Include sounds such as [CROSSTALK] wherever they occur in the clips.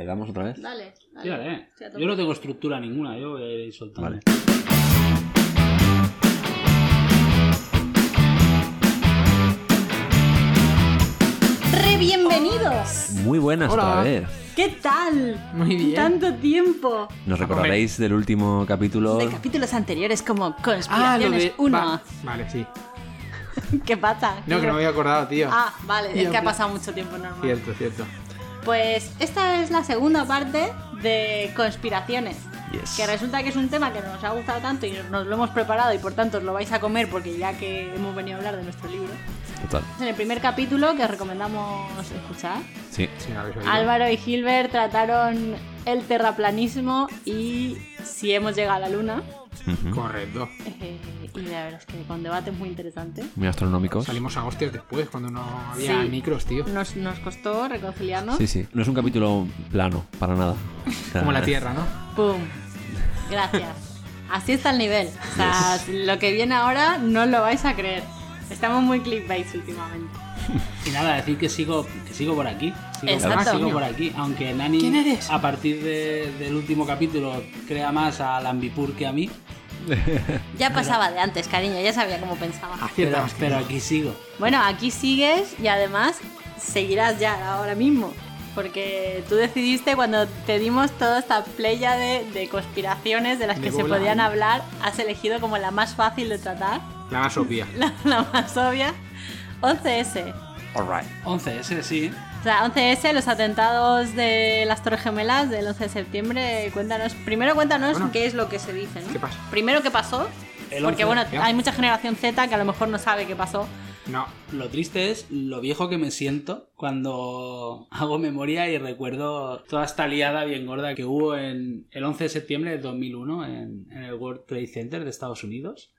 ¿Le damos otra vez? Dale. dale. Tírale. Tope. Yo no tengo estructura ninguna, yo voy a ir soltando. Vale. ¡Re bienvenidos! Muy buenas Hola. otra vez. ¿Qué tal? Muy bien. Tanto tiempo. Nos recordaréis del último capítulo. De capítulos anteriores como Ah, Conspiraciones de... 1. va- Vale, sí. [LAUGHS] ¿Qué pasa? No, que no me había acordado, tío. Ah, vale, es que ha pasado mucho tiempo normal. Cierto, cierto. Pues esta es la segunda parte de conspiraciones. Yes. Que resulta que es un tema que nos ha gustado tanto y nos lo hemos preparado y por tanto os lo vais a comer porque ya que hemos venido a hablar de nuestro libro. Total. En el primer capítulo que os recomendamos escuchar, Sí. Sí. Álvaro y Gilbert trataron el terraplanismo y si hemos llegado a la luna. Correcto. Eh, y la verdad es que con debates muy interesantes. Muy astronómicos. Salimos a hostias después, cuando no había Sí. micros, tío. Nos, nos costó reconciliarnos. Sí, sí. No es un capítulo plano, para nada. [LAUGHS] Como la Tierra, ¿no? ¡Pum! Gracias. [LAUGHS] Así está el nivel. O sea, lo que viene ahora no lo vais a creer. Estamos muy clickbait últimamente. [LAUGHS] Y nada, decir que sigo, que sigo por aquí. Sigo, Exacto. sigo por aquí. Aunque Nani, ¿Quién eres? a partir de- del último capítulo, crea más a Lambipur que a mí. [LAUGHS] Ya pasaba de antes, cariño, ya sabía cómo pensaba. Pero, que pero no. aquí sigo. Bueno, aquí sigues y además seguirás ya ahora mismo. Porque tú decidiste cuando te dimos toda esta playa de, de conspiraciones de las De que se podían ¿eh? hablar, has elegido como la más fácil de tratar, La más obvia. [LAUGHS] la, la más obvia, 11S. Alright. 11, ese sí. O sea, 11S, los atentados de las Torres Gemelas del 11 de septiembre. Cuéntanos, primero cuéntanos Bueno. qué es lo que se dice, ¿no? ¿Qué pasa? Primero, ¿qué pasó? El Porque 11, bueno, ya. hay mucha generación Z que a lo mejor no sabe qué pasó. No. Lo triste es lo viejo que me siento cuando hago memoria y recuerdo toda esta liada bien gorda que hubo en el 11 de septiembre de 2001 en, en el World Trade Center de Estados Unidos.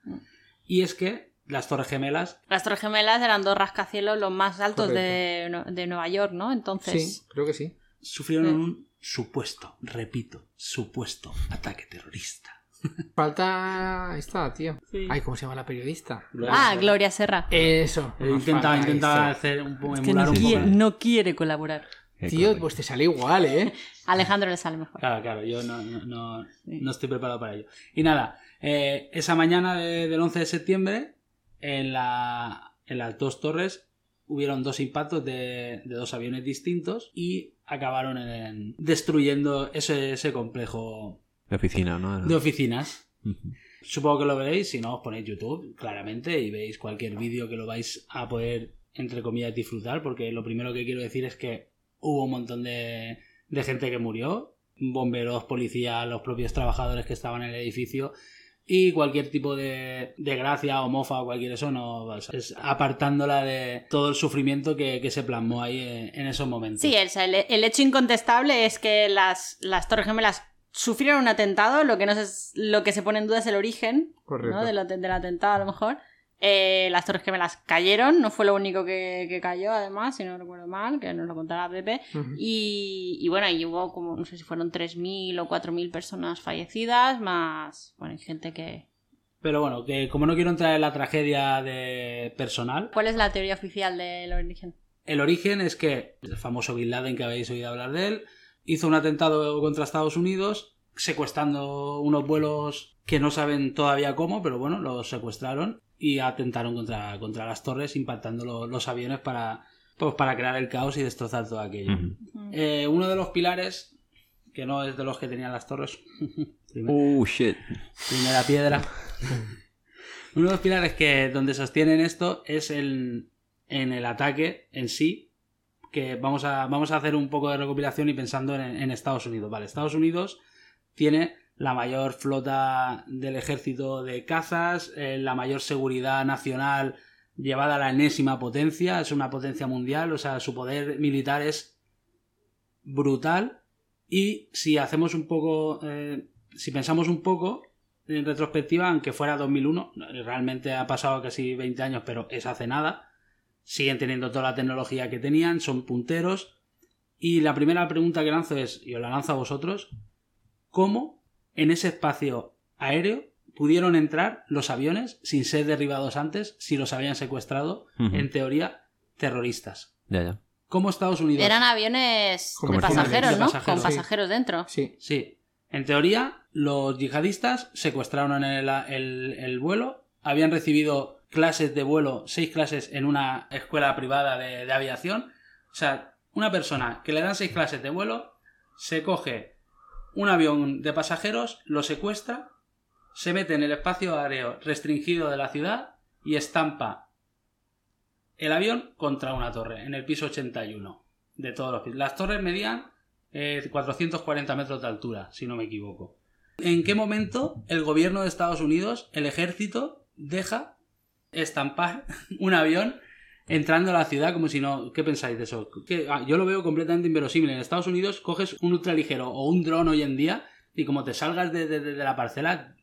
Y es que las Torres Gemelas Las Torres Gemelas eran dos rascacielos los más altos de, de Nueva York, ¿no? Entonces, Sí, creo que sí. sufrieron Sí. un supuesto, repito, supuesto ataque terrorista. [LAUGHS] Falta esta, tío. Sí. Ay, ¿cómo se llama la periodista? ah, Gloria Serra. Eso. Intentaba eso. hacer un poco, Es que no emular un poco. quiere, no quiere colaborar. Eh, Tío, pues te sale igual, ¿eh? [LAUGHS] Alejandro le sale mejor. Claro, claro, yo no, no, no, Sí. no estoy preparado para ello. Y nada, eh, esa mañana de- del 11 de septiembre, en, la, en las dos torres hubieron dos impactos de, de dos aviones distintos y acabaron en- destruyendo ese, ese complejo De oficina, ¿no? de oficinas. Supongo que lo veréis, si no os ponéis YouTube, claramente, y veis cualquier vídeo que lo vais a poder, entre comillas, disfrutar, porque lo primero que quiero decir es que hubo un montón de, de gente que murió, bomberos, policías, los propios trabajadores que estaban en el edificio, y cualquier tipo de, de gracia o mofa o cualquier eso, no, o sea, es apartándola de todo el sufrimiento que, que se plasmó ahí en, en esos momentos. Sí, el, el- el hecho incontestable es que las, las Torres Gemelas sufrieron un atentado, lo que no se, lo que se pone en duda es el origen. ¿no? del, del atentado a lo mejor. Eh, las Torres Gemelas cayeron, no fue lo único que, que cayó además, si no recuerdo mal, que nos lo contará Pepe. Y bueno, y hubo como, no sé si fueron 3.000 o 4.000 personas fallecidas, más, bueno, hay gente que... Pero bueno, que como no quiero entrar en la tragedia de personal, ¿Cuál es la teoría oficial del origen? El origen es que el famoso Bin Laden que habéis oído hablar de él hizo un atentado contra Estados Unidos secuestrando unos vuelos que no saben todavía cómo, pero bueno, los secuestraron y atentaron contra, contra las torres impactando lo- los aviones para, pues, para crear el caos y destrozar todo aquello. Eh, uno de los pilares, que no es de los que tenían las torres, [LAUGHS] primer- Oh, shit. primera piedra. [LAUGHS] Uno de los pilares que donde sostienen esto es el, en el ataque en sí, que vamos a, vamos a hacer un poco de recopilación y pensando en, en Estados Unidos. Vale, Estados Unidos tiene la mayor flota del ejército de cazas, eh, la mayor seguridad nacional llevada a la enésima potencia, es una potencia mundial, o sea, su poder militar es brutal. Y si hacemos un poco, eh, si pensamos un poco en retrospectiva, aunque fuera 2001, realmente ha pasado casi 20 años, pero es hace nada, siguen teniendo toda la tecnología que tenían, son punteros. Y la primera pregunta que lanzo es, y os la lanzo a vosotros, ¿cómo en ese espacio aéreo pudieron entrar los aviones sin ser derribados antes si los habían secuestrado, en teoría, terroristas? Ya, ya. cómo Estados Unidos... Eran aviones de pasajeros, De ¿no? pasajeros, Con sí. pasajeros dentro. Sí. Sí. En teoría, los yihadistas secuestraron el, el- el vuelo, habían recibido clases de vuelo, seis clases en una escuela privada de, de aviación. O sea, una persona que le dan seis clases de vuelo, se coge un avión de pasajeros, lo secuestra, se mete en el espacio aéreo restringido de la ciudad y estampa el avión contra una torre en el piso 81 de todos los pisos. Las torres medían eh, 440 metros de altura, si no me equivoco. ¿En qué momento el gobierno de Estados Unidos, el ejército, deja estampar [LAUGHS] un avión entrando a la ciudad como si no... ¿Qué pensáis de eso? Ah, yo lo veo completamente inverosímil. En Estados Unidos coges un ultraligero o un dron hoy en día y como te salgas de, de- de- la parcela,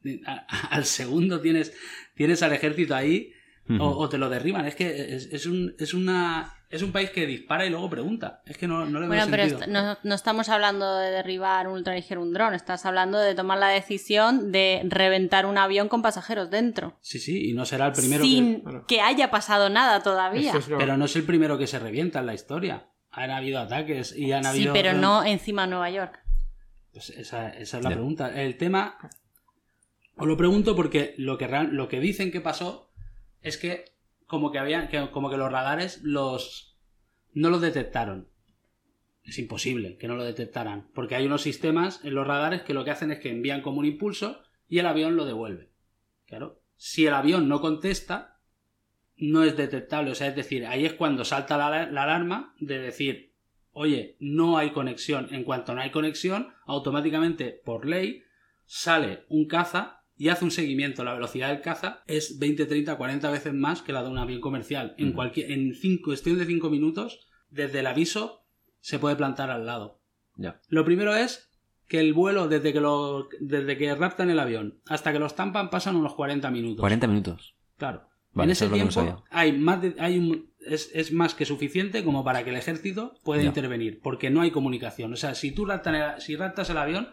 al segundo tienes, tienes al ejército ahí O, o te lo derriban. Es que es, es un, es, una, es un país que dispara y luego pregunta. Es que no, no le veo Bueno, pero est- no, no estamos hablando de derribar un ultraligero un dron, estás hablando de tomar la decisión de reventar un avión con pasajeros dentro. Sí, sí, y no será el primero que... sin que haya pasado nada todavía. Eso es lo- Pero no es el primero que se revienta en la historia. Han habido ataques y han Sí, habido... pero no encima de Nueva York. Pues esa, esa es la pregunta. El tema... Os lo pregunto porque lo que, real- lo que dicen que pasó es que como que, como que los radares los no los detectaron. Es imposible que no lo detectaran. Porque hay unos sistemas en los radares que lo que hacen es que envían como un impulso y el avión lo devuelve. Claro. Si el avión no contesta, no es detectable. O sea, es decir, ahí es cuando salta la alarma de decir, oye, no hay conexión. En cuanto no hay conexión, automáticamente, por ley, sale un caza y hace un seguimiento. La velocidad del caza es 20, 30, 40 veces más que la de un avión comercial. En cualquier, en cinco, cuestión de 5 minutos, desde el aviso, se puede plantar al lado. Ya. Lo primero es que el vuelo, desde que, lo, desde que raptan el avión hasta que lo estampan, pasan unos 40 minutos. 40 minutos. Claro. Vale, en ese es tiempo hay más de- hay un- es, es más que suficiente como para que el ejército pueda intervenir, porque no hay comunicación. O sea, si tú raptan el- si raptas el avión,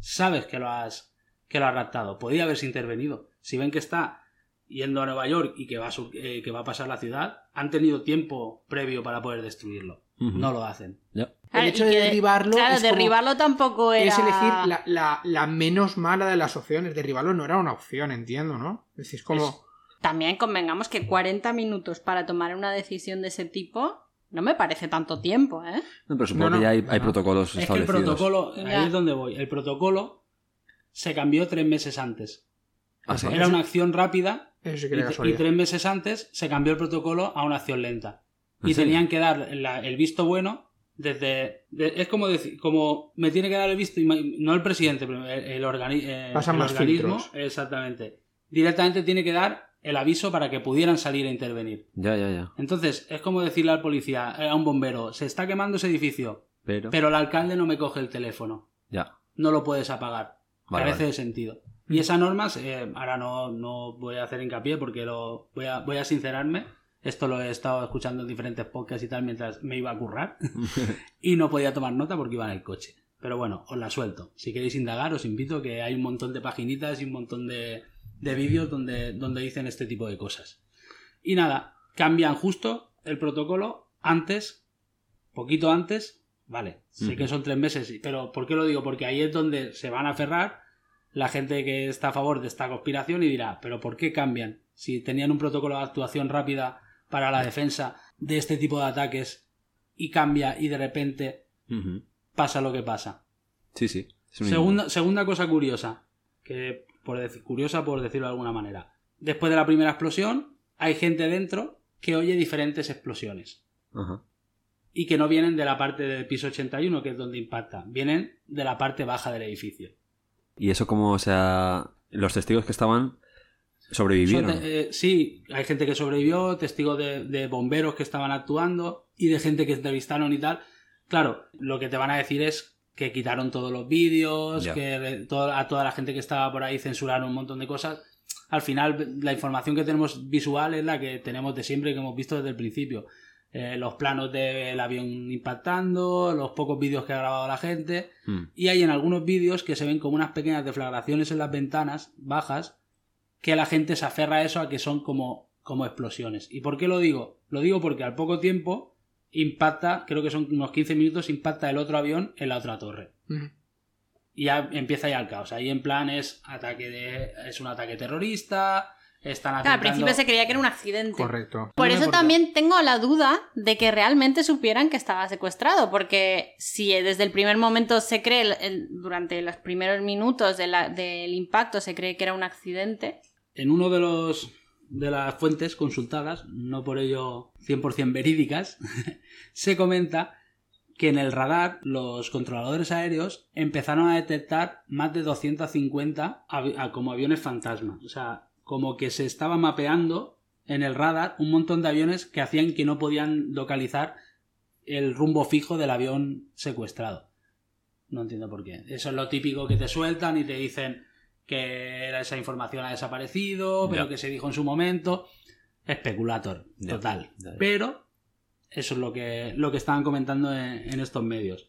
sabes que lo has que lo has raptado. Podría haberse intervenido. Si ven que está yendo a Nueva York y que va a, sur- eh, que va a pasar la ciudad, han tenido tiempo previo para poder destruirlo. No lo hacen. Claro, hecho de que derribarlo Claro, es como- derribarlo tampoco era... Es elegir la, la- la menos mala de las opciones. Derribarlo no era una opción, entiendo, ¿no? Es decir, es como... También convengamos que 40 minutos para tomar una decisión de ese tipo no me parece tanto tiempo, ¿eh? No, pero supongo No, no, que ya hay, no, hay no. protocolos Es que el establecidos. protocolo, Ya. ahí es donde voy. El protocolo se cambió tres meses antes. Ah, sí. Era una acción rápida Eso sí Y, que era y tres meses antes se cambió el protocolo a una acción lenta. ¿En Y serio? tenían que dar la- el visto bueno desde... de- es como decir, como me tiene que dar el visto, no el presidente, pero el, el organi- eh, Pasan el más organismo. filtros. Exactamente. Directamente tiene que dar el aviso para que pudieran salir a intervenir. Ya, ya, ya. Entonces, es como decirle al policía, eh, a un bombero, se está quemando ese edificio, Pero... pero el alcalde no me coge el teléfono. Ya. No lo puedes apagar. Vale, Carece vale. de sentido. Y esas normas, eh, ahora no, no voy a hacer hincapié porque lo, voy, a, voy a sincerarme. Esto lo he estado escuchando en diferentes podcasts y tal mientras me iba a currar. [LAUGHS] y no podía tomar nota porque iba en el coche. Pero bueno, os la suelto. Si queréis indagar, os invito que hay un montón de paginitas y un montón de, de vídeos donde, donde dicen este tipo de cosas. Y nada, cambian justo el protocolo antes, poquito antes. Vale, sé que son tres meses, pero ¿por qué lo digo? Porque ahí es donde se van a aferrar la gente que está a favor de esta conspiración y dirá, pero ¿por qué cambian? Si tenían un protocolo de actuación rápida para la defensa de este tipo de ataques y cambia y de repente pasa lo que pasa. Sí, sí. Segunda, segunda cosa curiosa, que por decir, curiosa por decirlo de alguna manera. Después de la primera explosión, hay gente dentro que oye diferentes explosiones y que no vienen de la parte del piso 81, que es donde impacta, vienen de la parte baja del edificio. Y eso como, o sea, los testigos que estaban sobrevivieron. Son eh, sí, hay gente que sobrevivió, testigos de, de bomberos que estaban actuando y de gente que entrevistaron y tal. Claro, lo que te van a decir es que quitaron todos los vídeos, que re- to- a toda la gente que estaba por ahí censuraron un montón de cosas. Al final, la información que tenemos visual es la que tenemos de siempre, que hemos visto desde el principio. Eh, los planos del avión impactando, los pocos vídeos que ha grabado la gente. Mm. Y hay en algunos vídeos que se ven como unas pequeñas deflagraciones en las ventanas bajas que la gente se aferra a eso a que son como, como explosiones. ¿Y por qué lo digo? Lo digo porque al poco tiempo impacta, creo que son unos 15 minutos, impacta el otro avión en la otra torre. Y ya empieza ya el caos. Ahí en plan es ataque de. es un ataque terrorista. Están Claro, al principio se creía que era un accidente. Correcto. Por eso también tengo la duda de que realmente supieran que estaba secuestrado, porque si desde el primer momento se cree, el- el- durante los primeros minutos de la- del impacto se cree que era un accidente, en uno de los de las fuentes consultadas, no por ello 100% verídicas, [LAUGHS] se comenta que en el radar los controladores aéreos empezaron a detectar más de 250 avi- a- como aviones fantasma. O sea, como que se estaba mapeando en el radar un montón de aviones que hacían que no podían localizar el rumbo fijo del avión secuestrado. No entiendo por qué. Eso es lo típico que te sueltan y te dicen que esa información ha desaparecido, pero que se dijo en su momento. Especulator, total. Pero eso es lo que, lo que estaban comentando en, en estos medios.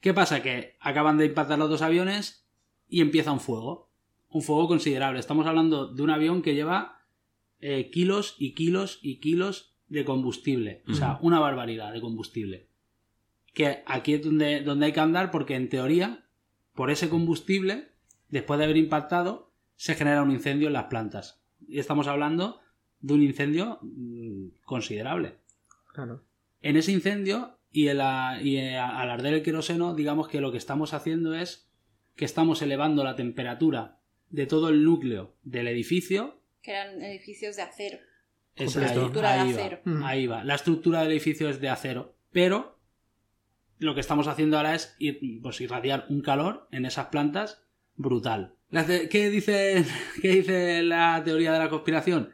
¿Qué pasa? Que acaban de impactar los dos aviones y empieza un fuego. Un fuego considerable. Estamos hablando de un avión que lleva eh, kilos y kilos y kilos de combustible. O sea, una barbaridad de combustible. Que aquí es donde, donde hay que andar porque en teoría, por ese combustible, después de haber impactado, se genera un incendio en las plantas. Y estamos hablando de un incendio mm, considerable. Claro. En ese incendio y, en la- y eh, al arder el queroseno, digamos que lo que estamos haciendo es que estamos elevando la temperatura de todo el núcleo del edificio. que eran edificios de acero. Es ahí, Estructura de ahí va, acero. Mm. ahí va. La estructura del edificio es de acero, pero lo que estamos haciendo ahora es ir- pues, irradiar un calor en esas plantas brutal. La ¿Qué dice, [LAUGHS] ¿Qué dice la teoría de la conspiración?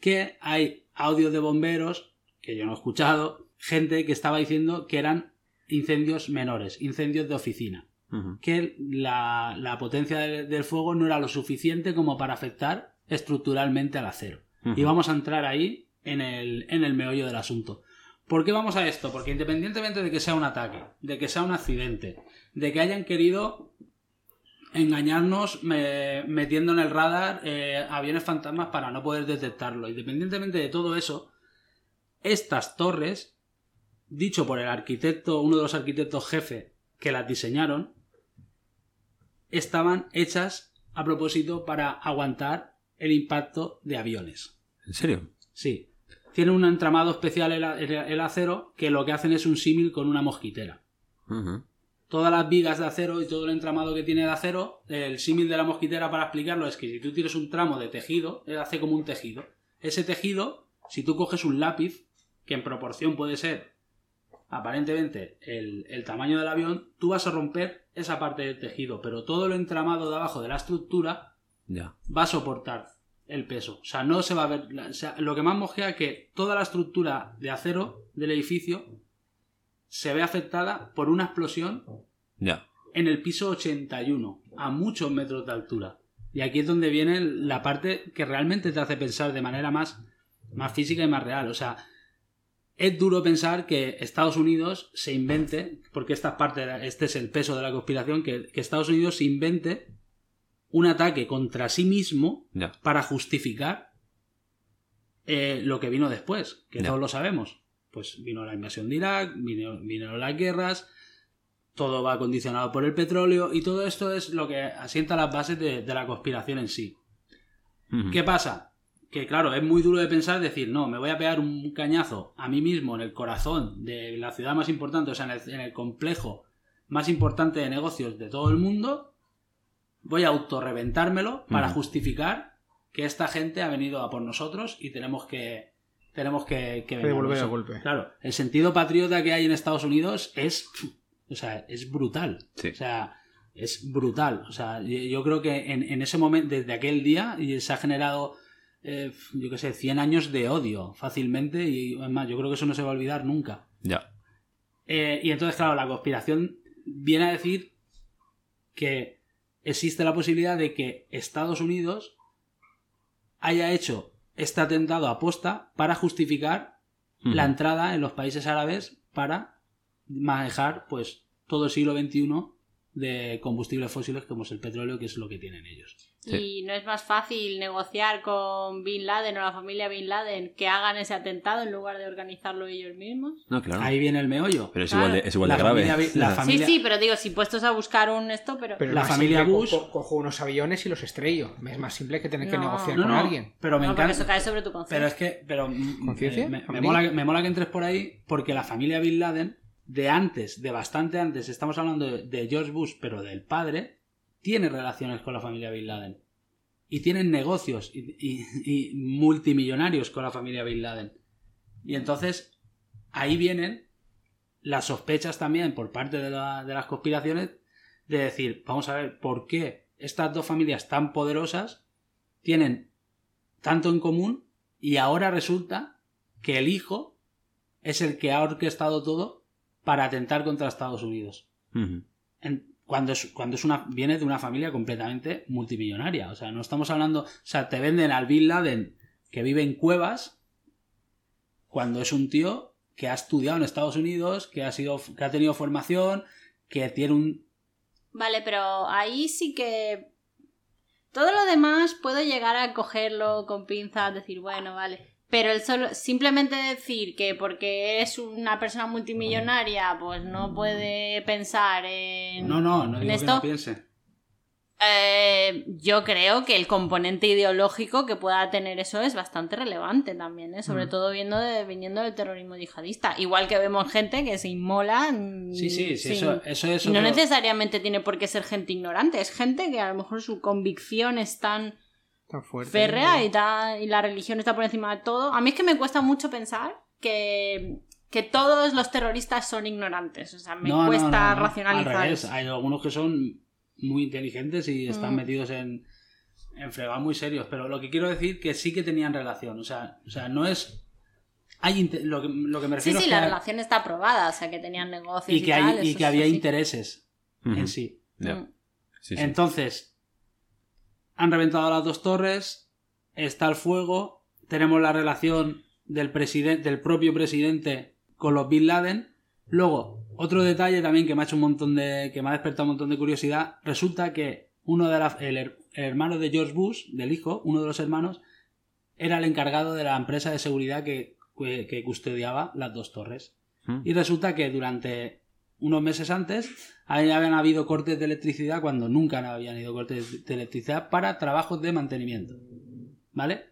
Que hay audios de bomberos, que yo no he escuchado, gente que estaba diciendo que eran incendios menores, incendios de oficina. Que la, la potencia del, del fuego no era lo suficiente como para afectar estructuralmente al acero. Y vamos a entrar ahí en el, en el meollo del asunto. ¿Por qué vamos a esto? Porque independientemente de que sea un ataque, de que sea un accidente, de que hayan querido engañarnos me- metiendo en el radar eh, aviones fantasmas para no poder detectarlo, independientemente de todo eso, estas torres, dicho por el arquitecto, uno de los arquitectos jefe que las diseñaron, estaban hechas a propósito para aguantar el impacto de aviones. ¿En serio? Sí. Tiene un entramado especial el, a- el- el acero que lo que hacen es un símil con una mosquitera. Todas las vigas de acero y todo el entramado que tiene de acero, el símil de la mosquitera para explicarlo es que si tú tienes un tramo de tejido, él hace como un tejido. Ese tejido, si tú coges un lápiz, que en proporción puede ser aparentemente el, el tamaño del avión, tú vas a romper esa parte del tejido, pero todo el entramado de abajo de la estructura Ya. va a soportar el peso. O sea, no se va a ver. o sea, lo que más es que toda la estructura de acero del edificio se ve afectada por una explosión en el piso 81, a muchos metros de altura. Y aquí es donde viene la parte que realmente te hace pensar de manera más, más física y más real. O sea, es duro pensar que Estados Unidos se invente, porque esta es parte, este es el peso de la conspiración, que, que Estados Unidos se invente un ataque contra sí mismo para justificar eh, lo que vino después, que Ya. todos lo sabemos. Pues vino la invasión de Irak, vino- vinieron las guerras, todo va condicionado por el petróleo y todo esto es lo que asienta las bases de, de la conspiración en sí. ¿Qué pasa? Que claro, es muy duro de pensar decir, no, me voy a pegar un cañazo a mí mismo en el corazón de la ciudad más importante, o sea, en el, en el complejo más importante de negocios de todo el mundo, voy a autorreventármelo para justificar que esta gente ha venido a por nosotros y tenemos que tenemos que, que devolver el golpe. Claro, el sentido patriota que hay en Estados Unidos es, o sea, es brutal. Sí. O sea, es brutal. O sea, yo yo creo que en, en ese momento, desde aquel día, y se ha generado, eh, yo qué sé, 100 años de odio fácilmente. Y es más, yo creo que eso no se va a olvidar nunca. Ya. Eh, y entonces, claro, la conspiración viene a decir que existe la posibilidad de que Estados Unidos haya hecho este atentado a posta para justificar la entrada en los países árabes para manejar pues todo el siglo XXI de combustibles fósiles como es el petróleo, que es lo que tienen ellos. Sí. Y no es más fácil negociar con Bin Laden o la familia Bin Laden que hagan ese atentado en lugar de organizarlo ellos mismos. No, claro. Ahí viene el meollo. Pero es Claro. igual de, es igual La de grave. familia vi- la Ya. familia- Sí, sí, pero digo, si puestos a buscar un esto, pero... Pero La familia Bush- co- cojo unos aviones y los estrello. Es más simple que tener que negociar No, con no, alguien. pero me No, porque encanta. eso cae sobre tu conciencia. Pero es que, pero ¿Conciencia? eh, me, mola, me mola que entres por ahí porque la familia Bin Laden, de antes, de bastante antes, estamos hablando de George Bush, pero del padre, tiene relaciones con la familia Bin Laden. Y tienen negocios y, y- y multimillonarios con la familia Bin Laden. Y entonces, ahí vienen las sospechas también por parte de, la- de las conspiraciones de decir, vamos a ver, ¿por qué estas dos familias tan poderosas tienen tanto en común y ahora resulta que el hijo es el que ha orquestado todo para atentar contra Estados Unidos. En- cuando es, cuando es una, viene de una familia completamente multimillonaria. O sea, no estamos hablando. O sea, te venden al Bin Laden que vive en cuevas cuando es un tío que ha estudiado en Estados Unidos, que ha sido, que ha tenido formación, que tiene un. Vale, pero ahí sí que... Todo lo demás puedo llegar a cogerlo con pinzas, decir, bueno, vale. Pero el solo, simplemente decir que porque es una persona multimillonaria, pues no puede pensar en... No, no, no digo que esto, no piense. eh, yo creo que el componente ideológico que pueda tener eso es bastante relevante también, ¿eh? sobre Mm. todo viendo de- viniendo del terrorismo yihadista. Igual que vemos gente que se inmola. Sí, sí, sí, sin- eso, eso no necesariamente tiene por qué ser gente ignorante, es gente que a lo mejor su convicción es tan Tan fuerte. férrea y, tan- y la religión está por encima de todo. A mí es que me cuesta mucho pensar que, que todos los terroristas son ignorantes. O sea, me No, cuesta no, no. Al racionalizar. revés, hay algunos que son muy inteligentes y están Mm. metidos en, en fregados muy serios. Pero lo que quiero decir que sí que tenían relación. O sea, o sea no es. Hay lo, que, lo que me Sí, refiero sí, es la que, relación está aprobada, o sea, que tenían negocios y, y que, tal, hay, y que había así. intereses en sí. Mm. Sí, sí. Entonces, han reventado las dos torres, está el fuego, tenemos la relación del, presidente, del propio presidente con los Bin Laden. Luego, otro detalle también que me ha hecho un montón de. que me ha despertado un montón de curiosidad. Resulta que uno de la- el, her- el hermano de George Bush, del hijo, uno de los hermanos, era el encargado de la empresa de seguridad que, que- que custodiaba las dos torres. Mm. Y resulta que durante unos meses antes habían habido cortes de electricidad cuando nunca habían habido cortes de electricidad para trabajos de mantenimiento. ¿Vale?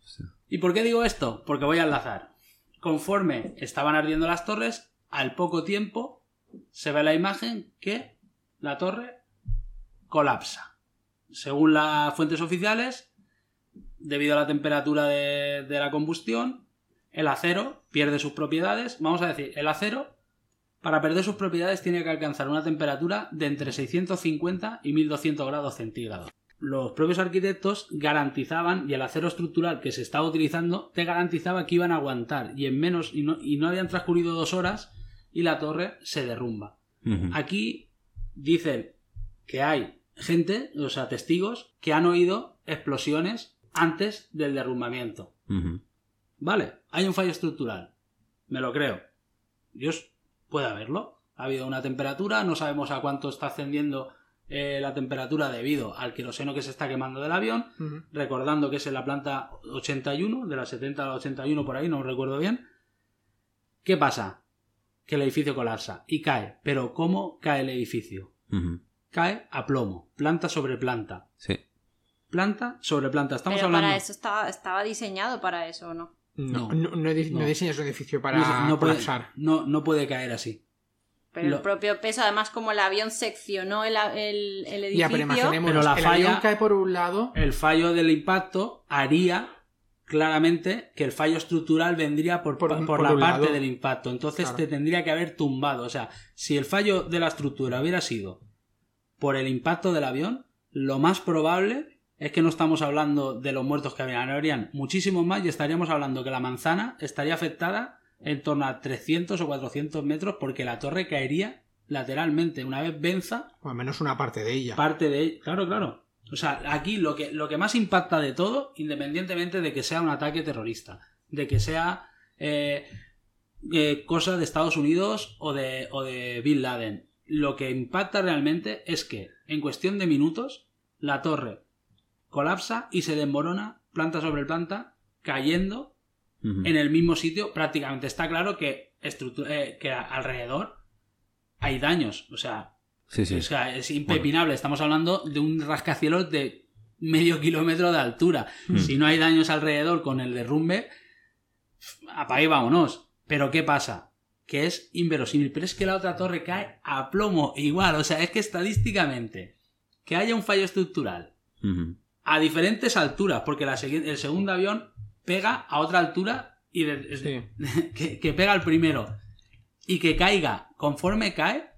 Sí. ¿Y por qué digo esto? Porque voy a enlazar. Conforme estaban ardiendo las torres, al poco tiempo se ve la imagen que la torre colapsa. Según las fuentes oficiales, debido a la temperatura de, de la combustión, el acero pierde sus propiedades. Vamos a decir, el acero, para perder sus propiedades, tiene que alcanzar una temperatura de entre 650 y 1200 grados centígrados. Los propios arquitectos garantizaban, y el acero estructural que se estaba utilizando, te garantizaba que iban a aguantar, y en menos, y no, y no habían transcurrido dos horas, y la torre se derrumba. Aquí dicen que hay gente, o sea, testigos, que han oído explosiones antes del derrumbamiento. Vale, hay un fallo estructural. Me lo creo. Dios puede haberlo. Ha habido una temperatura, no sabemos a cuánto está ascendiendo eh, la temperatura debido al queroseno que se está quemando del avión. Recordando que es en la planta 81, de la 70 a la 81 por ahí, no recuerdo bien. ¿Qué pasa? Que el edificio colapsa y cae. Pero ¿cómo cae el edificio? Cae a plomo, planta sobre planta. Sí. Planta sobre planta. Estamos Pero hablando. para eso estaba, estaba diseñado para eso, ¿o no? No, No. no, no, di- no No. diseñas un edificio para no, no puede, colapsar. no, no puede caer así. Pero Lo- el propio peso, además, como el avión seccionó el, el, el edificio. Ya, pero imaginemos, Pero la el falla- avión cae por un lado. El fallo del impacto haría claramente que el fallo estructural vendría por, Por por, un- por la parte lado. del impacto. Entonces Claro. te tendría que haber tumbado. O sea, si el fallo de la estructura hubiera sido por el impacto del avión, lo más probable es que no estamos hablando de los muertos que habrían muchísimos más y estaríamos hablando que la manzana estaría afectada en torno a 300 o 400 metros porque la torre caería lateralmente una vez venza O al menos una parte de ella. parte de ella. Claro, claro. O sea, aquí lo que, lo que más impacta de todo, independientemente de que sea un ataque terrorista, de que sea eh, eh, cosa de Estados Unidos o de, o de Bin Laden, lo que impacta realmente es que en cuestión de minutos la torre colapsa y se desmorona planta sobre planta, cayendo en el mismo sitio. Prácticamente está claro que, eh, que alrededor hay daños. O sea, Sí, sí. o sea, es impepinable. Estamos hablando de un rascacielos de medio kilómetro de altura. Mm. Si no hay daños alrededor con el derrumbe, apaga y vámonos. Pero ¿qué pasa? Que es inverosímil. Pero es que la otra torre cae a plomo igual. O sea, es que estadísticamente, que haya un fallo estructural. A diferentes alturas, porque la el segundo avión pega a otra altura y de- Sí. [LAUGHS] que, que pega al primero y que caiga conforme cae.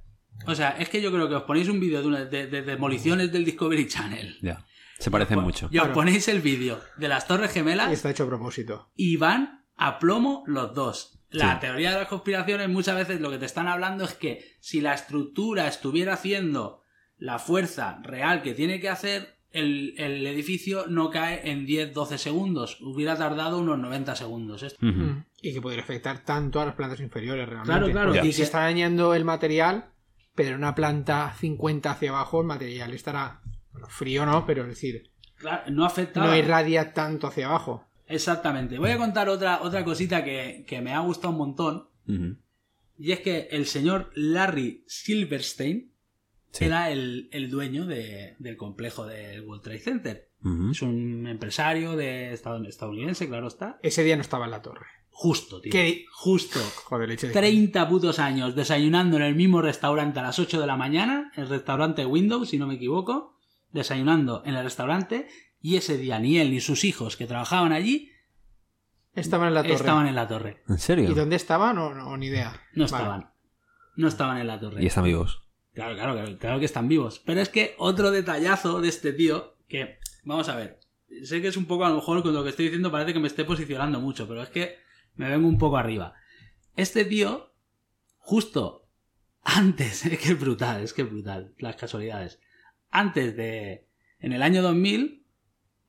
O sea, es que yo creo que os ponéis un vídeo de, una- de- de demoliciones del Discovery Channel. Ya. Se parecen mucho. Y os ponéis el vídeo de las Torres Gemelas Está hecho a propósito. y van a plomo los dos. La Sí. teoría de las conspiraciones muchas veces lo que te están hablando es que si la estructura estuviera haciendo la fuerza real que tiene que hacer, el, el edificio no cae en 10-12 segundos. Hubiera tardado unos 90 segundos. Esto-. Mm. Y que podría afectar tanto a las plantas inferiores realmente. Claro, claro. Y se está dañando el material, pero en una planta 50 hacia abajo el material estará bueno, frío, ¿no? Pero es decir, Claro, no afecta. no irradia tanto hacia abajo. Exactamente. Voy a contar otra, otra cosita que, que me ha gustado un montón. Y es que el señor Larry Silverstein Sí. era el, el dueño de- del complejo del World Trade Center. Es un empresario de estad- estadounidense, claro está. Ese día no estaba en la torre. Justo, tío. ¿Qué? Justo. Joder, leche de... 30 putos años desayunando en el mismo restaurante a las 8 de la mañana, el restaurante Windows, si no me equivoco, desayunando en el restaurante, y ese día ni él ni sus hijos que trabajaban allí Estaban en la torre. estaban en la torre. ¿En serio? ¿Y dónde estaban? No, no, ni idea. No Vale. estaban. No estaban en la torre. Y están vivos. Claro, claro, claro, que están vivos. Pero es que otro detallazo de este tío, que, vamos a ver, sé que es un poco a lo mejor con lo que estoy diciendo parece que me esté posicionando mucho, pero es que me vengo un poco arriba. Este tío, justo antes, [LAUGHS] es que brutal, es que brutal, las casualidades. Antes de, en el año 2000,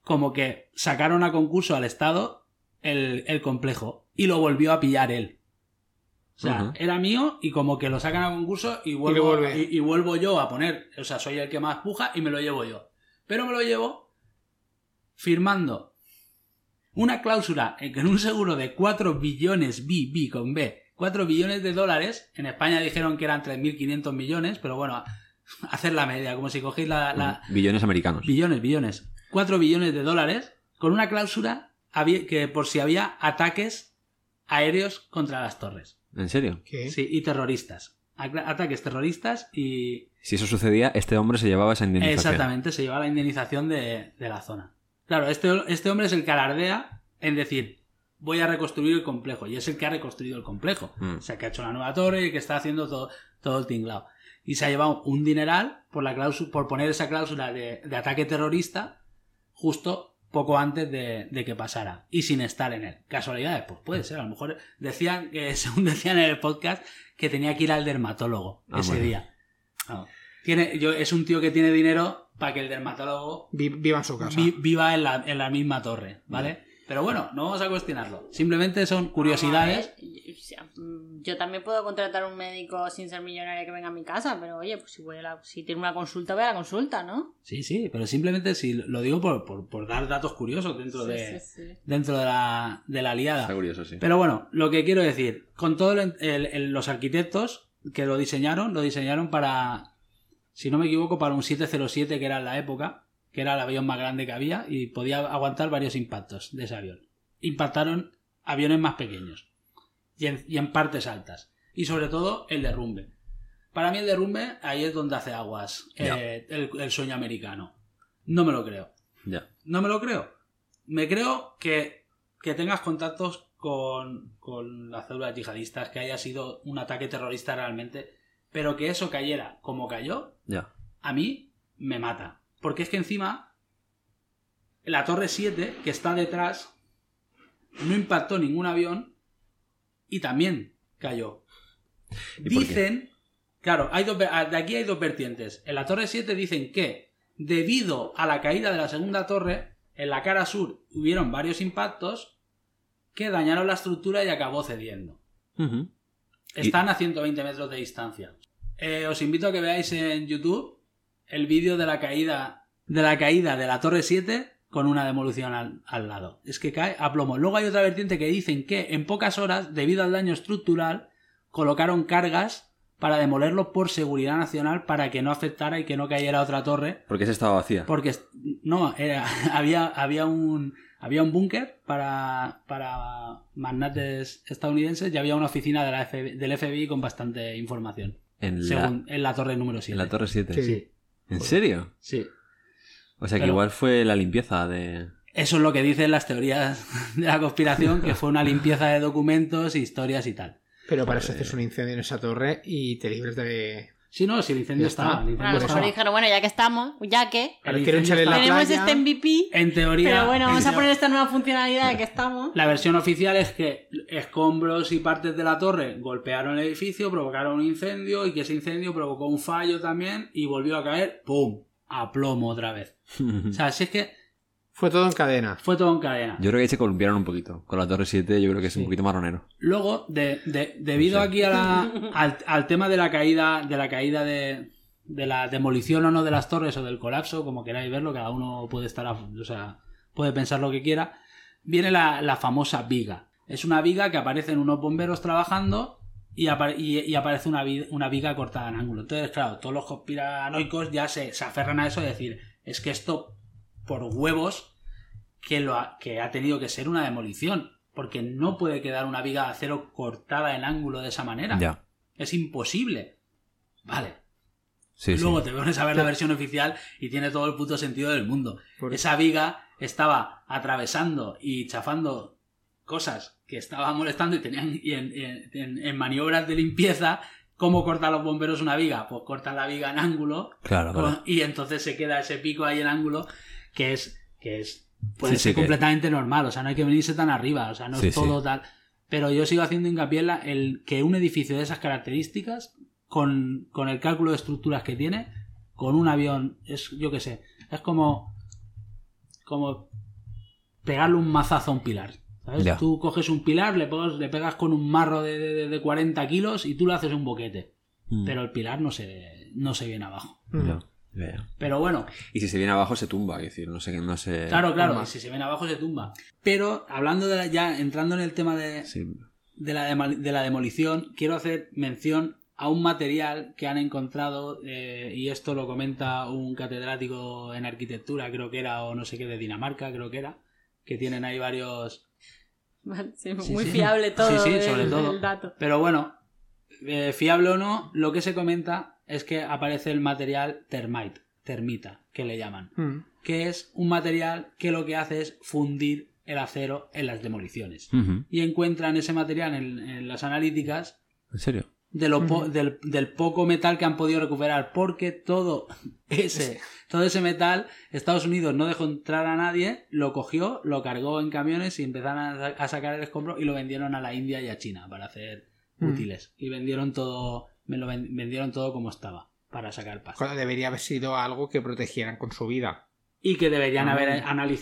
como que sacaron a concurso al Estado el, el complejo y lo volvió a pillar él. O sea, era mío y como que lo sacan a concurso y vuelvo, y, y vuelvo yo a poner, o sea, soy el que más puja y me lo llevo yo. Pero me lo llevo firmando una cláusula en que en un seguro de 4 billones, B, B con B, 4 billones de dólares, en España dijeron que eran 3.500 millones, pero bueno, hacer la media, como si cogéis la, la, Billones americanos. Billones, billones. 4 billones de dólares con una cláusula que por si había ataques aéreos contra las torres. ¿En serio? ¿Qué? Sí, y terroristas. Ataques terroristas y... Si eso sucedía, este hombre se llevaba esa indemnización. Exactamente, se lleva la indemnización de, de la zona. Claro, este, este hombre es el que alardea en decir, voy a reconstruir el complejo. Y es el que ha reconstruido el complejo. Mm. O sea, que ha hecho la nueva torre y que está haciendo todo, todo el tinglado. Y se ha llevado un dineral por, la cláusula, por poner esa cláusula de, de ataque terrorista justo poco antes de, de que pasara y sin estar en él. ¿Casualidades? Pues puede ser. A lo mejor decían que, [LAUGHS] según decían en el podcast, que tenía que ir al dermatólogo Ah, ese bueno. día. Tiene, yo, es un tío que tiene dinero para que el dermatólogo Vi- viva en su casa. vi- viva en la, en la misma torre, ¿vale? Pero bueno, no vamos a cuestionarlo. Simplemente son curiosidades. Mm, Yo también puedo contratar un médico sin ser millonario que venga a mi casa, pero oye, pues si, voy a la- si tiene una consulta, voy a la consulta, ¿no? Sí, sí, pero simplemente si lo digo por, por, por dar datos curiosos dentro Sí, de, sí, sí. dentro de la, de la liada. Está curioso, sí. Pero bueno, lo que quiero decir, con todos los arquitectos que lo diseñaron, lo diseñaron para, si no me equivoco, para un 707 que era en la época, que era el avión más grande que había y podía aguantar varios impactos de ese avión. Impactaron aviones más pequeños y en, y en partes altas. Y sobre todo el derrumbe. Para mí el derrumbe ahí es donde hace aguas eh, el, el sueño americano. No me lo creo. No me lo creo. Me creo que, que tengas contactos con, con las células yihadistas, que haya sido un ataque terrorista realmente, pero que eso cayera como cayó, a mí me mata. Porque es que encima la Torre 7, que está detrás, no impactó ningún avión y también cayó. ¿Y? Dicen, claro, hay dos, de aquí hay dos vertientes. En la Torre 7 dicen que debido a la caída de la segunda torre, en la cara sur hubieron varios impactos que dañaron la estructura y acabó cediendo. Están a 120 metros de distancia. eh, os invito a que veáis en YouTube el vídeo de la caída de la caída de la Torre 7 con una demolición al, al lado. Es que cae a plomo. Luego hay otra vertiente que dicen que en pocas horas, debido al daño estructural, colocaron cargas para demolerlo por seguridad nacional para que no afectara y que no cayera otra torre. Porque esa estaba vacía. Porque no, era, [LAUGHS] había, había un había un búnker para, para magnates estadounidenses y había una oficina de la FBI del FBI con bastante información. En la, Según, en la torre número 7. en la Torre 7. Sí. Sí, ¿En serio? sí. O sea que Pero- igual fue la limpieza de... Eso es lo que dicen las teorías de la conspiración, que fue una limpieza de documentos, historias y tal. Pero para eso haces un incendio en esa torre y te libres de. Sí, no, si el incendio está. el A incendio lo mejor estaba. dijeron, bueno, ya que estamos, ya que Claro, echarle la tenemos playa. este MVP, En teoría. pero bueno, vamos a poner esta nueva funcionalidad de que estamos. La versión oficial es que escombros y partes de la torre golpearon el edificio, provocaron un incendio y que ese incendio provocó un fallo también y volvió a caer, ¡pum! A plomo otra vez. [LAUGHS] O sea, si es que Fue todo en cadena. fue todo en cadena. Yo creo que ahí se columpiaron un poquito. Con la Torre 7 yo creo que es un poquito marronero. Luego, de, de- debido No sé. aquí a la- al, al tema de la caída, de la caída de, de la demolición o no de las torres o del colapso, como queráis verlo, cada uno puede estar, a- o sea, puede pensar lo que quiera, viene la, la famosa viga. Es una viga que aparece en unos bomberos trabajando y, apa- y- y aparece una, vi- una viga cortada en ángulo. Entonces, claro, todos los conspiranoicos ya se, se aferran a eso de decir, es que esto, por huevos, que, lo ha, que ha tenido que ser una demolición. Porque no puede quedar una viga de acero cortada en ángulo de esa manera. Ya. Es imposible. Vale. Sí, sí. Luego te pones a ver la versión oficial y tiene todo el puto sentido del mundo. Por- Esa viga estaba atravesando y chafando cosas que estaban molestando y tenían y en, en- en- en maniobras de limpieza. ¿Cómo cortan los bomberos una viga? Pues cortan la viga en ángulo Claro, claro. con- y entonces se queda ese pico ahí en ángulo que es que es puede Sí, sí, ser que- completamente normal o sea no hay que venirse tan arriba o sea no Sí, es sí. todo tal pero yo sigo haciendo hincapié en la- el que un edificio de esas características con, con el cálculo de estructuras que tiene con un avión es yo qué sé es como como pegarle un mazazo a un pilar ¿sabes? Ya. tú coges un pilar le pegas, le pegas con un marro de, de, de 40 kilos y tú le haces un boquete Mm. pero el pilar no se no se viene abajo Ya, pero bueno Y si se viene abajo se tumba, es decir, no sé, no sé... Claro, claro, tumba. si se ven abajo se tumba. Pero hablando de la- ya entrando en el tema de, Sí. de, la, de la demolición, quiero hacer mención a un material que han encontrado, eh, y esto lo comenta un catedrático en arquitectura, creo que era, o no sé qué, de Dinamarca, creo que era, que tienen ahí varios... Vale, sí, Sí, muy sí. fiable todo Sí, sí, el- sobre todo. el dato. Pero bueno, eh, fiable o no, lo que se comenta es que aparece el material termite, termita, que le llaman. Mm. que es un material que lo que hace es fundir el acero en las demoliciones. Y encuentran ese material en, en las analíticas ¿En serio? de lo po- Ujú. del, del poco metal que han podido recuperar, porque todo ese, todo ese metal Estados Unidos no dejó entrar a nadie, lo cogió, lo cargó en camiones y empezaron a, sa- a sacar el escombro y lo vendieron a la India y a China para hacer Mm. útiles. Y vendieron todo, me lo ven- vendieron todo como estaba para sacar pasta. Cuando debería haber sido algo que protegieran con su vida. y que deberían Ah. haber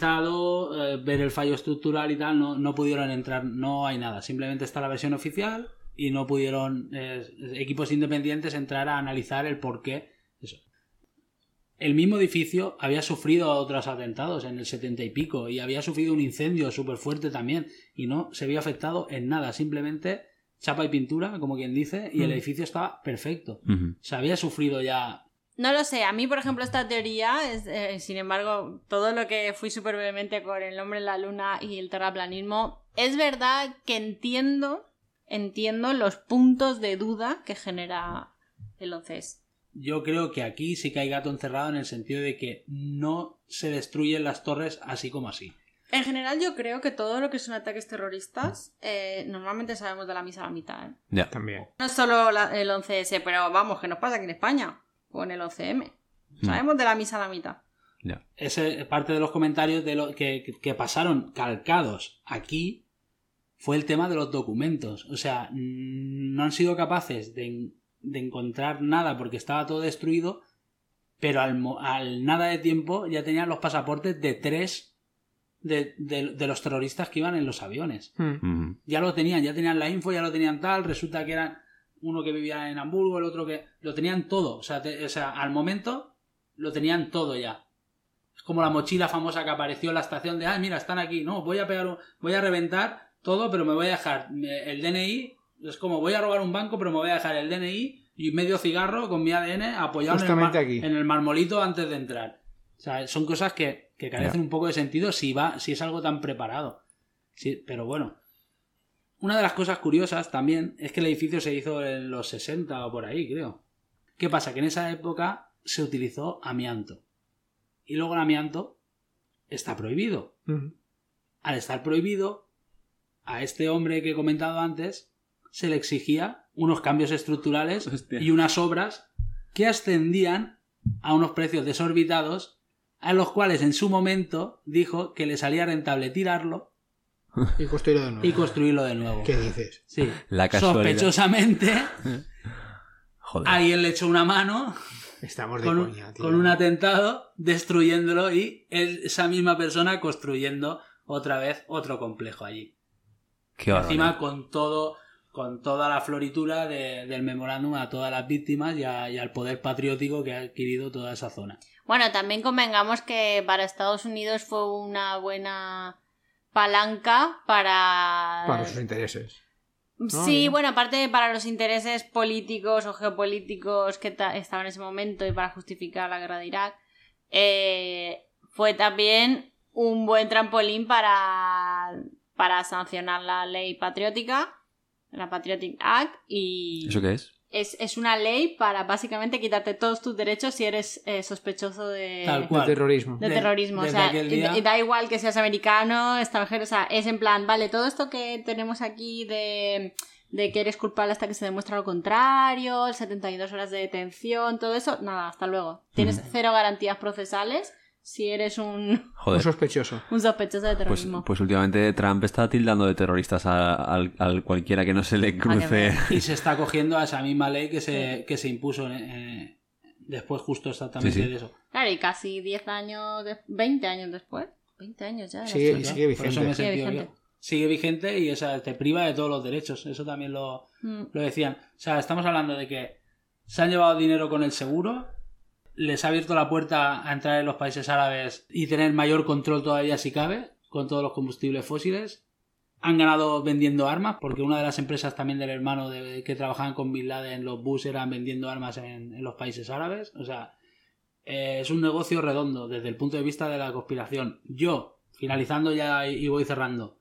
analizado, eh, ver el fallo estructural y tal, no, no pudieron entrar, no hay nada, simplemente está la versión oficial y no pudieron eh, equipos independientes entrar a analizar el por qué. Eso. El mismo edificio había sufrido otros atentados en el 70 y pico y había sufrido un incendio súper fuerte también y no se había afectado en nada, simplemente chapa y pintura, como quien dice, y el Mm. edificio estaba perfecto. Se había sufrido ya No lo sé, a mí, por ejemplo, esta teoría, es, eh, sin embargo, todo lo que fui súper vehemente con el hombre en la luna y el terraplanismo, es verdad que entiendo, entiendo los puntos de duda que genera el 11S. Yo creo que aquí sí que hay gato encerrado en el sentido de que no se destruyen las torres así como así. En general, yo creo que todo lo que son ataques terroristas, eh, normalmente sabemos de la misa a la mitad. ¿eh? Ya. También. No es solo la- el 11S, pero vamos, que nos pasa aquí en España, con el 11M. Sabemos de la misa a la mitad. Ya. Ese parte de los comentarios de lo que, que- que pasaron calcados aquí fue el tema de los documentos. O sea, no han sido capaces de, de encontrar nada porque estaba todo destruido, pero al, mo- al nada de tiempo ya tenían los pasaportes de tres de, de- de los terroristas que iban en los aviones. Mm. Ujú. ya lo tenían, ya tenían la info, ya lo tenían tal, resulta que eran uno que vivía en Hamburgo, el otro que... Lo tenían todo. O sea, te- o sea, al momento lo tenían todo ya. Es como la mochila famosa que apareció en la estación de, ah, mira, están aquí. No, voy a pegar, un- voy a reventar todo, pero me voy a dejar el DNI. Es como, voy a robar un banco, pero me voy a dejar el DNI y medio cigarro con mi ADN apoyado en el, Justamente mar- aquí. en el marmolito antes de entrar. O sea, son cosas que, que carecen un poco de sentido si va, si es algo tan preparado. Sí, pero bueno. Una de las cosas curiosas también es que el edificio se hizo en los 60 o por ahí, creo. ¿Qué pasa? Que en esa época se utilizó amianto. Y luego el amianto está prohibido. Al estar prohibido, a este hombre que he comentado antes se le exigía unos cambios estructurales Hostia. y unas obras que ascendían a unos precios desorbitados a los cuales en su momento dijo que le salía rentable tirarlo [LAUGHS] Y construirlo de nuevo. y construirlo de nuevo. ¿Qué dices? Sí. La casualidad. Sospechosamente, [LAUGHS] Joder. alguien le echó una mano Estamos de con, un- coña, tío. con un atentado, destruyéndolo y él- esa misma persona construyendo otra vez otro complejo allí. Qué Encima con todo, con toda la floritura de- del memorándum a todas las víctimas y, a- y al poder patriótico que ha adquirido toda esa zona. Bueno, también convengamos que para Estados Unidos fue una buena palanca para... Para sus intereses. Sí, ya. bueno, aparte para los intereses políticos o geopolíticos que ta- estaban en ese momento y para justificar la guerra de Irak, eh, fue también un buen trampolín para, para sancionar la ley patriótica, la Patriotic Act, y ¿Eso qué es? Es, es una ley para básicamente quitarte todos tus derechos si eres eh, sospechoso de, Tal terrorismo. de De- terrorismo. O sea, día- da igual que seas americano, extranjero, o sea, es en plan, vale, todo esto que tenemos aquí de, de que eres culpable hasta que se demuestra lo contrario, el 72 horas de detención, todo eso, nada, hasta luego. Tienes cero garantías procesales si eres [LAUGHS] un, sospechoso. un sospechoso de Pues, terrorismo. pues últimamente Trump está tildando de terroristas a- al, al cualquiera que no se le cruce. Y se está cogiendo a esa misma ley que se, que se impuso eh, después justo exactamente Sí, sí. de eso. Claro, y casi 10 años, de- 20 años después. 20 años ya. Sigue- vigente. Sigue sentido vigente. yo. Sigue vigente y esa, te priva de todos los derechos. Eso también lo, Mm. lo decían. O sea, estamos hablando de que se han llevado dinero con el seguro, les ha abierto la puerta a entrar en los países árabes y tener mayor control todavía si cabe con todos los combustibles fósiles. Han ganado vendiendo armas, porque una de las empresas también del hermano de, que trabajaban con Bin Laden, los Bush, eran vendiendo armas en, en los países árabes. O sea, eh, es un negocio redondo desde el punto de vista de la conspiración. Yo, finalizando ya y, y voy cerrando,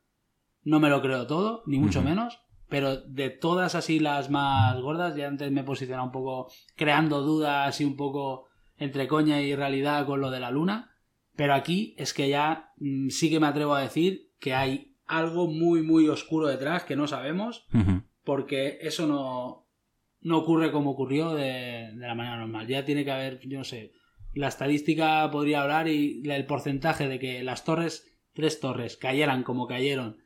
no me lo creo todo, ni mucho menos, pero de todas así las más gordas, ya antes me he posicionado un poco creando dudas y un poco entre coña y realidad con lo de la luna, pero aquí es que ya mm, sí que me atrevo a decir que hay algo muy muy oscuro detrás que no sabemos porque eso no, no ocurre como ocurrió de, de la manera normal. Ya tiene que haber, yo no sé, la estadística podría hablar y el porcentaje de que las torres, tres torres, cayeran como cayeron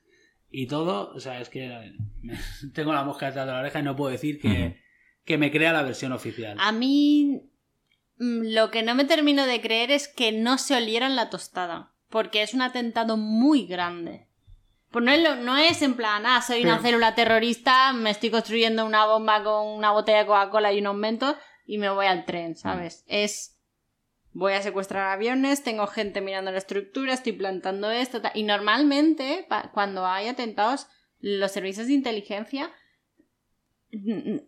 y todo, o sea, es que eh, [LAUGHS] tengo la mosca detrás de la oreja y no puedo decir que, que me crea la versión oficial. A mí lo que no me termino de creer es que no se olieran la tostada, porque es un atentado muy grande. Pues no es, lo- no es en plan, ah, soy una Pero- célula terrorista, me estoy construyendo una bomba con una botella de Coca-Cola y unos mentos y me voy al tren, ¿sabes? Es, voy a secuestrar aviones, tengo gente mirando la estructura, estoy plantando esto, tal. y normalmente cuando hay atentados, los servicios de inteligencia mm,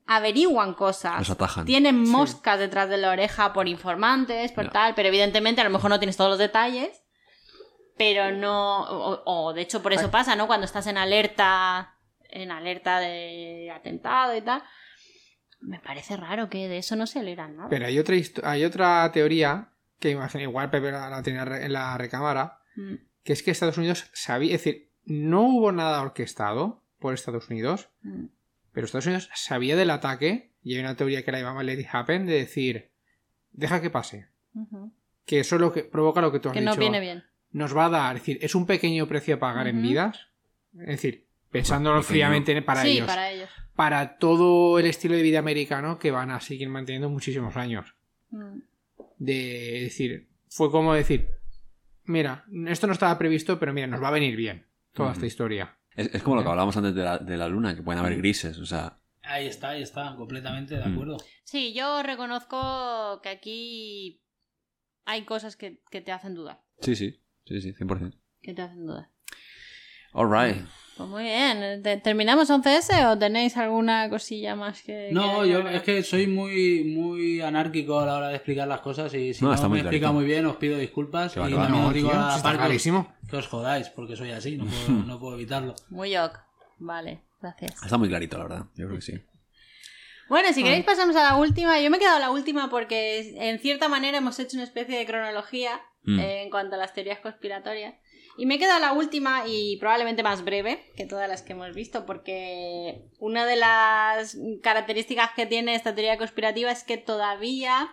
averiguan cosas. Los atajan. Tienen moscas detrás de la oreja por informantes, por tal, pero evidentemente a lo mejor no tienes todos los detalles. Pero no. O, o, de hecho, por eso pasa, ¿no? Cuando estás en alerta. En alerta de atentado y tal. Me parece raro que de eso no se leeran nada. Pero hay otra, hay otra teoría que imagino, igual Pepe la, la tenía en la recámara, Mm. que es que Estados Unidos sabía, es decir, no hubo nada orquestado por Estados Unidos, Mm. Pero Estados Unidos sabía del ataque y hay una teoría que la llamaba Let It Happen de decir, deja que pase, que eso es lo que provoca lo que tú has Que dicho. no viene bien. Nos va a dar, es decir, es un pequeño precio a pagar en vidas, es decir, pensándolo Pequeño. fríamente para sí, ellos, para... para ellos. todo el estilo de vida americano que van a seguir manteniendo muchísimos años. Mm. de decir, fue como decir, mira, esto no estaba previsto, pero mira, nos va a venir bien toda esta historia. Es, es como lo que hablábamos antes de la, de la luna, que pueden haber grises. O sea, Ahí está, ahí está, completamente de Mm. acuerdo. Sí, yo reconozco que aquí hay cosas que, que te hacen dudar. Sí, sí, sí, sí, 100%. Que te hacen dudar. Alright. Pues muy bien. ¿Te- ¿Terminamos 11S o tenéis alguna cosilla más que.? No, que yo es que soy muy, muy anárquico a la hora de explicar las cosas y si No, no, está me muy explica clarito. muy bien os pido disculpas y también No, os digo tío, a Parcos que os jodáis porque soy así, no puedo, [LAUGHS] no puedo evitarlo. Muy ok. Vale, gracias. Está muy clarito, la verdad. Yo creo que sí. Bueno, si queréis pasamos a la última. Yo me he quedado a la última porque en cierta manera hemos hecho una especie de cronología Mm. en cuanto a las teorías conspiratorias. Y me he quedado a la última y probablemente más breve que todas las que hemos visto porque una de las características que tiene esta teoría conspirativa es que todavía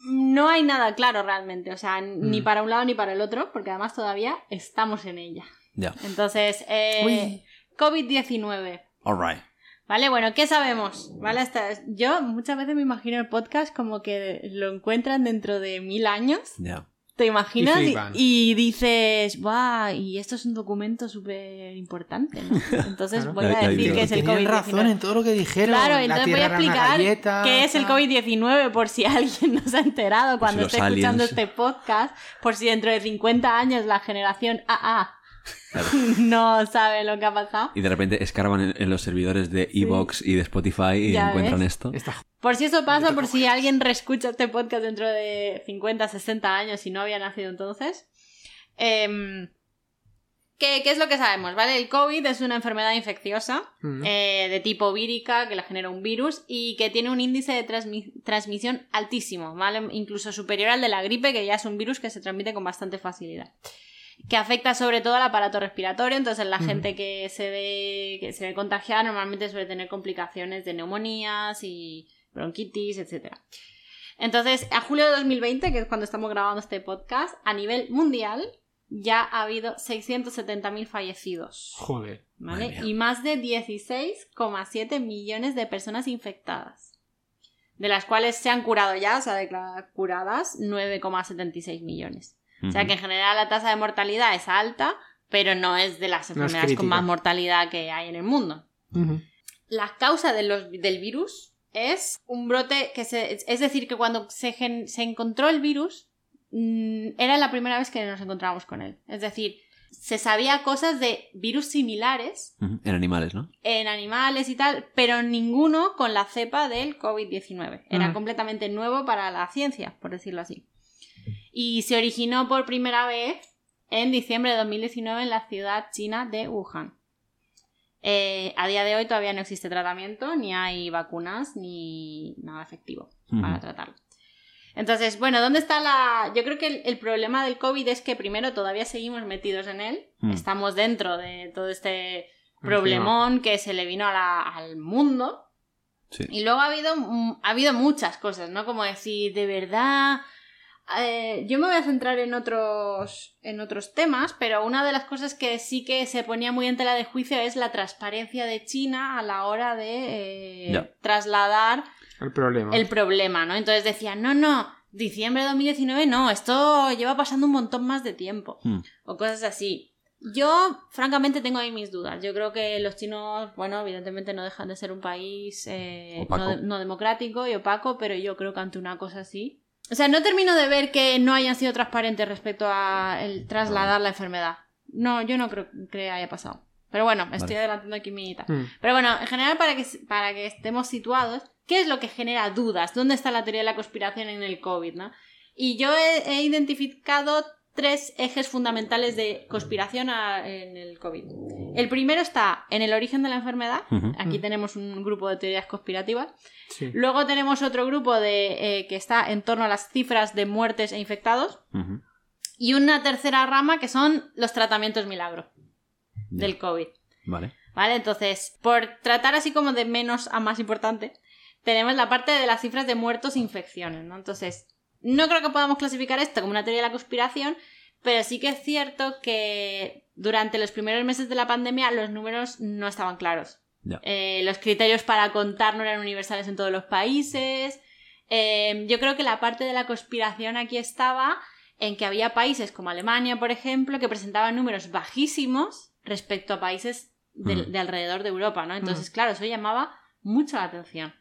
no hay nada claro realmente. O sea, ni Mm. para un lado ni para el otro porque además todavía estamos en ella. Ya. Entonces, eh, Uy. COVID-19. Alright. Vale, bueno, ¿qué sabemos? Vale, hasta yo muchas veces me imagino el podcast como que lo encuentran dentro de mil años. Ya. ¿Te imaginas? Y Y, flipan. y dices, ¡guau! Y esto es un documento súper importante, ¿no? [LAUGHS] Entonces Claro. voy a decir que es el Tenían COVID-19. razón en todo lo que dijeron. Claro, La entonces voy a explicar galleta, qué es el tal. COVID-19 por si [LAUGHS] alguien no se ha enterado cuando los esté escuchando aliens. este podcast, por si dentro de 50 años la generación AA Claro. [LAUGHS] no sabe lo que ha pasado. Y de repente escarban en, en los servidores de Evox y de Spotify y Ya encuentran ves. esto. Está Por si eso pasa, por si alguien reescucha este podcast dentro de 50, 60 años y no había nacido entonces. Em, ¿qué, qué es lo que sabemos? ¿Vale? El COVID es una enfermedad infecciosa Mm. eh, de tipo vírica que la genera un virus y que tiene un índice de transmi- transmisión altísimo, ¿vale? Incluso superior al de la gripe, que ya es un virus que se transmite con bastante facilidad. Que afecta sobre todo al aparato respiratorio, entonces la gente que se ve, que se ve contagiada normalmente suele tener complicaciones de neumonías y bronquitis, etc. Entonces, a julio de 2020, que es cuando estamos grabando este podcast, a nivel mundial ya ha habido 670.000 fallecidos. Joder. Y más de 16,7 millones de personas infectadas. De las cuales se han curado ya, se ha declarado curadas 9,76 millones. O sea que en general la tasa de mortalidad es alta, pero no es de las No enfermedades con más mortalidad que hay en el mundo. Ujú. La causa de los- del virus es un brote que se. Es decir, que cuando se, gen- se encontró el virus, mm, era la primera vez que nos encontrábamos con él. Es decir, se sabía cosas de virus similares. En animales, ¿no? en animales y tal, pero ninguno con la cepa del COVID-19. Era completamente nuevo para la ciencia, por decirlo así. Y se originó por primera vez en diciembre de 2019 en la ciudad china de Wuhan. Eh, a día de hoy todavía no existe tratamiento, ni hay vacunas, ni nada efectivo para tratarlo. Entonces, bueno, ¿dónde está la...? Yo creo que el, el problema del COVID es que primero todavía seguimos metidos en él, Mm. estamos dentro de todo este problemón que se le vino a la- al mundo. Sí. Y luego ha habido, mm, ha habido muchas cosas, ¿no? Como decir, de verdad. Eh, yo me voy a centrar en otros, en otros temas, pero una de las cosas que sí que se ponía muy en tela de juicio es la transparencia de China a la hora de eh, trasladar El problema. el problema, ¿no? Entonces decían, no, no, diciembre de 2019 no, esto lleva pasando un montón más de tiempo. Mm. O cosas así. Yo, francamente, tengo ahí mis dudas. Yo creo que los chinos, bueno, evidentemente no dejan de ser un país eh, no democrático y opaco, pero yo creo que ante una cosa así. O sea, no termino de ver que no hayan sido transparentes respecto a el trasladar la enfermedad. No, yo no creo que haya pasado. Pero bueno, estoy Vale. adelantando aquí mi. Mm. Pero bueno, en general, para que, para que estemos situados, ¿qué es lo que genera dudas? ¿Dónde está la teoría de la conspiración en el COVID? ¿no? Y yo he, he identificado tres ejes fundamentales de conspiración a- en el COVID. El primero está en el origen de la enfermedad. Aquí tenemos un grupo de teorías conspirativas. Sí. Luego tenemos otro grupo de, eh, que está en torno a las cifras de muertes e infectados. Y una tercera rama que son los tratamientos milagro del COVID. Vale. ¿Vale? Entonces, por tratar así como de menos a más importante, tenemos la parte de las cifras de muertos e infecciones, ¿no? Entonces, no creo que podamos clasificar esto como una teoría de la conspiración, pero sí que es cierto que durante los primeros meses de la pandemia los números no estaban claros. Eh, los criterios para contar no eran universales en todos los países. Eh, yo creo que la parte de la conspiración aquí estaba en que había países como Alemania, por ejemplo, que presentaban números bajísimos respecto a países de, Mm. de alrededor de Europa, ¿no? Entonces, claro, eso llamaba mucho la atención.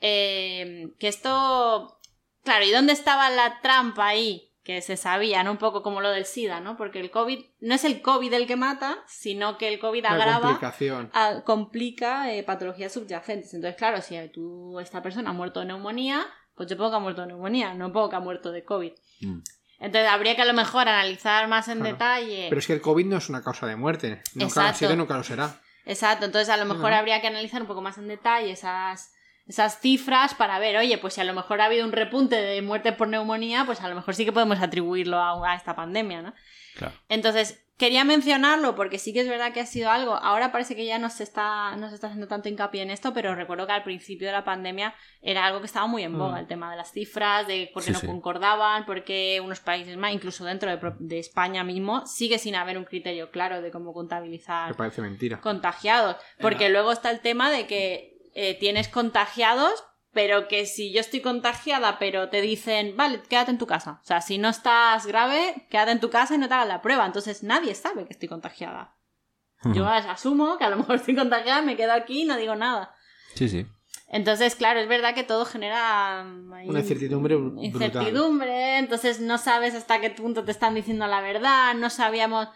Eh, que esto... Claro, ¿y dónde estaba la trampa ahí? Que se sabía, ¿no? Un poco como lo del SIDA, ¿no? Porque el COVID no es el COVID el que mata, sino que el COVID La agrava complicación. a- complica eh, patologías subyacentes. Entonces, claro, si tú, esta persona ha muerto de neumonía, pues yo pongo que ha muerto de neumonía, no pongo que ha muerto de COVID. Mm. Entonces, habría que a lo mejor analizar más en Claro. detalle. Pero es que el COVID no es una causa de muerte. Nunca ha Exacto. sido nunca lo será. Exacto, entonces a lo mejor habría que analizar un poco más en detalle esas, esas cifras para ver, oye, pues si a lo mejor ha habido un repunte de muertes por neumonía, pues a lo mejor sí que podemos atribuirlo a, a esta pandemia, ¿no? Claro. Entonces, quería mencionarlo porque sí que es verdad que ha sido algo. Ahora parece que ya no se está, no se está haciendo tanto hincapié en esto, pero recuerdo que al principio de la pandemia era algo que estaba muy en boga, Mm. el tema de las cifras, de por qué Sí, no sí. concordaban, porque unos países más, incluso dentro de, pro- de España mismo, sigue sin haber un criterio claro de cómo contabilizar Me parece mentira. contagiados. Porque luego está el tema de que eh, tienes contagiados, pero que si yo estoy contagiada, pero te dicen, vale, quédate en tu casa. O sea, si no estás grave, quédate en tu casa y no te hagas la prueba. Entonces nadie sabe que estoy contagiada. Yo as- asumo que a lo mejor estoy contagiada, me quedo aquí y no digo nada. Sí, sí. Entonces, claro, es verdad que todo genera mm, Una incertidumbre brutal. incertidumbre, entonces no sabes hasta qué punto te están diciendo la verdad, no sabíamos...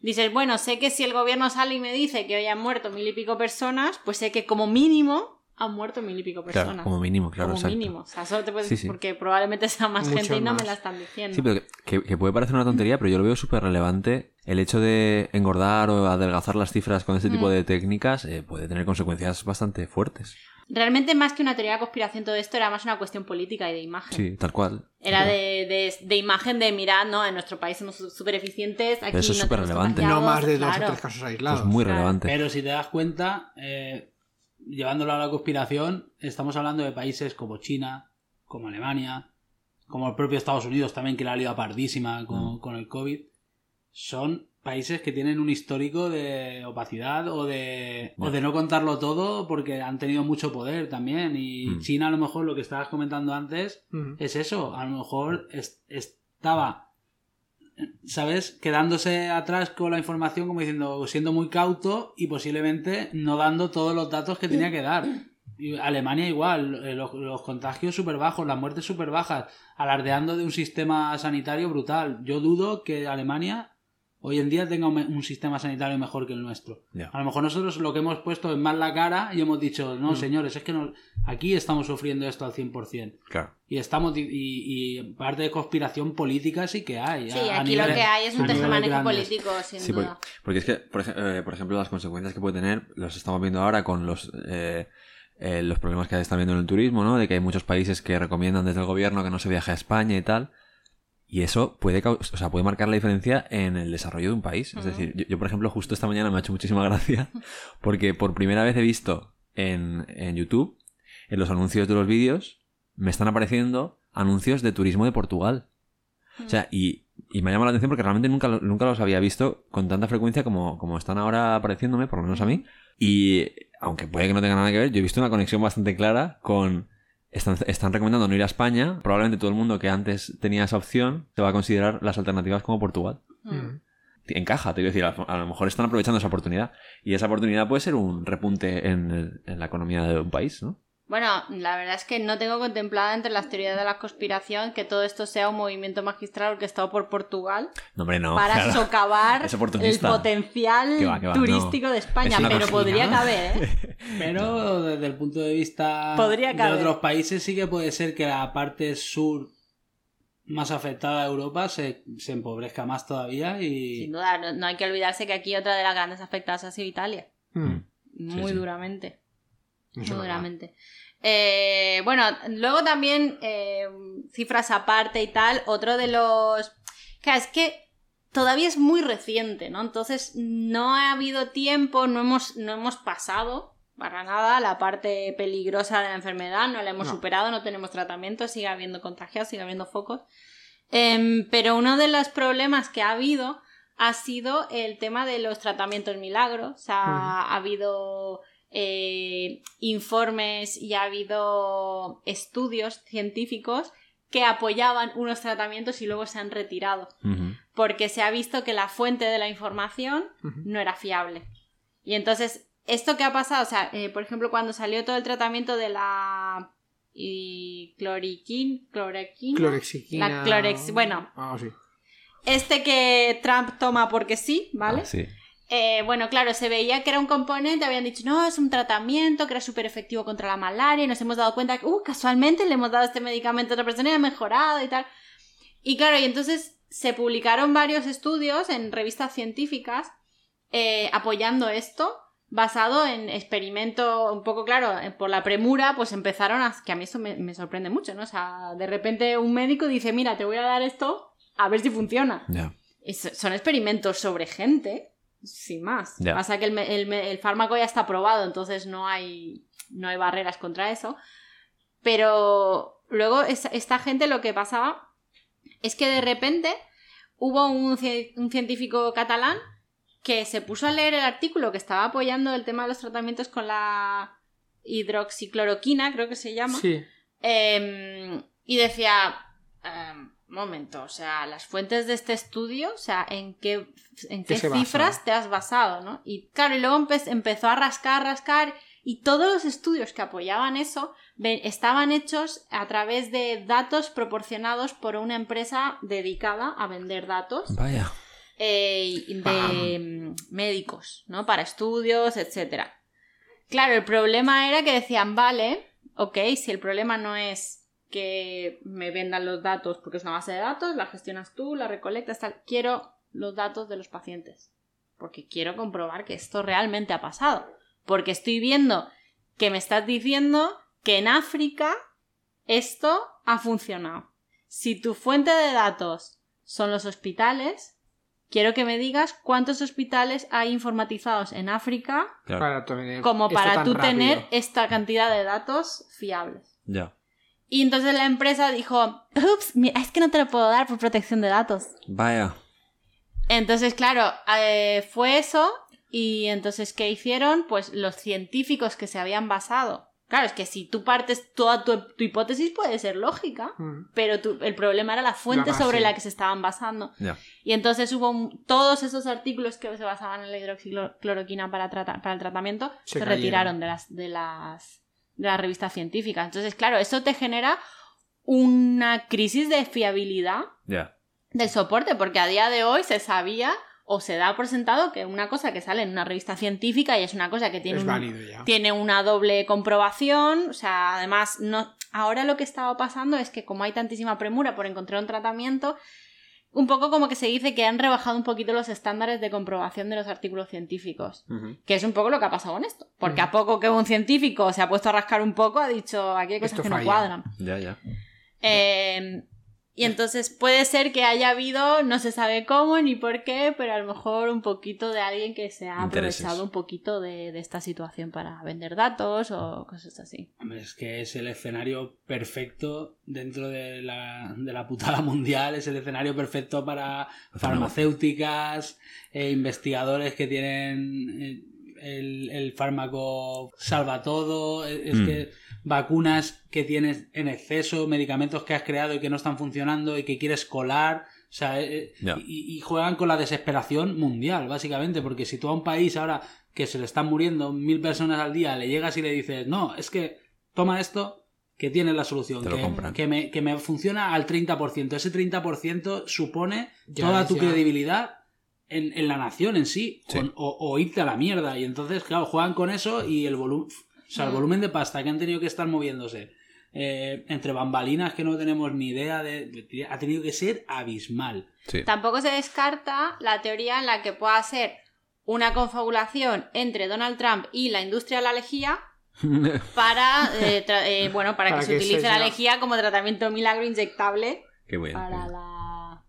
Dices, bueno, sé que si el gobierno sale y me dice que hoy han muerto mil y pico personas, pues sé que como mínimo han muerto mil y pico personas. Claro, como mínimo, claro, Como exacto. mínimo. O sea, solo te puedes Sí, sí. porque probablemente sea más Mucho gente y no me la están diciendo. Sí, pero que puede parecer una tontería, pero yo lo veo súper relevante. El hecho de engordar o adelgazar las cifras con este tipo Mm. de técnicas eh, puede tener consecuencias bastante fuertes. Realmente más que una teoría de conspiración todo esto era más una cuestión política y de imagen. Sí, tal cual. Era de, de, de imagen de, mirad, ¿no? En nuestro país somos súper eficientes, aquí eso es no súper relevante. No más de dos claro. o tres casos aislados. Pues muy Claro. relevante. Pero si te das cuenta, eh, llevándolo a la conspiración, estamos hablando de países como China, como Alemania, como el propio Estados Unidos también, que la ha liado pardísima con, Mm. con el COVID. Son países que tienen un histórico de opacidad o de, o de no contarlo todo porque han tenido mucho poder también. Y Mm. China, a lo mejor, lo que estabas comentando antes, Ujú. es eso. A lo mejor es- estaba, ¿sabes? Quedándose atrás con la información, como diciendo, siendo muy cauto y posiblemente no dando todos los datos que tenía que dar. Y Alemania igual, eh, los, los contagios súper bajos, las muertes súper bajas, alardeando de un sistema sanitario brutal. Yo dudo que Alemania hoy en día tenga un, sistema sanitario mejor que el nuestro. A lo mejor nosotros lo que hemos puesto es más la cara y hemos dicho, no, Mm. señores, es que no- aquí estamos sufriendo esto al 100%. Claro. Y estamos di- y, y parte de conspiración política sí que hay. Sí, a- a aquí lo que hay es un tejemanejo grandes. político, sin Sí, porque, duda. porque es que, por, eh, por ejemplo, las consecuencias que puede tener, los estamos viendo ahora con los, eh, eh, los problemas que están viendo en el turismo, ¿no? De que hay muchos países que recomiendan desde el gobierno que no se viaje a España y tal. Y eso puede, o sea, puede marcar la diferencia en el desarrollo de un país. Es decir, yo, yo, por ejemplo, justo esta mañana me ha hecho muchísima [LAUGHS] gracia porque por primera vez he visto en, en YouTube, en los anuncios de los vídeos, me están apareciendo anuncios de turismo de Portugal. O sea, y, y me ha llamado la atención porque realmente nunca, nunca los había visto con tanta frecuencia como, como están ahora apareciéndome, por lo menos a mí. Y aunque puede que no tenga nada que ver, yo he visto una conexión bastante clara con... Están, están recomendando no ir a España. Probablemente todo el mundo que antes tenía esa opción se va a considerar las alternativas como Portugal. Mm. Encaja, te quiero decir, a, a lo mejor están aprovechando esa oportunidad. Y esa oportunidad puede ser un repunte en, el- en la economía de un país, ¿no? Bueno, la verdad es que no tengo contemplada entre las teorías de la conspiración que todo esto sea un movimiento magistral orquestado por Portugal No, hombre, no. para claro. socavar [LAUGHS] Es el potencial Que va, que va, turístico no. de España, Es pero cocina. podría caber, ¿eh? [LAUGHS] Pero desde el punto de vista Podría de otros países sí que puede ser que la parte sur más afectada de Europa se, se empobrezca más todavía y Sin duda, no, no hay que olvidarse que aquí otra de las grandes afectadas ha sido Italia. Mm. Muy sí. duramente. Duramente. Eh, bueno, luego también, eh, cifras aparte y tal, otro de los... Claro, es que todavía es muy reciente, ¿no? Entonces no ha habido tiempo, no hemos, no hemos pasado para nada la parte peligrosa de la enfermedad, no la hemos No. superado, no tenemos tratamiento, sigue habiendo contagiados, sigue habiendo focos. Em, pero uno de los problemas que ha habido ha sido el tema de los tratamientos milagros. O sea, ha habido eh, informes y ha habido estudios científicos que apoyaban unos tratamientos y luego se han retirado porque se ha visto que la fuente de la información no era fiable. Y entonces, esto que ha pasado, o sea, eh, por ejemplo, cuando salió todo el tratamiento de la y cloriquin, cloroquina, Clorexidina. La clorex- bueno. Ah, sí. este que Trump toma porque sí, ¿vale? Ah, sí. Eh, bueno, claro, se veía que era un componente, habían dicho, no, es un tratamiento que era súper efectivo contra la malaria, y nos hemos dado cuenta que, uh, casualmente le hemos dado este medicamento a otra persona y ha mejorado y tal. Y claro, y entonces se publicaron varios estudios en revistas científicas eh, apoyando esto, basado en experimento, un poco claro, eh, por la premura, pues empezaron a... que a mí eso me, me sorprende mucho, ¿no? O sea, de repente un médico dice, mira, te voy a dar esto, a ver si funciona. Es- son experimentos sobre gente, sin más. Pasa que el, el el fármaco ya está probado, entonces no hay, no hay barreras contra eso. Pero luego es- esta gente lo que pasaba es que de repente hubo un, un científico catalán que se puso a leer el artículo que estaba apoyando el tema de los tratamientos con la hidroxicloroquina, creo que se llama. Sí. Em, y decía, momento, o sea, las fuentes de este estudio, o sea, ¿en qué, en ¿Qué qué se basa? cifras te has basado, no? Y claro, y luego empe- empezó a rascar, rascar, y todos los estudios que apoyaban eso estaban hechos a través de datos proporcionados por una empresa dedicada a vender datos Vaya. eh, de médicos, ¿no? Para estudios, etcétera. Claro, el problema era que decían, vale, ok, si el problema no es que me vendan los datos porque es una base de datos, la gestionas tú, la recolectas, tal, quiero los datos de los pacientes. Porque quiero comprobar que esto realmente ha pasado. Porque estoy viendo que me estás diciendo que en África esto ha funcionado. Si tu fuente de datos son los hospitales, quiero que me digas cuántos hospitales hay informatizados en África Claro. Para tener como para tú rápido. tener esta cantidad de datos fiables. Ya. Y entonces la empresa dijo, ups, es que no te lo puedo dar por protección de datos. Vaya. Entonces, claro, eh, fue eso y entonces, ¿qué hicieron? Pues los científicos que se habían basado. Claro, es que si tú partes toda tu, tu hipótesis puede ser lógica, Mm. pero tu- el problema era la fuente La sobre la que se estaban basando. Y entonces hubo un- todos esos artículos que se basaban en la hidroxicloroquina para, trata- para el tratamiento Se se, retiraron de las, de las de las revistas científicas. Entonces, claro, eso te genera una crisis de fiabilidad del soporte, porque a día de hoy se sabía o se da por sentado que una cosa que sale en una revista científica y es una cosa que tiene, Es un- válido ya. tiene una doble comprobación, o sea, además no ahora lo que estaba pasando es que como hay tantísima premura por encontrar un tratamiento, un poco como que se dice que han rebajado un poquito los estándares de comprobación de los artículos científicos, que es un poco lo que ha pasado con esto, porque a poco que un científico se ha puesto a rascar un poco, ha dicho, aquí hay cosas Esto que no falla. cuadran. Ya, ya. Eh, y entonces puede ser que haya habido, no se sabe cómo ni por qué, pero a lo mejor un poquito de alguien que se ha Intereses. aprovechado un poquito de, de esta situación para vender datos o cosas así. Hombre, es que es el escenario perfecto dentro de la, de la putada [LAUGHS] mundial, es el escenario perfecto para farmacéuticas, eh, investigadores que tienen eh, el, el fármaco salva todo, eh, es Mm. que vacunas que tienes en exceso, medicamentos que has creado y que no están funcionando y que quieres colar. O sea, eh, Ya. y, y juegan con la desesperación mundial, básicamente, porque si tú a un país ahora que se le están muriendo mil personas al día, le llegas y le dices, no, es que toma esto, que tienes la solución, que, me, que me funciona al 30%. Ese 30% supone Ya toda tu ya. credibilidad en, en la nación en sí, Sí. con- o, o irte a la mierda. Y entonces, claro, juegan con eso y el volumen, o sea, el Mm. volumen de pasta que han tenido que estar moviéndose eh, entre bambalinas que no tenemos ni idea de, ha tenido que ser abismal. Sí. Tampoco se descarta la teoría en la que pueda ser una confabulación entre Donald Trump y la industria de la lejía [LAUGHS] para, eh, tra- eh, bueno, para, Para que, se utilice sea- la lejía como tratamiento milagro inyectable Qué bueno. para la...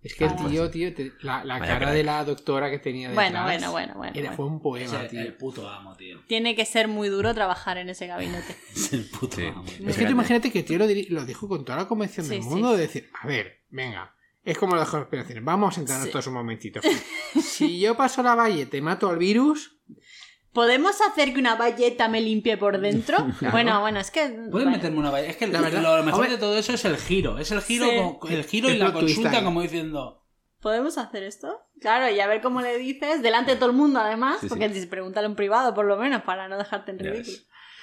Es que el para- tío, tío, te- la, la cara crack. de la doctora que tenía detrás Bueno, bueno, bueno, bueno. era, bueno. fue un Es poema, el, tío. el puto amo, tío. Tiene que ser muy duro trabajar en ese gabinete. [LAUGHS] Es el puto Sí. amo. tío. Es que tú imagínate que el tío lo, dijo con toda la convención Sí, del sí, mundo sí. de decir, a ver, venga, es como las conspiraciones, vamos a centrarnos Sí. todos un momentito. [LAUGHS] si yo paso la valle, te mato al virus, ¿Podemos hacer que una valleta me limpie por dentro? [LAUGHS] Claro. Bueno, bueno, es que... Puedes bueno. meterme una valla. Es que La lo- verdad- lo mejor de todo eso es el giro. Es el giro, Sí. con- el giro y la consulta como diciendo, ¿podemos hacer esto? Claro, y a ver cómo le dices, delante de todo el mundo además, Sí, sí. porque si pregúntalo en privado por lo menos, para no dejarte en ridículo.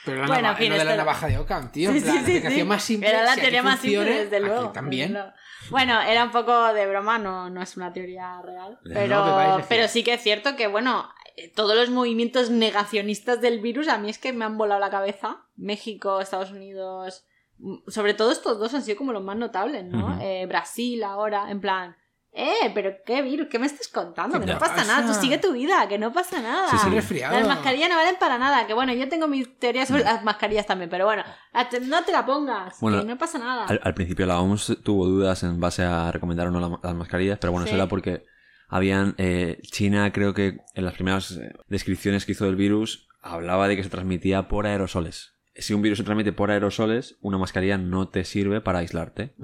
Pero la Bueno, nava- en fin, lo de la esto- navaja de Ockham, tío. Sí, plan, sí, la sí, aplicación sí. más simple. Era la si teoría más simple, desde luego. también. desde luego. Bueno, era un poco de broma, no, no es una teoría real. No, Pero, me parece pero sí que es cierto que, bueno, todos los movimientos negacionistas del virus a mí es que me han volado la cabeza. México, Estados Unidos, mm, sobre todo estos dos han sido como los más notables, ¿no? Eh, Brasil ahora, en plan... Eh, pero qué virus, ¿qué me estás contando? ¿Qué Que no pasa, pasa? nada, tú sigue tu vida, que no pasa nada. Sí, resfriado. Las mascarillas no valen para nada. Que bueno, yo tengo mis teorías sobre las mascarillas también, pero bueno, no te la pongas, Bueno, que no pasa nada. Al, al principio la OMS tuvo dudas en base a recomendar o no la- las mascarillas, pero bueno, Sí. eso era porque habían. eh, China, creo que en las primeras eh, descripciones que hizo del virus, hablaba de que se transmitía por aerosoles. Si un virus se transmite por aerosoles, una mascarilla no te sirve para aislarte.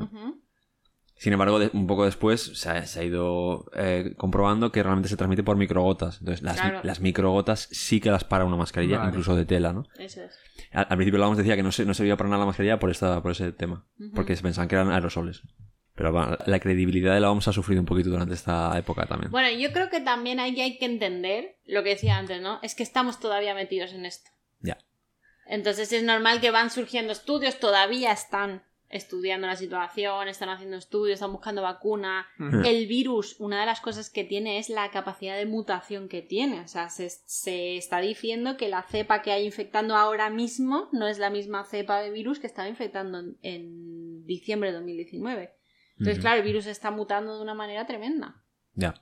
Sin embargo, de- un poco después se ha, se ha ido eh, comprobando que realmente se transmite por microgotas. Entonces, las, Claro. las microgotas sí que las para una mascarilla, Vale. incluso de tela, ¿no? Eso es. Al, al principio la OMS decía que no, se, no servía para nada la mascarilla por, esta, por ese tema, porque se pensaban que eran aerosoles. Pero bueno, la credibilidad de la OMS ha sufrido un poquito durante esta época también. Bueno, yo creo que también ahí hay que entender lo que decía antes, ¿no? Es que estamos todavía metidos en esto. Ya. Entonces es normal que van surgiendo estudios, todavía están estudiando la situación, están haciendo estudios, están buscando vacuna. El virus, una de las cosas que tiene es la capacidad de mutación que tiene. O sea, se, se está diciendo que la cepa que hay infectando ahora mismo no es la misma cepa de virus que estaba infectando en, en diciembre de 2019. Entonces, claro, el virus está mutando de una manera tremenda. Ya.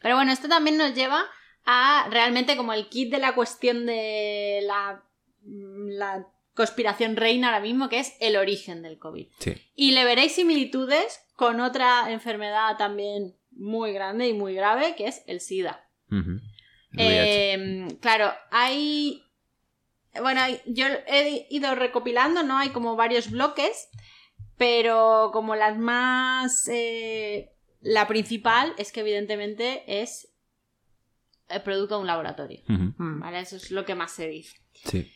Pero bueno, esto también nos lleva a realmente como el kit de la cuestión de la, la conspiración reina ahora mismo, que es el origen del COVID. Sí. Y le veréis similitudes con otra enfermedad también muy grande y muy grave, que es el SIDA. Eh, claro, hay... Bueno, yo he ido recopilando, ¿no? Hay como varios bloques, pero como las más... eh, la principal es que evidentemente es el producto de un laboratorio. Mm. ¿vale? Eso es lo que más se dice. Sí.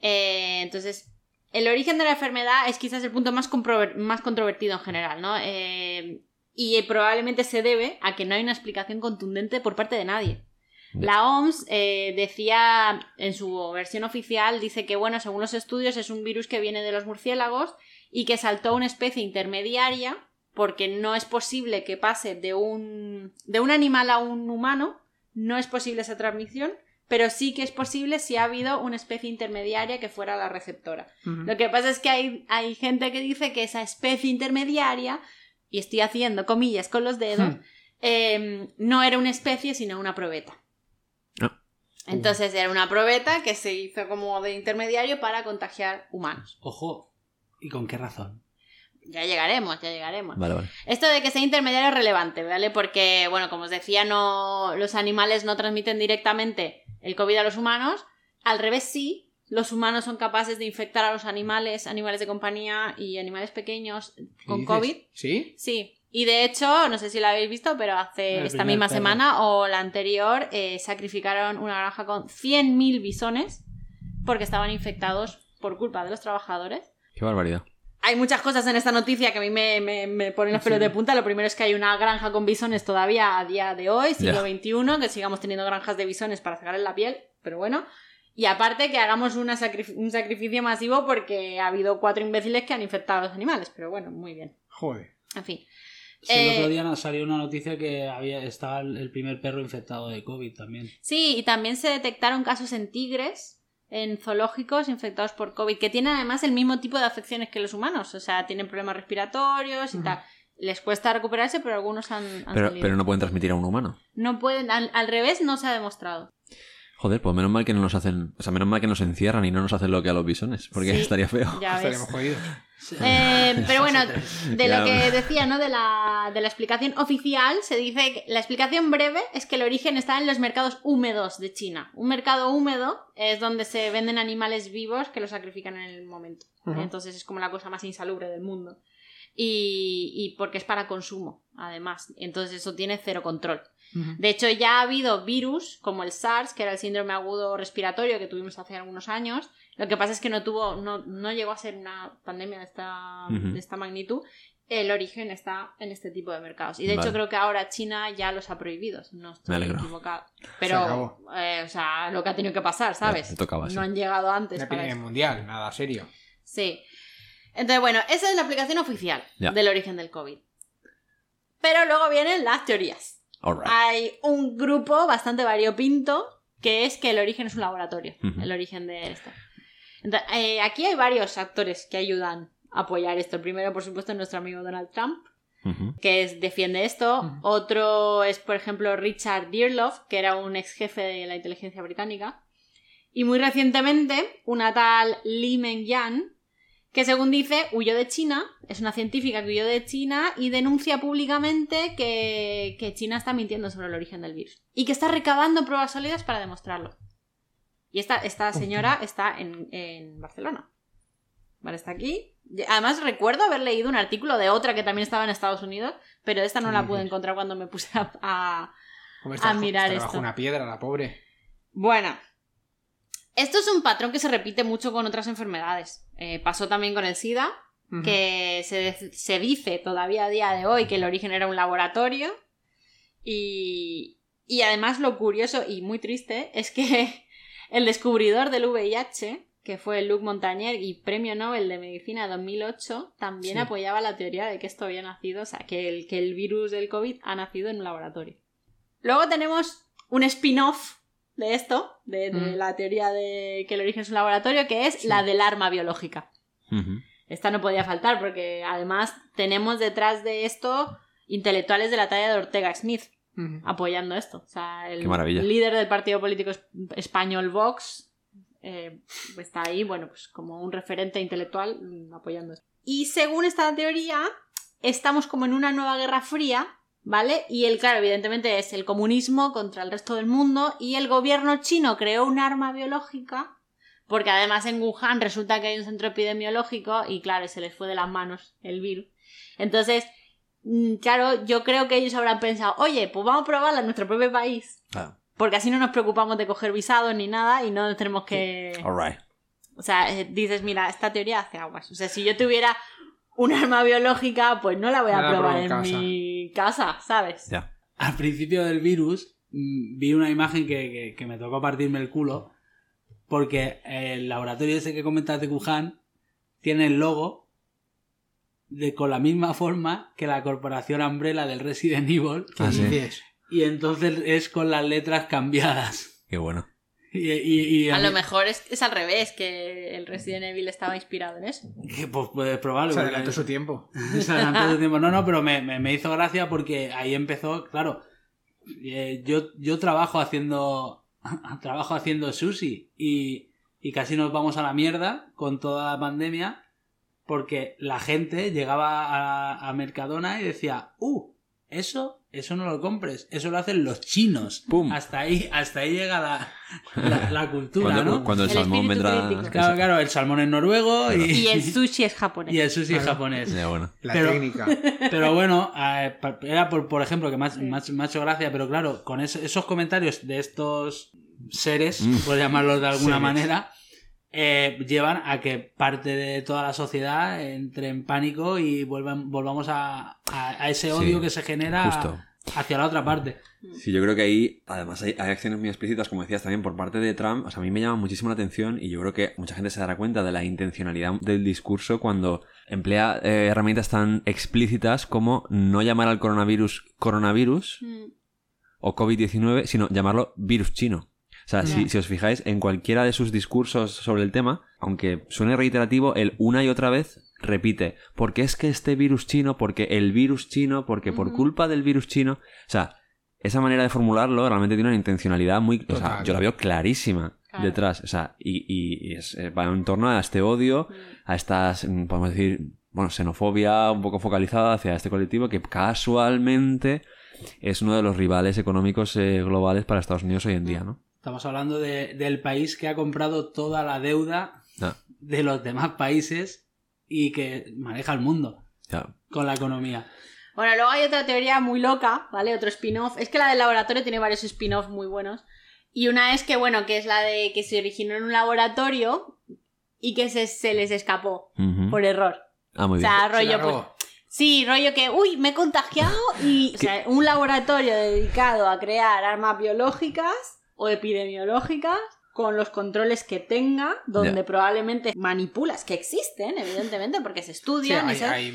Eh, entonces, el origen de la enfermedad es quizás el punto más, controvertido en general, ¿no? Eh, y probablemente se debe a que no hay una explicación contundente por parte de nadie. La OMS eh, decía en su versión oficial, dice que, bueno, según los estudios es un virus que viene de los murciélagos y que saltó a una especie intermediaria porque no es posible que pase de un, de un animal a un humano, no es posible esa transmisión, pero sí que es posible si ha habido una especie intermediaria que fuera la receptora. Lo que pasa es que hay, hay gente que dice que esa especie intermediaria, y estoy haciendo comillas con los dedos, Hmm. eh, no era una especie sino una probeta. Ah. Entonces era una probeta que se hizo como de intermediario para contagiar humanos. Ojo. ¿Y con qué razón? Ya llegaremos, ya llegaremos. Vale, vale. Esto de que sea intermediario es relevante, ¿vale? Porque, bueno, como os decía, no, los animales no transmiten directamente el COVID a los humanos. Al revés, sí. Los humanos son capaces de infectar a los animales, animales de compañía y animales pequeños ¿Qué con? COVID. ¿Sí? Sí. Y de hecho, no sé si lo habéis visto, pero hace El esta misma perro. semana o la anterior eh, sacrificaron una granja con 100.000 bisones porque estaban infectados por culpa de los trabajadores. Qué barbaridad. Hay muchas cosas en esta noticia que a mí me, me, me ponen los pelos Sí. de punta. Lo primero es que hay una granja con bisones todavía a día de hoy, siglo. XXI, que sigamos teniendo granjas de bisones para sacarles la piel, pero bueno. Y aparte que hagamos una sacrif- un sacrificio masivo porque ha habido cuatro imbéciles que han infectado a los animales, pero bueno, muy bien. Joder. En fin. Sí, el Eh, otro día nos salió una noticia que había estaba el el primer perro infectado de COVID también. Sí, y también se detectaron casos en tigres, en zoológicos infectados por COVID, que tienen además el mismo tipo de afecciones que los humanos, o sea, tienen problemas respiratorios y tal. Les cuesta recuperarse, pero algunos han, han Pero, no pueden transmitir a un humano. No pueden, al, al revés no se ha demostrado. Joder, pues menos mal que no nos hacen. O sea, menos mal que nos encierran y no nos hacen lo que a los bisones. Porque Sí. [LAUGHS] estaría feo. Ya ves. Estaremos Eh, [LAUGHS] pero bueno, de lo que decía, ¿no? De la, de la explicación oficial, se dice que la explicación breve es que el origen está en los mercados húmedos de China. Un mercado húmedo es donde se venden animales vivos que los sacrifican en el momento. Entonces es como la cosa más insalubre del mundo. Y, y porque es para consumo, además. Entonces eso tiene cero control. De hecho, ya ha habido virus como el SARS, que era el síndrome agudo respiratorio que tuvimos hace algunos años. Lo que pasa es que no tuvo, no, no llegó a ser una pandemia de esta, de esta magnitud. el origen está en este tipo de mercados. Y de Vale. hecho creo que ahora China ya los ha prohibido, no Me estoy alegro. equivocado. Pero, eh, o sea, lo que ha tenido que pasar, ¿sabes? Sí. No han llegado antes La para epidemia eso. mundial, nada serio. Sí. Entonces, bueno, esa es la aplicación oficial Ya. del origen del COVID. Pero luego vienen las teorías. Hay un grupo bastante variopinto que es que el origen es un laboratorio. El origen de esto. Entonces, eh, aquí hay varios actores que ayudan a apoyar esto. El primero, por supuesto, es nuestro amigo Donald Trump, que es, defiende esto. Otro es, por ejemplo, Richard Dearlove, que era un ex jefe de la inteligencia británica. Y muy recientemente, una tal Li Mengyan, que según dice, huyó de China, es una científica que huyó de China y denuncia públicamente que, que China está mintiendo sobre el origen del virus. Y que está recabando pruebas sólidas para demostrarlo. Y esta, esta señora está en, en Barcelona. Vale, está aquí. Además, recuerdo haber leído un artículo de otra que también estaba en Estados Unidos, pero esta no ¿Qué la pude encontrar cuando me puse a- a, A está- mirar está bajo esto. una piedra, la pobre. Bueno, esto es un patrón que se repite mucho con otras enfermedades. Eh, pasó también con el SIDA, que se, se dice todavía a día de hoy que el origen era un laboratorio. Y, y además lo curioso y muy triste es que el descubridor del VIH, que fue Luc Montagnier y premio Nobel de Medicina 2008, también Sí. apoyaba la teoría de que esto había nacido, o sea, que el, que el virus del COVID ha nacido en un laboratorio. Luego tenemos un spin-off de esto, de, de Mm. la teoría de que el origen es un laboratorio, que es Sí. la del arma biológica. Esta no podía faltar porque además tenemos detrás de esto intelectuales de la talla de Ortega Smith Apoyando esto. O sea, el Qué maravilla. líder del partido político es- español Vox eh, está ahí, bueno, pues como un referente intelectual mm, apoyando esto. Y según esta teoría, estamos como en una nueva guerra fría, ¿vale? Y el, claro, evidentemente es el comunismo contra el resto del mundo y el gobierno chino creó un arma biológica porque además en Wuhan resulta que hay un centro epidemiológico y claro, se les fue de las manos el virus. Entonces, claro, yo creo que ellos habrán pensado, oye, pues vamos a probarla en nuestro propio país, Claro. porque así no nos preocupamos de coger visados ni nada y no tenemos que... Alright. O sea, eh, dices, mira, esta teoría hace aguas. O sea, si yo tuviera un arma biológica, pues no la voy a la probar en casa. mi casa, ¿sabes? Ya. Al principio del virus mm, vi una imagen que, que- que me tocó partirme el culo porque el laboratorio ese que comentas de Wuhan tiene el logo de con la misma forma que la corporación Umbrella del Resident Evil ¿Qué Ah, sí. y entonces es con las letras cambiadas. Qué bueno. Y, y- y A lo mejor es, es al revés, que el Resident Evil estaba inspirado en eso. que, pues puedes probarlo. Se adelantó su tiempo. [LAUGHS] Se adelantó su tiempo. No, no, pero me, me- me hizo gracia porque ahí empezó, claro, eh, yo, yo trabajo haciendo [LAUGHS] trabajo haciendo sushi y, y casi nos vamos a la mierda con toda la pandemia porque la gente llegaba a, a Mercadona y decía, ¡uh! Eso, eso no lo compres, eso lo hacen los chinos. ¡Pum! Hasta ahí, hasta ahí llega la, la, la cultura, Cuando, ¿no? cuando el, El salmón vendrá. crítico. Claro, claro, el salmón es noruego Claro. y, Y el sushi es japonés. y el sushi es japonés. Ya, bueno. La Pero- técnica. [LAUGHS] Pero bueno, eh, era por, por ejemplo que más, más, me ha hecho gracia, pero claro, con es- esos comentarios de estos seres, Mm. por llamarlos de alguna Seres. manera, eh, llevan a que parte de toda la sociedad entre en pánico y vuelvan, volvamos a, a- a ese Sí, odio que se genera justo. hacia la otra parte. Sí, yo creo que ahí, además, hay, hay acciones muy explícitas, como decías también, por parte de Trump. O sea, a mí me llama muchísimo la atención y yo creo que mucha gente se dará cuenta de la intencionalidad del discurso cuando emplea eh, herramientas tan explícitas como no llamar al coronavirus coronavirus Mm. o COVID-19, sino llamarlo virus chino. O sea, si, os fijáis, en cualquiera de sus discursos sobre el tema, aunque suene reiterativo, él una y otra vez repite, porque es que este virus chino, porque el virus chino, porque por culpa del virus chino. O sea, esa manera de formularlo realmente tiene una intencionalidad muy. O sea, yo la veo clarísima Claro. detrás. O sea, y, y- y es, eh, va en torno a este odio, Mm. a estas, mm, podemos decir, bueno, xenofobia un poco focalizada hacia este colectivo que casualmente es uno de los rivales económicos eh, globales para Estados Unidos hoy en día, ¿no? Estamos hablando de- del país que ha comprado toda la deuda de los demás países y que maneja el mundo con la economía. Bueno, luego hay otra teoría muy loca, ¿vale? Otro spin-off. Es que la del laboratorio tiene varios spin-offs muy buenos. Y una es que, bueno, que es la de que se originó en un laboratorio y que se, se les escapó por error. Ah, muy O bien. sea, Se rollo, pues. Sí, rollo que, uy, me he contagiado y... O [LAUGHS] sea, un laboratorio dedicado a crear armas biológicas o epidemiológicas con los controles que tenga, donde probablemente manipulas, que existen, evidentemente, porque se Sí, estudian y hay, se- hay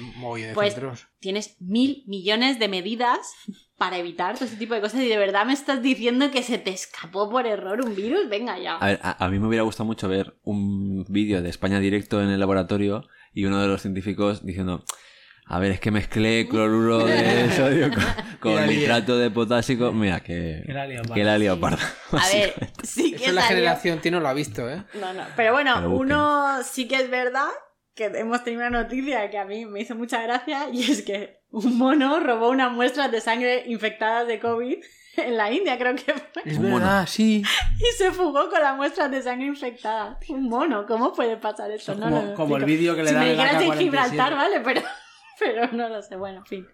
Pues- tienes mil millones de medidas para evitar todo este tipo de cosas y de verdad me estás diciendo que se te escapó por error un virus, venga ya. A ver, a, a mí me hubiera gustado mucho ver un vídeo de España directo en el laboratorio y uno de los científicos diciendo, a ver, es que mezclé cloruro de [LAUGHS] sodio con, con nitrato de potásico. Mira, que, Que la que liado Sí. [LAUGHS] A ver, sí que Eso la salió- generación T no lo ha visto, ¿eh? No, no. Pero bueno, Pero uno sí que es verdad que hemos tenido una noticia que a mí me hizo mucha gracia y es que un mono robó unas muestras de sangre infectadas de COVID en la India, creo que fue, Es Un mono. verdad, sí. y se fugó con las muestras de sangre infectada. Un mono, ¿cómo puede pasar eso? Eso es No como, como el vídeo que le Si da me el dijeras en AK-47. Gibraltar, vale, pero, [LAUGHS] pero no lo sé. Bueno, en fin.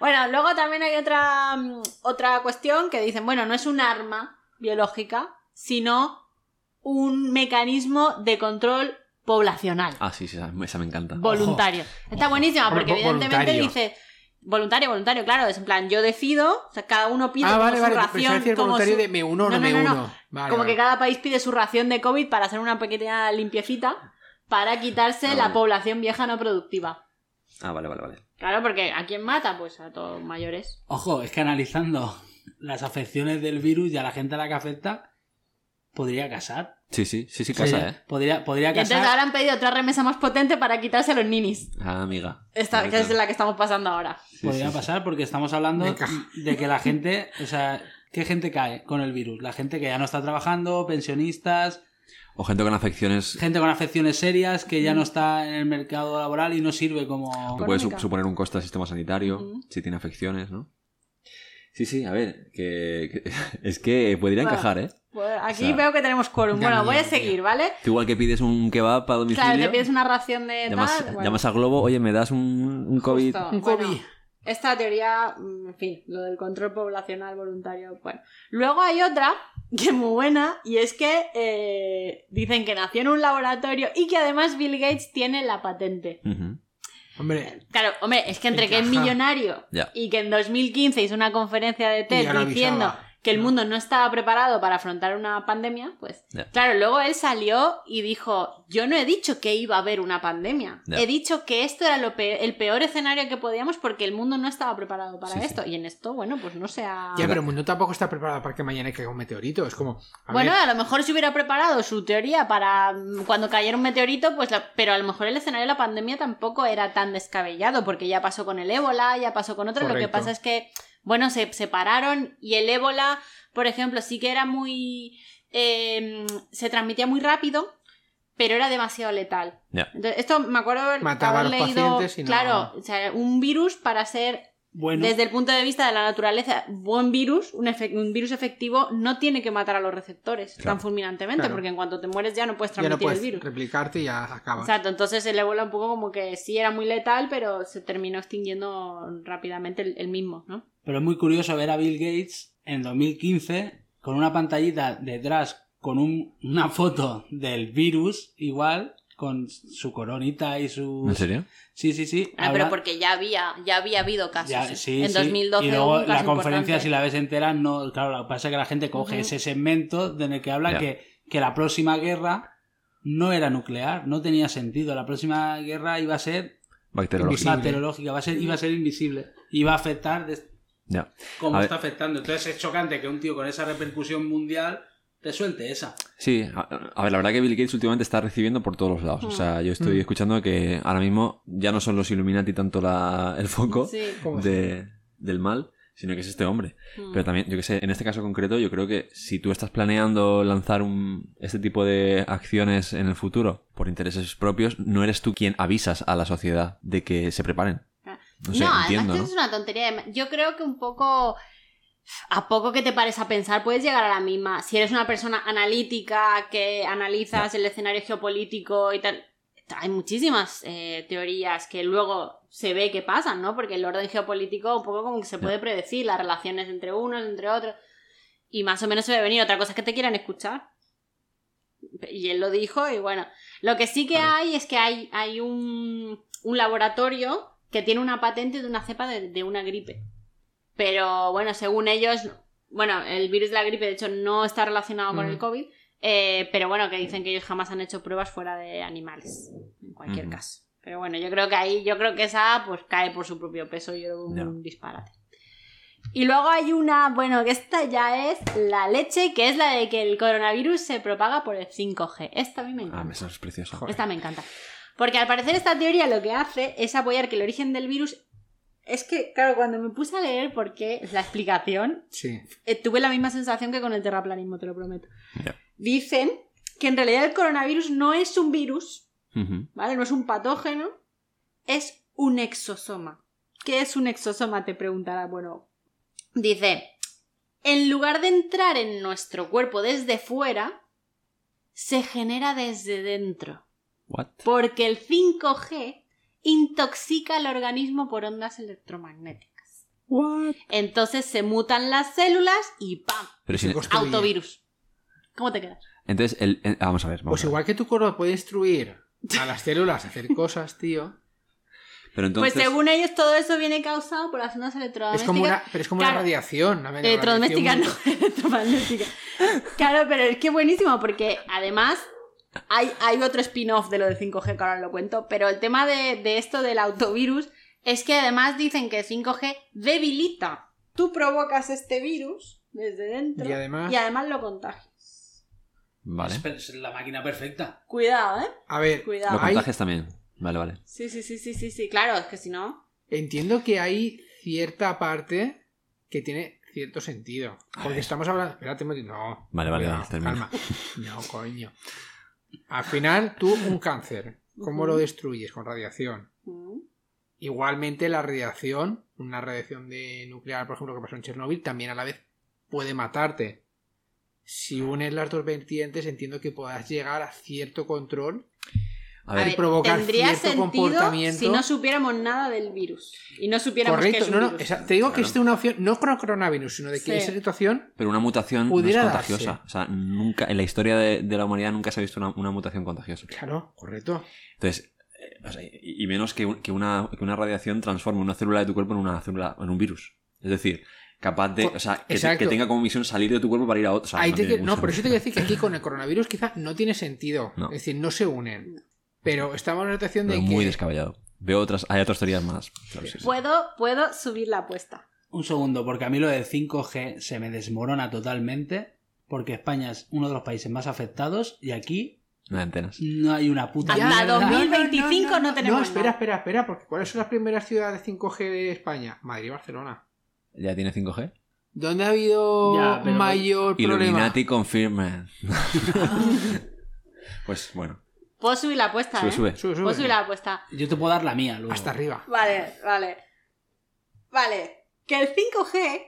Bueno, luego también hay otra, mm, otra cuestión que dicen, bueno, no es un arma biológica, sino un mecanismo de control poblacional. Ah, sí, sí, esa, esa me encanta. voluntario. Está buenísima porque Vo- evidentemente dice... Voluntario, voluntario, claro, es en plan, yo decido, o sea, cada uno pide Ah, como vale, su vale. ración. Decir como voluntario su- de me uno no, No, me no, no, uno. Vale, como vale. que cada país pide su ración de COVID para hacer una pequeña limpiecita para quitarse Ah, la población vieja no productiva. Ah, vale, vale, vale. Claro, porque ¿a quién mata? Pues a todos mayores. Ojo, es que analizando las afecciones del virus y a la gente a la que afecta, podría casar. Sí, sí, sí, sí, casa, Podría- ¿eh? Podría, podría Y entonces casar. ahora han pedido otra remesa más potente para quitarse a los ninis. Ah, amiga. Esta, que es la que estamos pasando ahora. Sí, podría sí, sí. pasar porque estamos hablando de que la gente, o sea, ¿qué gente cae con el virus? La gente que ya no está trabajando, pensionistas, O gente con afecciones gente con afecciones serias que ya no está en el mercado laboral y no sirve como... que puede su- suponer un coste al sistema sanitario, si tiene afecciones, ¿no? Sí, sí, a ver, que, que- [LAUGHS] es que podría Bueno. encajar, ¿eh? Pues aquí O sea, veo que tenemos quórum. Bueno, voy a seguir, ¿vale? Tú igual que pides un kebab para domicilio, Claro, te pides una ración de llamas, tal. bueno. llamas a Globo, oye, me das un, un COVID. Justo, Un bueno, COVID. esta teoría, mm, en fin, lo del control poblacional voluntario, bueno. Luego hay otra [LAUGHS] que es muy buena y es que eh, dicen que nació en un laboratorio y que además Bill Gates tiene la patente. Hombre, Claro, hombre, es que entre que es millonario y que en 2015 hizo una conferencia de TED diciendo avisaba. Que el No. mundo no estaba preparado para afrontar una pandemia, pues claro, luego él salió y dijo, yo no he dicho que iba a haber una pandemia, he dicho que esto era lo pe- el peor escenario que podíamos porque el mundo no estaba preparado para Sí, sí. esto y en esto, bueno, pues no se ha... ya, pero el mundo tampoco está preparado para que mañana caiga un meteorito. Es como. a Bueno, ver, a lo mejor se hubiera preparado su teoría para mm, cuando cayera un meteorito, pues la- pero a lo mejor el escenario de la pandemia tampoco era tan descabellado, porque ya pasó con el ébola, ya pasó con otros. Lo que pasa es que, bueno, se separaron y el ébola, por ejemplo, sí que era muy. eh, se transmitía muy rápido, pero era demasiado letal. Entonces, esto me acuerdo haber, Mataba haber a los leído. pacientes y no- Claro, o sea, un virus para ser Bueno, desde el punto de vista de la naturaleza, buen virus, un, virus efectivo, no tiene que matar a los receptores Claro. tan fulminantemente, Claro. porque en cuanto te mueres ya no puedes ya no transmitir puedes el virus. replicarte y ya acabas. Exacto, entonces el ébola un poco como que sí era muy letal, pero se terminó extinguiendo rápidamente el, el mismo, ¿no? pero es muy curioso ver a Bill Gates en 2015 con una pantallita detrás con un- una foto del virus igual con su coronita y su ¿En serio? sí sí sí Ah, habla- pero porque ya había, ya había habido casos. Ya, ¿eh? sí, en sí. 2012 y luego la conferencia importante. si la ves entera no claro lo que pasa es que la gente coge ese segmento en el que habla que, que la próxima guerra no era nuclear no tenía sentido la próxima guerra iba a ser bacteriológica va a ser iba a ser invisible iba a afectar de- Ya. como A ver. está afectando entonces es chocante que un tío con esa repercusión mundial te suelte esa Sí, a, a ver, la verdad que Bill Gates últimamente está recibiendo por todos los lados. O sea, yo estoy Mm. escuchando que ahora mismo ya no son los Illuminati tanto la, el foco Sí. ¿Cómo de, del mal, sino que es este hombre. Mm. Pero también, yo que sé, en este caso concreto, yo creo que si tú estás planeando lanzar un, este tipo de acciones en el futuro por intereses propios, no eres tú quien avisas a la sociedad de que se preparen. No sé, no, entiendo, además ¿no? es una tontería. de- Yo creo que un poco. A poco que te pares a pensar, puedes llegar a la misma. Si eres una persona analítica que analizas el escenario geopolítico y tal. Hay muchísimas eh, teorías que luego se ve que pasan, ¿no? Porque el orden geopolítico un poco como que se puede predecir las relaciones entre unos, entre otros. Y más o menos se ve venir. Otra cosa es que te quieran escuchar. Y él lo dijo y bueno. Lo que sí que hay es que hay, hay un, un laboratorio que tiene una patente de una cepa de, de una gripe. Pero bueno, según ellos, bueno, el virus de la gripe de hecho no está relacionado con Mm. el COVID, eh, pero bueno, que dicen que ellos jamás han hecho pruebas fuera de animales, en cualquier caso. Pero bueno, yo creo que ahí, yo creo que esa pues cae por su propio peso, yo creo un disparate. Y luego hay una, bueno, que esta ya es la leche, que es la de que el coronavirus se propaga por el 5G. Esta a mí me encanta. Ah, eso es precioso. Joder. Esta me encanta. Porque al parecer esta teoría lo que hace es apoyar que el origen del virus... Es que, claro, cuando me puse a leer por qué la explicación, Sí. eh, tuve la misma sensación que con el terraplanismo, te lo prometo. Dicen que en realidad el coronavirus no es un virus. ¿vale? No es un patógeno, es un exosoma. ¿Qué es un exosoma? Te preguntará. Bueno, dice, en lugar de entrar en nuestro cuerpo desde fuera, se genera desde dentro. What? Porque el 5G intoxica al organismo por ondas electromagnéticas. What? Entonces se mutan las células y ¡pam! Pero si... Autovirus. ¿Cómo te quedas? Entonces, el, el- vamos a ver. vamos Pues a ver. igual que tu cuerpo puede instruir a las células a hacer cosas, tío. Pero entonces... Pues según ellos todo eso viene causado por las ondas Es electrodomésticas. como una, pero es como Claro. una radiación. la Electrodoméstica, no, [LAUGHS] electromagnética. Claro, pero es que buenísimo porque además hay, hay otro spin-off de lo del 5G que ahora lo cuento, pero el tema de, de esto del autovirus es que además dicen que el 5G debilita. Tú provocas este virus desde dentro Y además- y además lo contagias. Vale. Es, la máquina perfecta. Cuidado, ¿eh? A ver, Lo Cuidado. Hay- contagias también. Vale, vale. Sí, sí, sí, sí, sí, sí. Claro, es que si no... entiendo que hay cierta parte que tiene cierto sentido. Porque estamos hablando. Espérate, no. Vale, vale, cuidado, vale, calma. [LAUGHS] No, coño. Al final, tú, un cáncer, ¿cómo lo destruyes? Con radiación. Igualmente, la radiación, una radiación de nuclear, por ejemplo, que pasó en Chernobyl, también a la vez puede matarte. Si unes las dos vertientes, entiendo que puedas llegar a cierto control. A A ver, ver, provocar tendría cierto sentido comportamiento. si no supiéramos nada del virus. Y no supiéramos que Correcto, es un no, no, virus. esa- te digo que Claro. esta es una opción, no con el coronavirus, sino de que Sí. esa situación pero una mutación no es darse. contagiosa. O sea, nunca, en la historia de, de la humanidad nunca se ha visto una, una mutación contagiosa. Claro, correcto. Entonces, eh, o sea, y, menos que, un- que una, que una radiación transforme una célula de tu cuerpo en una célula, en un virus. Es decir, capaz de, o sea, que, que tenga como misión salir de tu cuerpo para ir a otro. O sea, Ahí no te- no, por eso te sentido. quiero decir que aquí con el coronavirus quizá no tiene sentido. No. Es decir, no se unen. Pero estamos en la situación de Pero que... muy descabellado. Veo otras, hay otras teorías más. Claro, sí, sí. Puedo, puedo subir la apuesta. Un segundo, porque a mí lo del 5G se me desmorona totalmente. Porque España es uno de los países más afectados y aquí No hay antenas. no hay una puta Hasta mierda. 2025 no tenemos No, espera, nada. espera, espera, porque ¿cuáles son las primeras ciudades 5G de España? Madrid y Barcelona. ¿Ya tiene 5G? ¿Dónde ha habido Ya, mayor problema? Illuminati confirmed. [LAUGHS] pues bueno, Puedo subir la apuesta, sube, ¿eh? sube. Sube, sube. Puedo subir la apuesta. Yo te puedo dar la mía luego. Hasta arriba. Vale, vale. Vale. Que el 5G,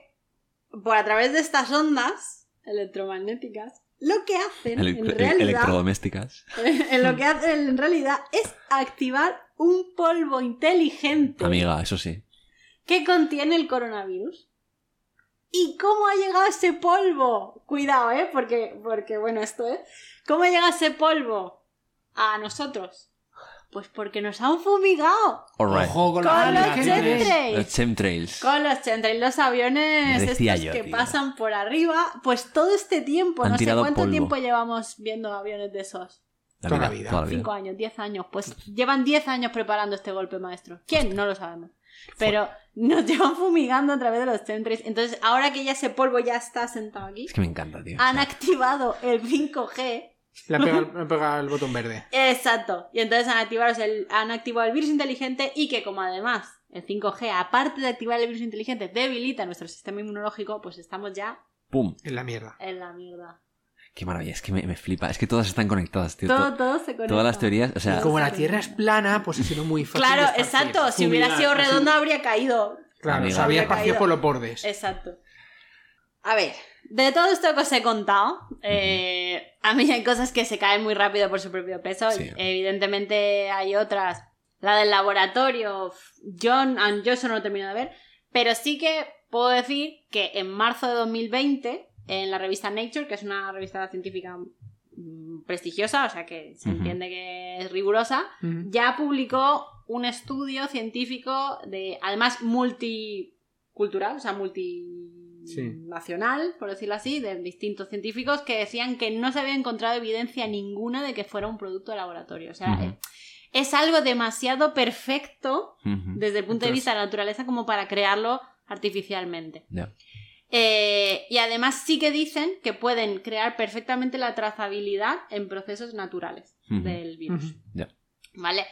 por a través de estas ondas electromagnéticas, lo que hacen Ele- en realidad, electrodomésticas. [LAUGHS] en lo que hacen en realidad es activar un polvo inteligente Amiga, eso sí. que contiene el coronavirus. ¿Y cómo ha llegado ese polvo? Cuidado, ¿eh? Porque, porque bueno, esto es. ¿Cómo llega ese polvo a nosotros? Pues porque nos han fumigado. Ojo con, los chemtrails. Los chemtrails. Con los chemtrails, los aviones estos yo, que tío. pasan por arriba. Pues todo este tiempo, Han no sé cuánto polvo. tiempo llevamos viendo aviones de esos. La Toda la vida. Toda la vida. Cinco años, diez años. Pues llevan diez años preparando este golpe maestro. ¿Quién? No lo sabemos. Pero nos llevan fumigando a través de los chemtrails. Entonces, ahora que ya ese polvo ya está sentado aquí, Es que me encanta, tío. O han sea, activado el 5G. Le han pegado el botón verde. Exacto. Y entonces han activado, el, han activado el virus inteligente y que como además el 5G, aparte de activar el virus inteligente, debilita nuestro sistema inmunológico, pues estamos ya ¡Pum! En la mierda. en la mierda. Qué maravilla, es que me, me flipa. Es que todas están conectadas, tío. Todo, To- todo se conecta. todas las teorías, o sea, Y como la Tierra es plana, pues ha sido muy fácil. Claro, exacto. Si hubiera sido así. redonda habría caído. Claro, o sea, había Habría espacio por los bordes. Exacto. A ver, de todo esto que os he contado, eh, a mí hay cosas que se caen muy rápido por su propio peso. Sí. Evidentemente hay otras. La del laboratorio, John and Johnson no lo termino de ver. Pero sí que puedo decir que en marzo de 2020, en la revista Nature, que es una revista científica mm, prestigiosa, o sea que se entiende que es rigurosa, ya publicó un estudio científico de, además, multicultural, o sea, multinacional, por decirlo así, de distintos científicos que decían que no se había encontrado evidencia ninguna de que fuera un producto de laboratorio. O sea, eh, es algo demasiado perfecto desde el punto de vista de la naturaleza como para crearlo artificialmente. Eh, y además sí que dicen que pueden crear perfectamente la trazabilidad en procesos naturales del virus. ¿Vale?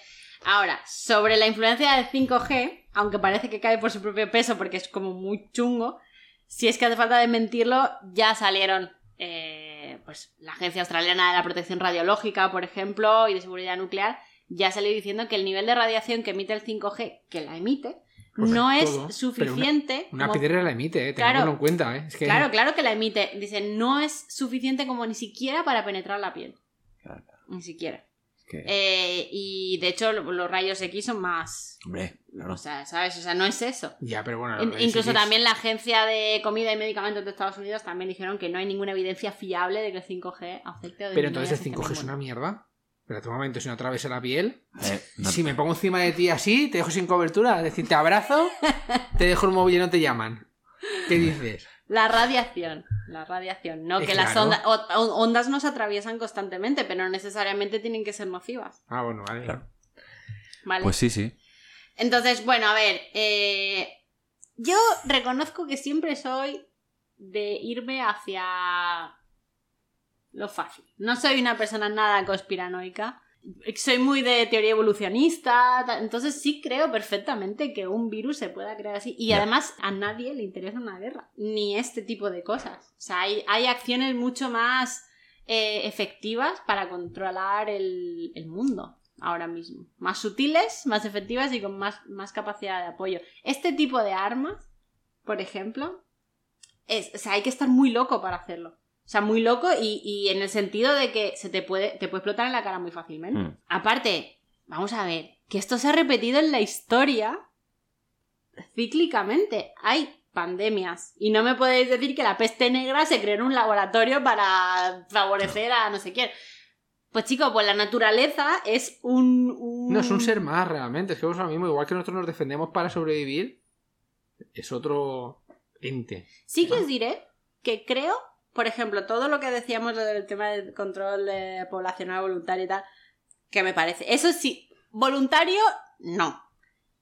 Ahora, sobre la influencia del 5G, aunque parece que cae por su propio peso porque es como muy chungo, si es que hace falta desmentirlo, ya salieron eh, pues la Agencia Australiana de la Protección Radiológica, por ejemplo, y de Seguridad Nuclear, ya salió diciendo que el nivel de radiación que emite el 5G, que la emite, Pues no es todo, pero suficiente. Una como- piedra la emite, eh, Claro. en cuenta, eh. Es que Claro, claro que la emite. Dice, no es suficiente como ni siquiera para penetrar la piel. Claro, claro. Ni siquiera. Eh, y de hecho, lo- los rayos X son más. Hombre, claro. O sea, ¿sabes? O sea, no es eso. Ya, pero bueno. In- incluso también la Agencia de Comida y Medicamentos de Estados Unidos también dijeron que no hay ninguna evidencia fiable de que el 5G afecte o Pero entonces el el 5G es una mierda. Espérate un momento, si no atraviesa la piel. Eh, no- Si me pongo encima de ti así, te dejo sin cobertura. Es decir, te abrazo, [LAUGHS] te dejo el móvil y no te llaman. ¿Qué dices? La radiación, la radiación, no Eh, que las ondas, o- o- ondas nos atraviesan constantemente, pero no necesariamente tienen que ser nocivas, Ah, bueno, vale. Claro. ¿vale? Pues sí, sí. Entonces, bueno, a ver, eh, yo reconozco que siempre soy de irme hacia lo fácil. No soy una persona nada conspiranoica. Soy muy de teoría evolucionista, ta- entonces sí creo perfectamente que un virus se pueda crear así. Y además a nadie le interesa una guerra, ni este tipo de cosas. O sea, hay, hay acciones mucho más eh, efectivas para controlar el, el mundo ahora mismo. Más sutiles, más efectivas y con más, más capacidad de apoyo. Este tipo de armas, por ejemplo, es, o sea, hay que estar muy loco para hacerlo. O sea, muy loco y, y en el sentido de que se te puede, te puede explotar en la cara muy fácilmente. Mm. Aparte, vamos a ver, que esto se ha repetido en la historia cíclicamente. Hay pandemias. Y no me podéis decir que la peste negra se creó en un laboratorio para favorecer a no sé quién. Pues chicos, pues la naturaleza es un... un- No es un ser más realmente. Es que es lo mismo. Igual que nosotros nos defendemos para sobrevivir, es otro ente. Sí que os diré que creo, por ejemplo, todo lo que decíamos del tema del control eh, poblacional voluntario y tal, que me parece. Eso sí, voluntario, no.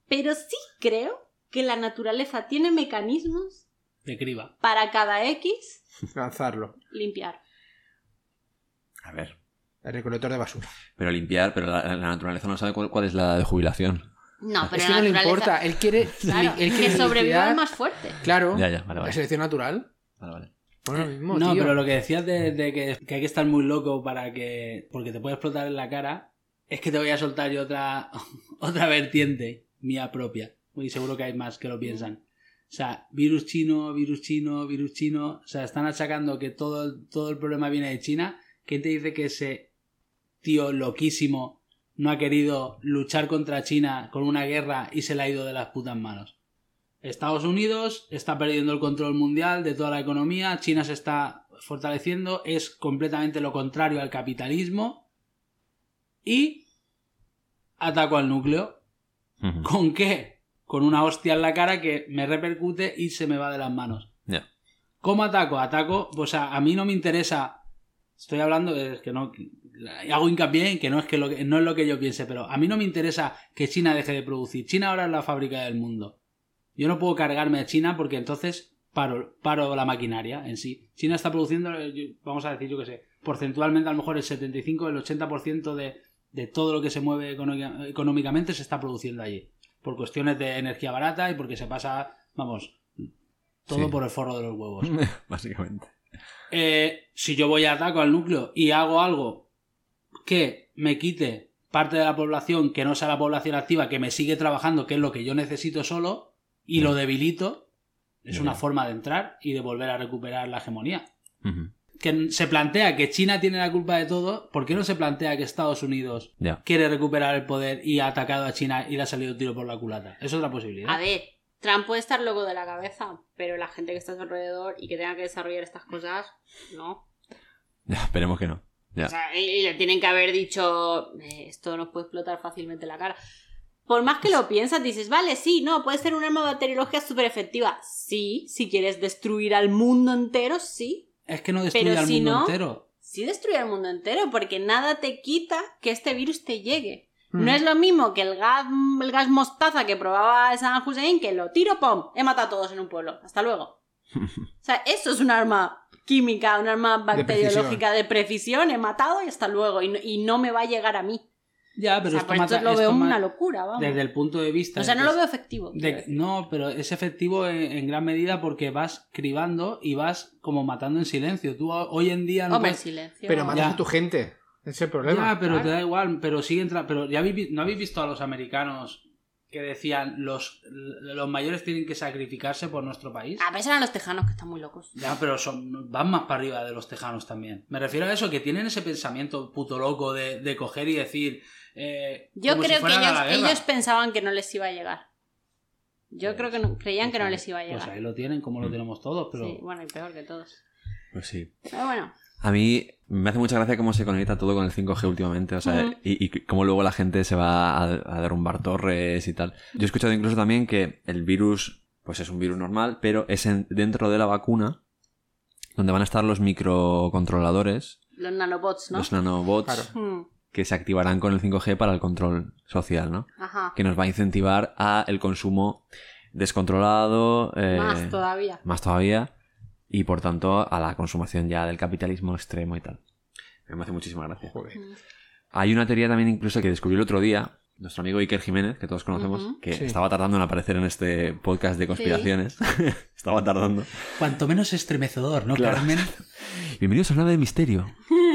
Pero sí creo que la naturaleza tiene mecanismos De criba. para cada X [LAUGHS] Lanzarlo. limpiar. A ver. El recolector de basura. Pero limpiar, pero la, la naturaleza no sabe cuál, cuál es la edad de jubilación. No, pero es que la no le importa. Él quiere. Claro, él quiere que sobreviva el más fuerte. Claro. Ya, ya, vale, La selección natural. Vale, vale. Bueno, lo mismo, No, tío. pero lo que decías de, de que, que hay que estar muy loco para que. porque te puede explotar en la cara. Es que te voy a soltar yo otra, [LAUGHS] otra vertiente mía propia. Y seguro que hay más que lo piensan. O sea, virus chino, virus chino, virus chino. O sea, están achacando que todo, todo el problema viene de China. ¿Quién te dice que ese tío loquísimo no ha querido luchar contra China con una guerra y se le ha ido de las putas manos? Estados Unidos está perdiendo el control mundial de toda la economía, China se está fortaleciendo, es completamente lo contrario al capitalismo y ataco al núcleo. ¿Con qué? Con una hostia en la cara que me repercute y se me va de las manos. ¿Cómo ataco? Ataco, o sea, a mí no me interesa. Estoy hablando de que no. Hago hincapié en que no es que lo que- no es lo que yo piense, pero a mí no me interesa que China deje de producir. China ahora es la fábrica del mundo. Yo no puedo cargarme a China porque entonces paro, paro la maquinaria en sí. China está produciendo, eh, vamos a decir, yo que sé, porcentualmente a lo mejor el 75, el 80% de, de todo lo que se mueve económica- económicamente se está produciendo allí. Por cuestiones de energía barata y porque se pasa, vamos, todo Sí. por el forro de los huevos. [LAUGHS] Básicamente. Eh, si yo voy a ataco al núcleo y hago algo que me quite parte de la población que no sea la población activa, que me sigue trabajando, que es lo que yo necesito solo, y lo debilito, es una forma de entrar y de volver a recuperar la hegemonía. Que se plantea que China tiene la culpa de todo, ¿por qué no se plantea que Estados Unidos quiere recuperar el poder y ha atacado a China y le ha salido un tiro por la culata? Es otra posibilidad. A ver, Trump puede estar loco de la cabeza, pero la gente que está a su alrededor y que tenga que desarrollar estas cosas, no. Ya, esperemos que no. Ya. O sea, y y le tienen que haber dicho, "Eh, esto nos puede explotar fácilmente la cara. Por más que lo piensas, dices, vale, sí, no, puede ser un arma bacteriológica súper efectiva. Sí, si quieres destruir al mundo entero, sí. Es que no destruye Pero al si mundo no- entero. Sí destruye al mundo entero, porque nada te quita que este virus te llegue. No es lo mismo que el gas, el gas mostaza que probaba San Hussein, que lo tiro, ¡pum! He matado a todos en un pueblo. Hasta luego. [LAUGHS] O sea, eso es un arma química, un arma bacteriológica de precisión. He matado y hasta luego. Y no, y no me va a llegar a mí. Ya, O pero sea, esto por mata- esto lo esto veo ma- una locura, vamos. Desde el punto de vista. O sea, no lo veo efectivo. de- no, pero es efectivo en, en gran medida porque vas cribando y vas como matando en silencio. Tú ho- hoy en día no Hombre, puedes- silencio. Pero matas Ya. a tu gente. Ese es el problema. Ya, pero claro. te da igual, pero sigue entra- pero ya habéis no habéis visto a los americanos que decían los, los mayores tienen que sacrificarse por nuestro país. A veces eran los tejanos que están muy locos. Ya, pero son, van más para arriba de los tejanos también. Me refiero a eso, que tienen ese pensamiento puto loco de, de coger y decir. Eh, Yo como si creo que ellos, pensaban que no les iba a llegar. Yo Pues- creo que no- creían que no Pues les iba a ahí- llegar. Pues ahí lo tienen, como lo Mm. tenemos todos, pero. Sí, bueno, y peor que todos. Pues sí. Pero bueno, A mí me hace mucha gracia cómo se conecta todo con el 5G últimamente, o sea, y, y cómo luego la gente se va a, a derrumbar torres y tal. Yo he escuchado incluso también que el virus, pues es un virus normal, pero es en- dentro de la vacuna donde van a estar los microcontroladores, los nanobots, ¿no? los nanobots, Claro. Que se activarán con el 5G para el control social, ¿no? Ajá. Que nos va a incentivar a el consumo descontrolado, eh, Más todavía. más todavía, y por tanto a la consumación ya del capitalismo extremo y tal. Me hace muchísima gracia. Joder. Mm. Hay una teoría también incluso que descubrí el otro día, nuestro amigo Iker Jiménez, que todos conocemos, que Sí. estaba tardando en aparecer en este podcast de conspiraciones. [LAUGHS] estaba tardando. Cuanto menos estremecedor, ¿no, Claro. Carmen? [LAUGHS] Bienvenidos a Nave de Misterio. [LAUGHS]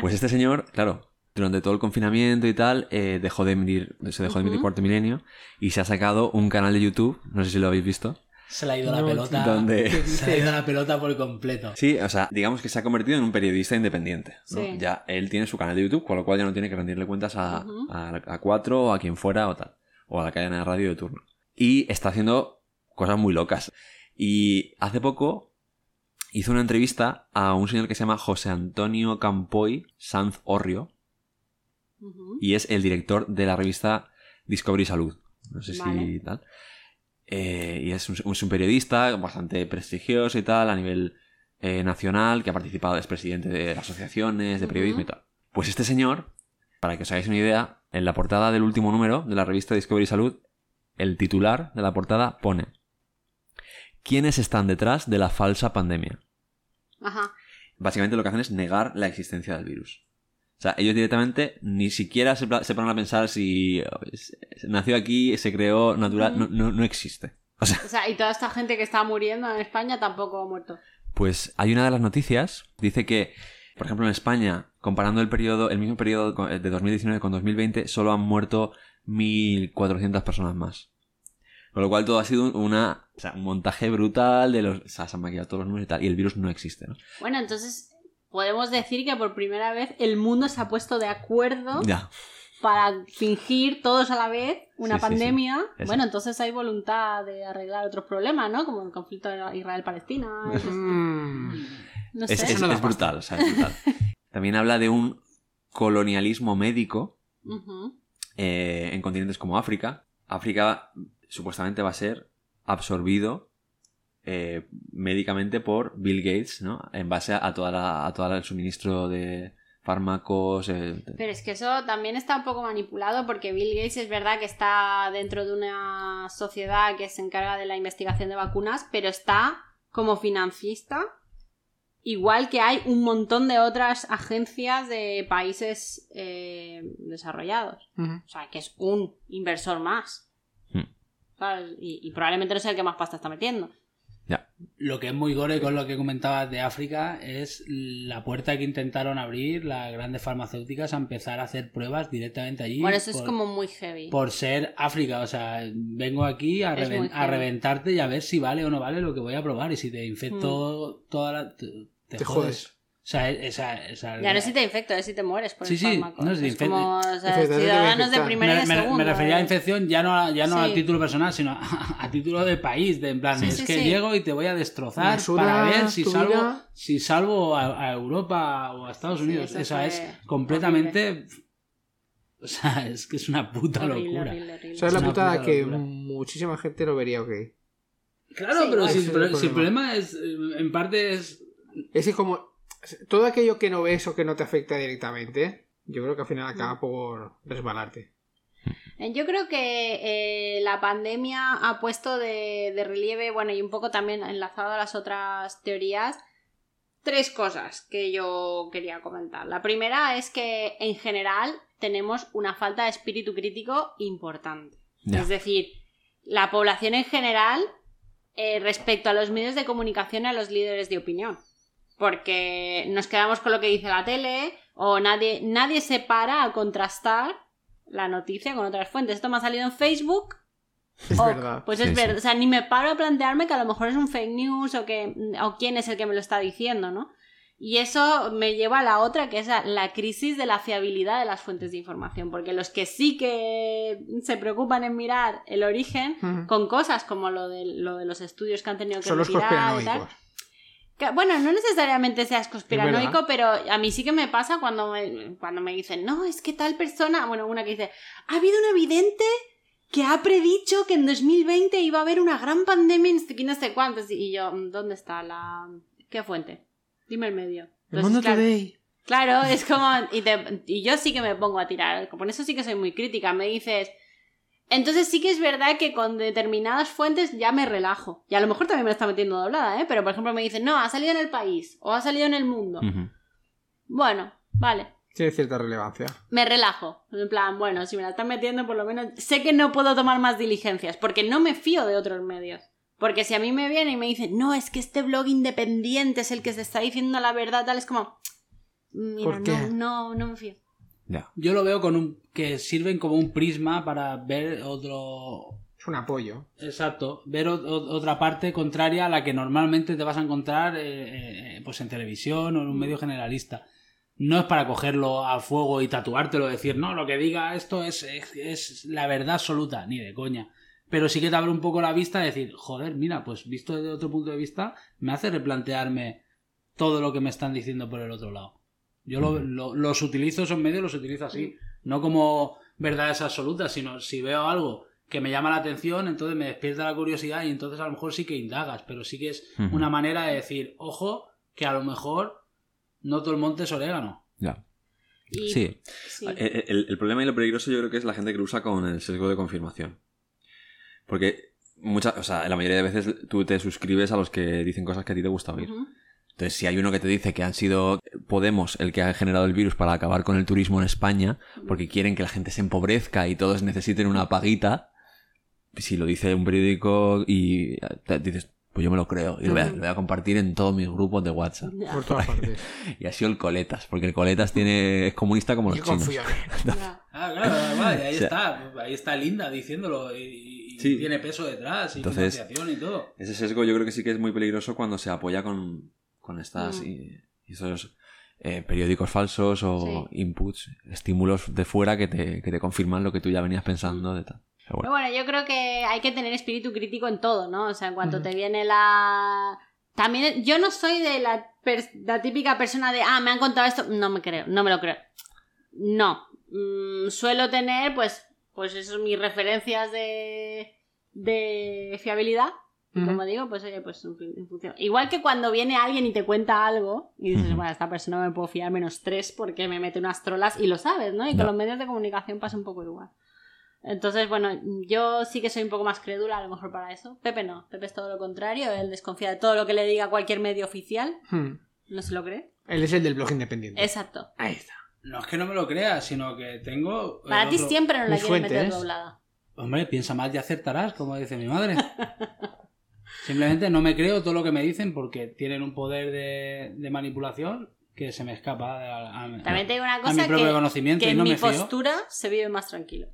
Pues este señor, claro, durante todo el confinamiento y tal, eh, dejó de emitir, se dejó de emitir. Cuarto Milenio y se ha sacado un canal de YouTube, no sé si lo habéis visto. Se le ha ido la pelota. ¿dónde? [LAUGHS] Se le ha ido la pelota por completo. Sí, o sea, digamos que se ha convertido en un periodista independiente. ¿no? Sí. Ya él tiene su canal de YouTube, con lo cual ya no tiene que rendirle cuentas a, a, a Cuatro o a quien fuera o tal. O a la cadena de radio de turno. Y está haciendo cosas muy locas. Y hace poco hizo una entrevista a un señor que se llama José Antonio Campoy Sanz Orrio. Y es el director de la revista Discovery Salud. No sé si tal. Eh, y es un, es un periodista bastante prestigioso y tal a nivel eh, nacional, que ha participado, es presidente de asociaciones de periodismo y tal. Pues este señor, para que os hagáis una idea, en la portada del último número de la revista Discovery Salud, el titular de la portada pone ¿Quiénes están detrás de la falsa pandemia? Ajá. básicamente lo que hacen es negar la existencia del virus. O sea, ellos directamente ni siquiera se, se ponen a pensar si eh, s- nació aquí, se creó natural, no, no, no existe. O sea, O sea, y toda esta gente que está muriendo en España tampoco ha muerto. pues hay una de las noticias, dice que, por ejemplo, en España, comparando el periodo, el mismo periodo de 2019 con 2020, solo han muerto 1.400 personas más. Con lo cual todo ha sido un- una, o sea, un montaje brutal de los... O sea, se han maquillado todos los números y tal, y el virus no existe, ¿no? Bueno, entonces podemos decir que por primera vez el mundo se ha puesto de acuerdo Ya. para fingir todos a la vez una Sí, sí, sí. pandemia. Bueno, entonces hay voluntad de arreglar otros problemas, ¿no? Como el conflicto de Israel-Palestina. [LAUGHS] eso- Mm. No Es, sé. es- brutal, o sea, es brutal. [LAUGHS] También habla de un colonialismo médico eh, en continentes como África. África supuestamente va a ser absorbido eh, médicamente por Bill Gates, ¿no? En base a, toda la, a todo el suministro de fármacos. eh, Pero es que eso también está un poco manipulado porque Bill Gates es verdad que está dentro de una sociedad que se encarga de la investigación de vacunas, pero está como financista, igual que hay un montón de otras agencias de países eh, desarrollados. O sea, que es un inversor más. Hmm. ¿Sabes? Y, y probablemente no sea el que más pasta está metiendo. Lo que es muy gore con lo que comentabas de África es la puerta que intentaron abrir las grandes farmacéuticas a empezar a hacer pruebas directamente allí. Bueno, eso es como muy heavy. Por ser África, o sea, vengo aquí a, reven- a reventarte y a ver si vale o no vale lo que voy a probar. Y si te infecto toda la. Te, te Te jodes. jodes. O sea, esa. esa Ya no es si te infecto, es si te mueres por Sí, el sí, fármaco. no es de es como o sea, ciudadanos de primera y me, de me- segunda. me refería a ¿eh? infección ya no, a- ya no Sí. a título personal, sino a, a título de país, de en plan, Sí, es sí, que sí. llego y te voy a destrozar suda para ver si salvo, vida. si salvo a, a Europa o a Estados Sí, Unidos. Esa es completamente... O sea, es que es una puta Horrible, locura. horrible, horrible. Esa es la putada puta que locura. muchísima gente lo vería ok. Claro, Sí, pero si, Ese es el problema. es, eh, en parte es... Es que como todo aquello que no ves o que no te afecta directamente, yo creo que al final Mm. acaba por resbalarte. Eh, Yo creo que eh, la pandemia ha puesto de, de relieve, bueno, y un poco también enlazado a las otras teorías, tres cosas que yo quería comentar. La primera es que en general tenemos una falta de espíritu crítico importante. Es decir, la población en general eh, respecto a los medios de comunicación y a los líderes de opinión. Porque nos quedamos con lo que dice la tele o nadie, nadie se para a contrastar la noticia con otras fuentes. Esto me ha salido en Facebook. Es verdad. Pues es sí. verdad. O sea, ni me paro a plantearme que a lo mejor es un fake news o que o quién es el que me lo está diciendo, ¿no? Y eso me lleva a la otra, que es la, crisis de la fiabilidad de las fuentes de información. Porque los que sí que se preocupan en mirar el origen, con cosas como lo de, lo de los estudios que han tenido que Son los y tal, bueno, no necesariamente seas conspiranoico, pero a mí sí que me pasa cuando me, cuando me dicen, no, es que tal persona, bueno, una que dice, ha habido una vidente que ha predicho que en 2020 iba a haber una gran pandemia y no sé qué, no sé cuántos. Y yo, ¿dónde está la... qué fuente? Dime el medio. El Entonces, mundo claro, today. Claro, es como. Y, te- y yo sí que me pongo a tirar. Por eso sí que soy muy crítica. Me dices. Entonces sí que es verdad que con determinadas fuentes ya me relajo. Y a lo mejor también me lo está metiendo doblada, ¿eh? Pero por ejemplo me dicen, no, ha salido en el país. O ha salido en el mundo. Bueno, vale. Tiene cierta relevancia. Me relajo. En plan, bueno, si me la están metiendo, por lo menos sé que no puedo tomar más diligencias. Porque no me fío de otros medios. Porque si a mí me viene y me dicen, no, es que este blog independiente es el que se está diciendo la verdad, tal, es como. Mira, ¿Por qué? no, no, no me fío. Ya. Yo lo veo con un... que sirven como un prisma para ver otro... Es un apoyo. Exacto, ver o- o- otra parte contraria a la que normalmente te vas a encontrar eh, eh, pues en televisión o en un medio generalista. No es para cogerlo a fuego y tatuártelo, decir, no, lo que diga esto es, es, es la verdad absoluta, ni de coña. Pero sí que te abre un poco la vista de decir, joder, mira, pues visto desde otro punto de vista, me hace replantearme todo lo que me están diciendo por el otro lado. Yo lo- lo- los utilizo, esos medios los utilizo así. No como verdades absolutas, sino si veo algo que me llama la atención, entonces me despierta la curiosidad y entonces a lo mejor sí que indagas, pero sí que es una manera de decir, ojo, que a lo mejor no todo el monte es orégano. Ya. Y- Sí. sí. El, el- el problema y lo peligroso yo creo que es la gente que lo usa con el sesgo de confirmación. Porque muchas, o sea, la mayoría de veces tú te suscribes a los que dicen cosas que a ti te gusta oír. Entonces, si hay uno que te dice que han sido Podemos el que ha generado el virus para acabar con el turismo en España, porque quieren que la gente se empobrezca y todos necesiten una paguita, si lo dice un periódico y te dices, pues yo me lo creo y lo voy a, lo voy a compartir en todos mis grupos de WhatsApp. Por todas partes. [LAUGHS] Y ha sido el Coletas, porque el Coletas tiene, es comunista como los Yo chinos. [LAUGHS] Ah, claro, vale, ahí [LAUGHS] O sea- está, ahí está Linda diciéndolo y, y Sí. tiene peso detrás y Entonces- financiación y todo. Ese sesgo yo creo que sí que es muy peligroso cuando se apoya con, con estas Mm. y, y esos eh, periódicos falsos o Sí. inputs, estímulos de fuera que te, que te confirman lo que tú ya venías pensando de tal. Pero Pero bueno. yo creo que hay que tener espíritu crítico en todo, ¿no? O sea, en cuanto te viene la... También, yo no soy de la, per- la típica persona de, ah, me han contado esto, no me creo, no me lo creo. No. Mm, suelo tener, pues, pues eso, mis referencias de, de fiabilidad. Y como digo, pues oye, pues en función. Igual que cuando viene alguien y te cuenta algo y dices, bueno, esta persona no me puedo fiar menos tres porque me mete unas trolas y lo sabes, ¿no? Y con Ya. los medios de comunicación pasa un poco igual. Entonces, bueno, yo sí que soy un poco más crédula a lo mejor para eso. Pepe no, Pepe es todo lo contrario, él desconfía de todo lo que le diga cualquier medio oficial, Hmm. no se lo cree. Él es el del blog independiente. Exacto. Ahí está. No es que no me lo creas, sino que tengo... el Para ti otro- siempre nos la Mis quiere meter doblada. Hombre, piensa más y acertarás, como dice mi madre. [LAUGHS] Simplemente no me creo todo lo que me dicen porque tienen un poder de, de manipulación que se me escapa de a, a- También te digo una a mi cosa propio que, conocimiento que y en no mi me fío. postura se vive más tranquilo.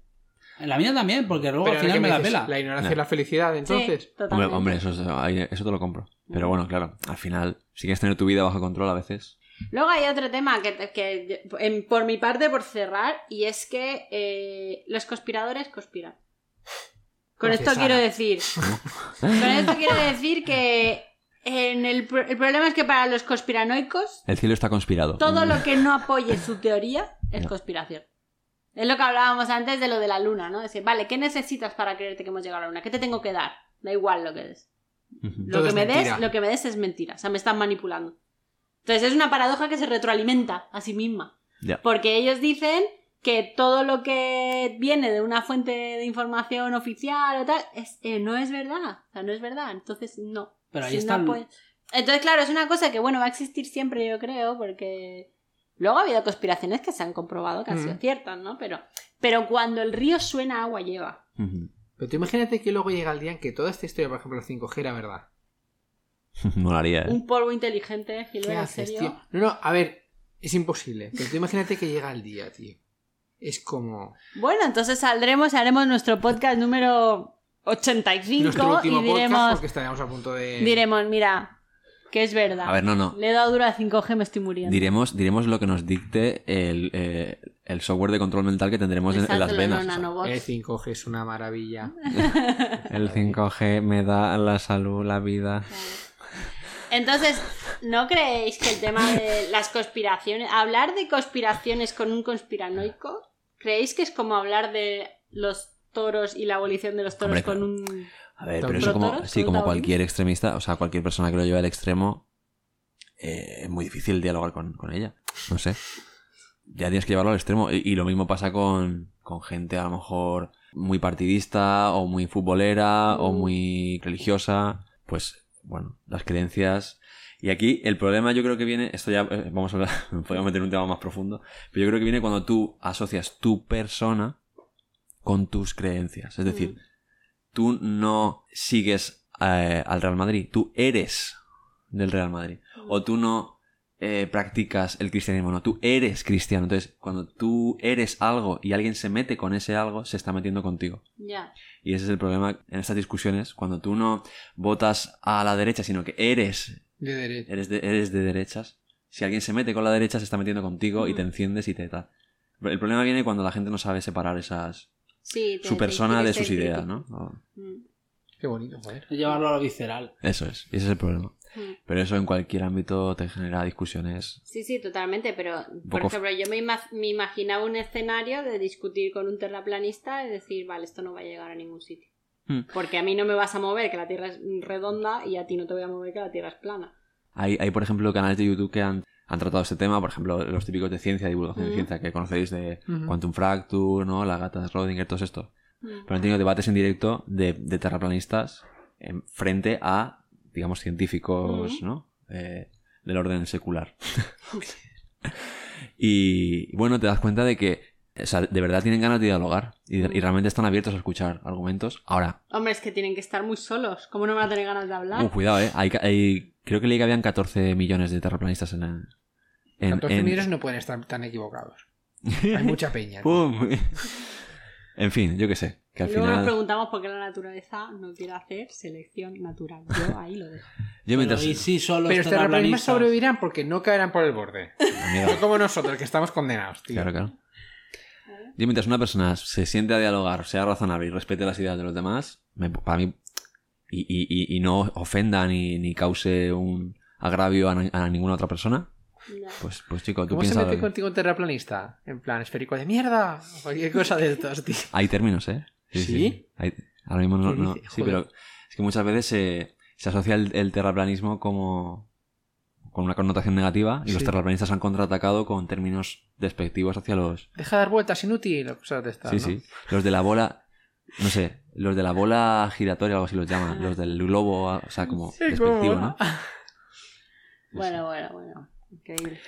En la mía también, porque luego Pero al final me la pela. La ignorancia No. y la felicidad, entonces. Sí, Hombre, eso, es- eso te lo compro. Pero bueno, claro, al final, si quieres tener tu vida bajo control a veces. Luego hay otro tema que, que en- por mi parte, por cerrar, y es que eh, los conspiradores conspiran. Con esto quiero decir. Con esto quiero decir que en el, pro- el problema es que para los conspiranoicos, El cielo está conspirado. todo lo que no apoye su teoría es conspiración. Es lo que hablábamos antes de lo de la luna, ¿no? Decir, vale, ¿qué necesitas para creerte que hemos llegado a la luna? ¿Qué te tengo que dar? Da igual lo que des. Lo Todo que es me des, lo que me des es mentira. O sea, me están manipulando. Entonces es una paradoja que se retroalimenta a sí misma. Porque ellos dicen que todo lo que viene de una fuente de información oficial o tal, es, eh, no es verdad. O sea, no es verdad. Entonces, no. Pero ahí Si está no, el- pues- Entonces, claro, es una cosa que, bueno, va a existir siempre, yo creo, porque luego ha habido conspiraciones que se han comprobado que han sido Mm. ciertas, ¿no? Pero, pero cuando el río suena, agua lleva. Pero tú imagínate que luego llega el día en que toda esta historia, por ejemplo, el 5G era verdad. [LAUGHS] Molaría, ¿eh? Un polvo inteligente, ¿Qué Gilbert, ¿en serio? tío? No, no, a ver, es imposible. Pero tú imagínate que llega el día, tío. Es como Bueno, entonces saldremos y haremos nuestro podcast número 85 nuestro último y podcast diremos, porque estaríamos a punto de... diremos, mira, que es verdad. A ver, no, no. Le he dado duro a 5G, me estoy muriendo. Diremos, diremos lo que nos dicte el, eh, el software de control mental que tendremos en, las venas. El 5G es una maravilla. [LAUGHS] El 5G me da la salud, la vida. Entonces, ¿no creéis que el tema de las conspiraciones, hablar de conspiraciones con un conspiranoico, creéis que es como hablar de los toros y la abolición de los toros Hombre, con un... A ver, pero ¿Pro eso como, toros? sí, ¿Pro como cualquier extremista, o sea, cualquier persona que lo lleve al extremo, eh, es muy difícil dialogar con, con ella. No sé. Ya tienes que llevarlo al extremo. Y, y lo mismo pasa con, con gente a lo mejor muy partidista o muy futbolera o Mm. muy religiosa. Pues, bueno, las creencias... Y aquí el problema yo creo que viene, esto ya eh, vamos a hablar, [LAUGHS] podemos meter en un tema más profundo, pero yo creo que viene cuando tú asocias tu persona con tus creencias. Es decir, Mm. tú no sigues eh, al Real Madrid, tú eres del Real Madrid. O tú no eh, practicas el cristianismo, no, tú eres cristiano. Entonces, cuando tú eres algo y alguien se mete con ese algo, se está metiendo contigo. Ya. Y ese es el problema en estas discusiones, cuando tú no votas a la derecha, sino que eres, De derecha. eres, de, eres de derechas. Si alguien se mete con la derecha, se está metiendo contigo y te enciendes y te tal. El problema viene cuando la gente no sabe separar esas Sí, te- su te persona de sus ideas. ¿no? O- Mm, Qué bonito, joder. Llevarlo a lo visceral. Eso es, ese es el problema. mm. Pero eso en cualquier ámbito te genera discusiones. Sí, sí, totalmente, pero por ejemplo, yo me, ima- me imaginaba un escenario de discutir con un terraplanista y decir, vale, esto no va a llegar a ningún sitio. Hmm. Porque a mí no me vas a mover que la Tierra es redonda y a ti no te voy a mover que la Tierra es plana. Hay, hay, por ejemplo, canales de YouTube que han, han tratado este tema, por ejemplo, los típicos de ciencia, divulgación de ciencia que conocéis de. Quantum Fracture, ¿no? La gata de Schrödinger, todo esto. Pero han tenido debates en directo de, de terraplanistas en frente a, digamos, científicos. ¿no? Eh, del orden secular. [LAUGHS] [LAUGHS] y bueno, te das cuenta de que o sea, de verdad tienen ganas de dialogar y, y realmente están abiertos a escuchar argumentos. Ahora, Hombre, es que tienen que estar muy solos. ¿Cómo no van a tener ganas de hablar? Uh, cuidado, eh. Hay, hay- creo que leí que habían 14 millones de terraplanistas en el. En, 14 en- millones no pueden estar tan equivocados. Hay mucha peña. [LAUGHS] en fin, yo qué sé. Que al y luego nos preguntamos por qué la naturaleza no quiere hacer selección natural. Yo ahí lo dejo. [LAUGHS] Yo mientras. Pero, y solo Pero los terraplanistas sobrevivirán porque no caerán por el borde. No como nosotros, que estamos condenados, tío. claro, claro. Yo mientras una persona se siente a dialogar, sea razonable y respete las ideas de los demás, me- para mí. Y, y- y- y no ofenda ni, ni cause un agravio a, na- a ninguna otra persona, pues, pues chico, tú ¿Cómo se piensas. mete contigo un terraplanista? En plan, esférico de mierda. O cualquier cosa de estos, tío. [LAUGHS] Hay términos, ¿eh? ¿Sí? Hay- ahora mismo no. Sí, pero es que muchas veces se, se asocia el, el terraplanismo como con una connotación negativa y los terraplanistas han contraatacado con términos despectivos hacia los. Deja de dar vueltas, inútil. o Cosas de estas. sí, ¿no? sí. Los de la bola. No sé, los de la bola giratoria, algo así los llaman. Los del globo, o sea, como Sí, despectivo, como- ¿no? [LAUGHS] Bueno, bueno, bueno. Increíble.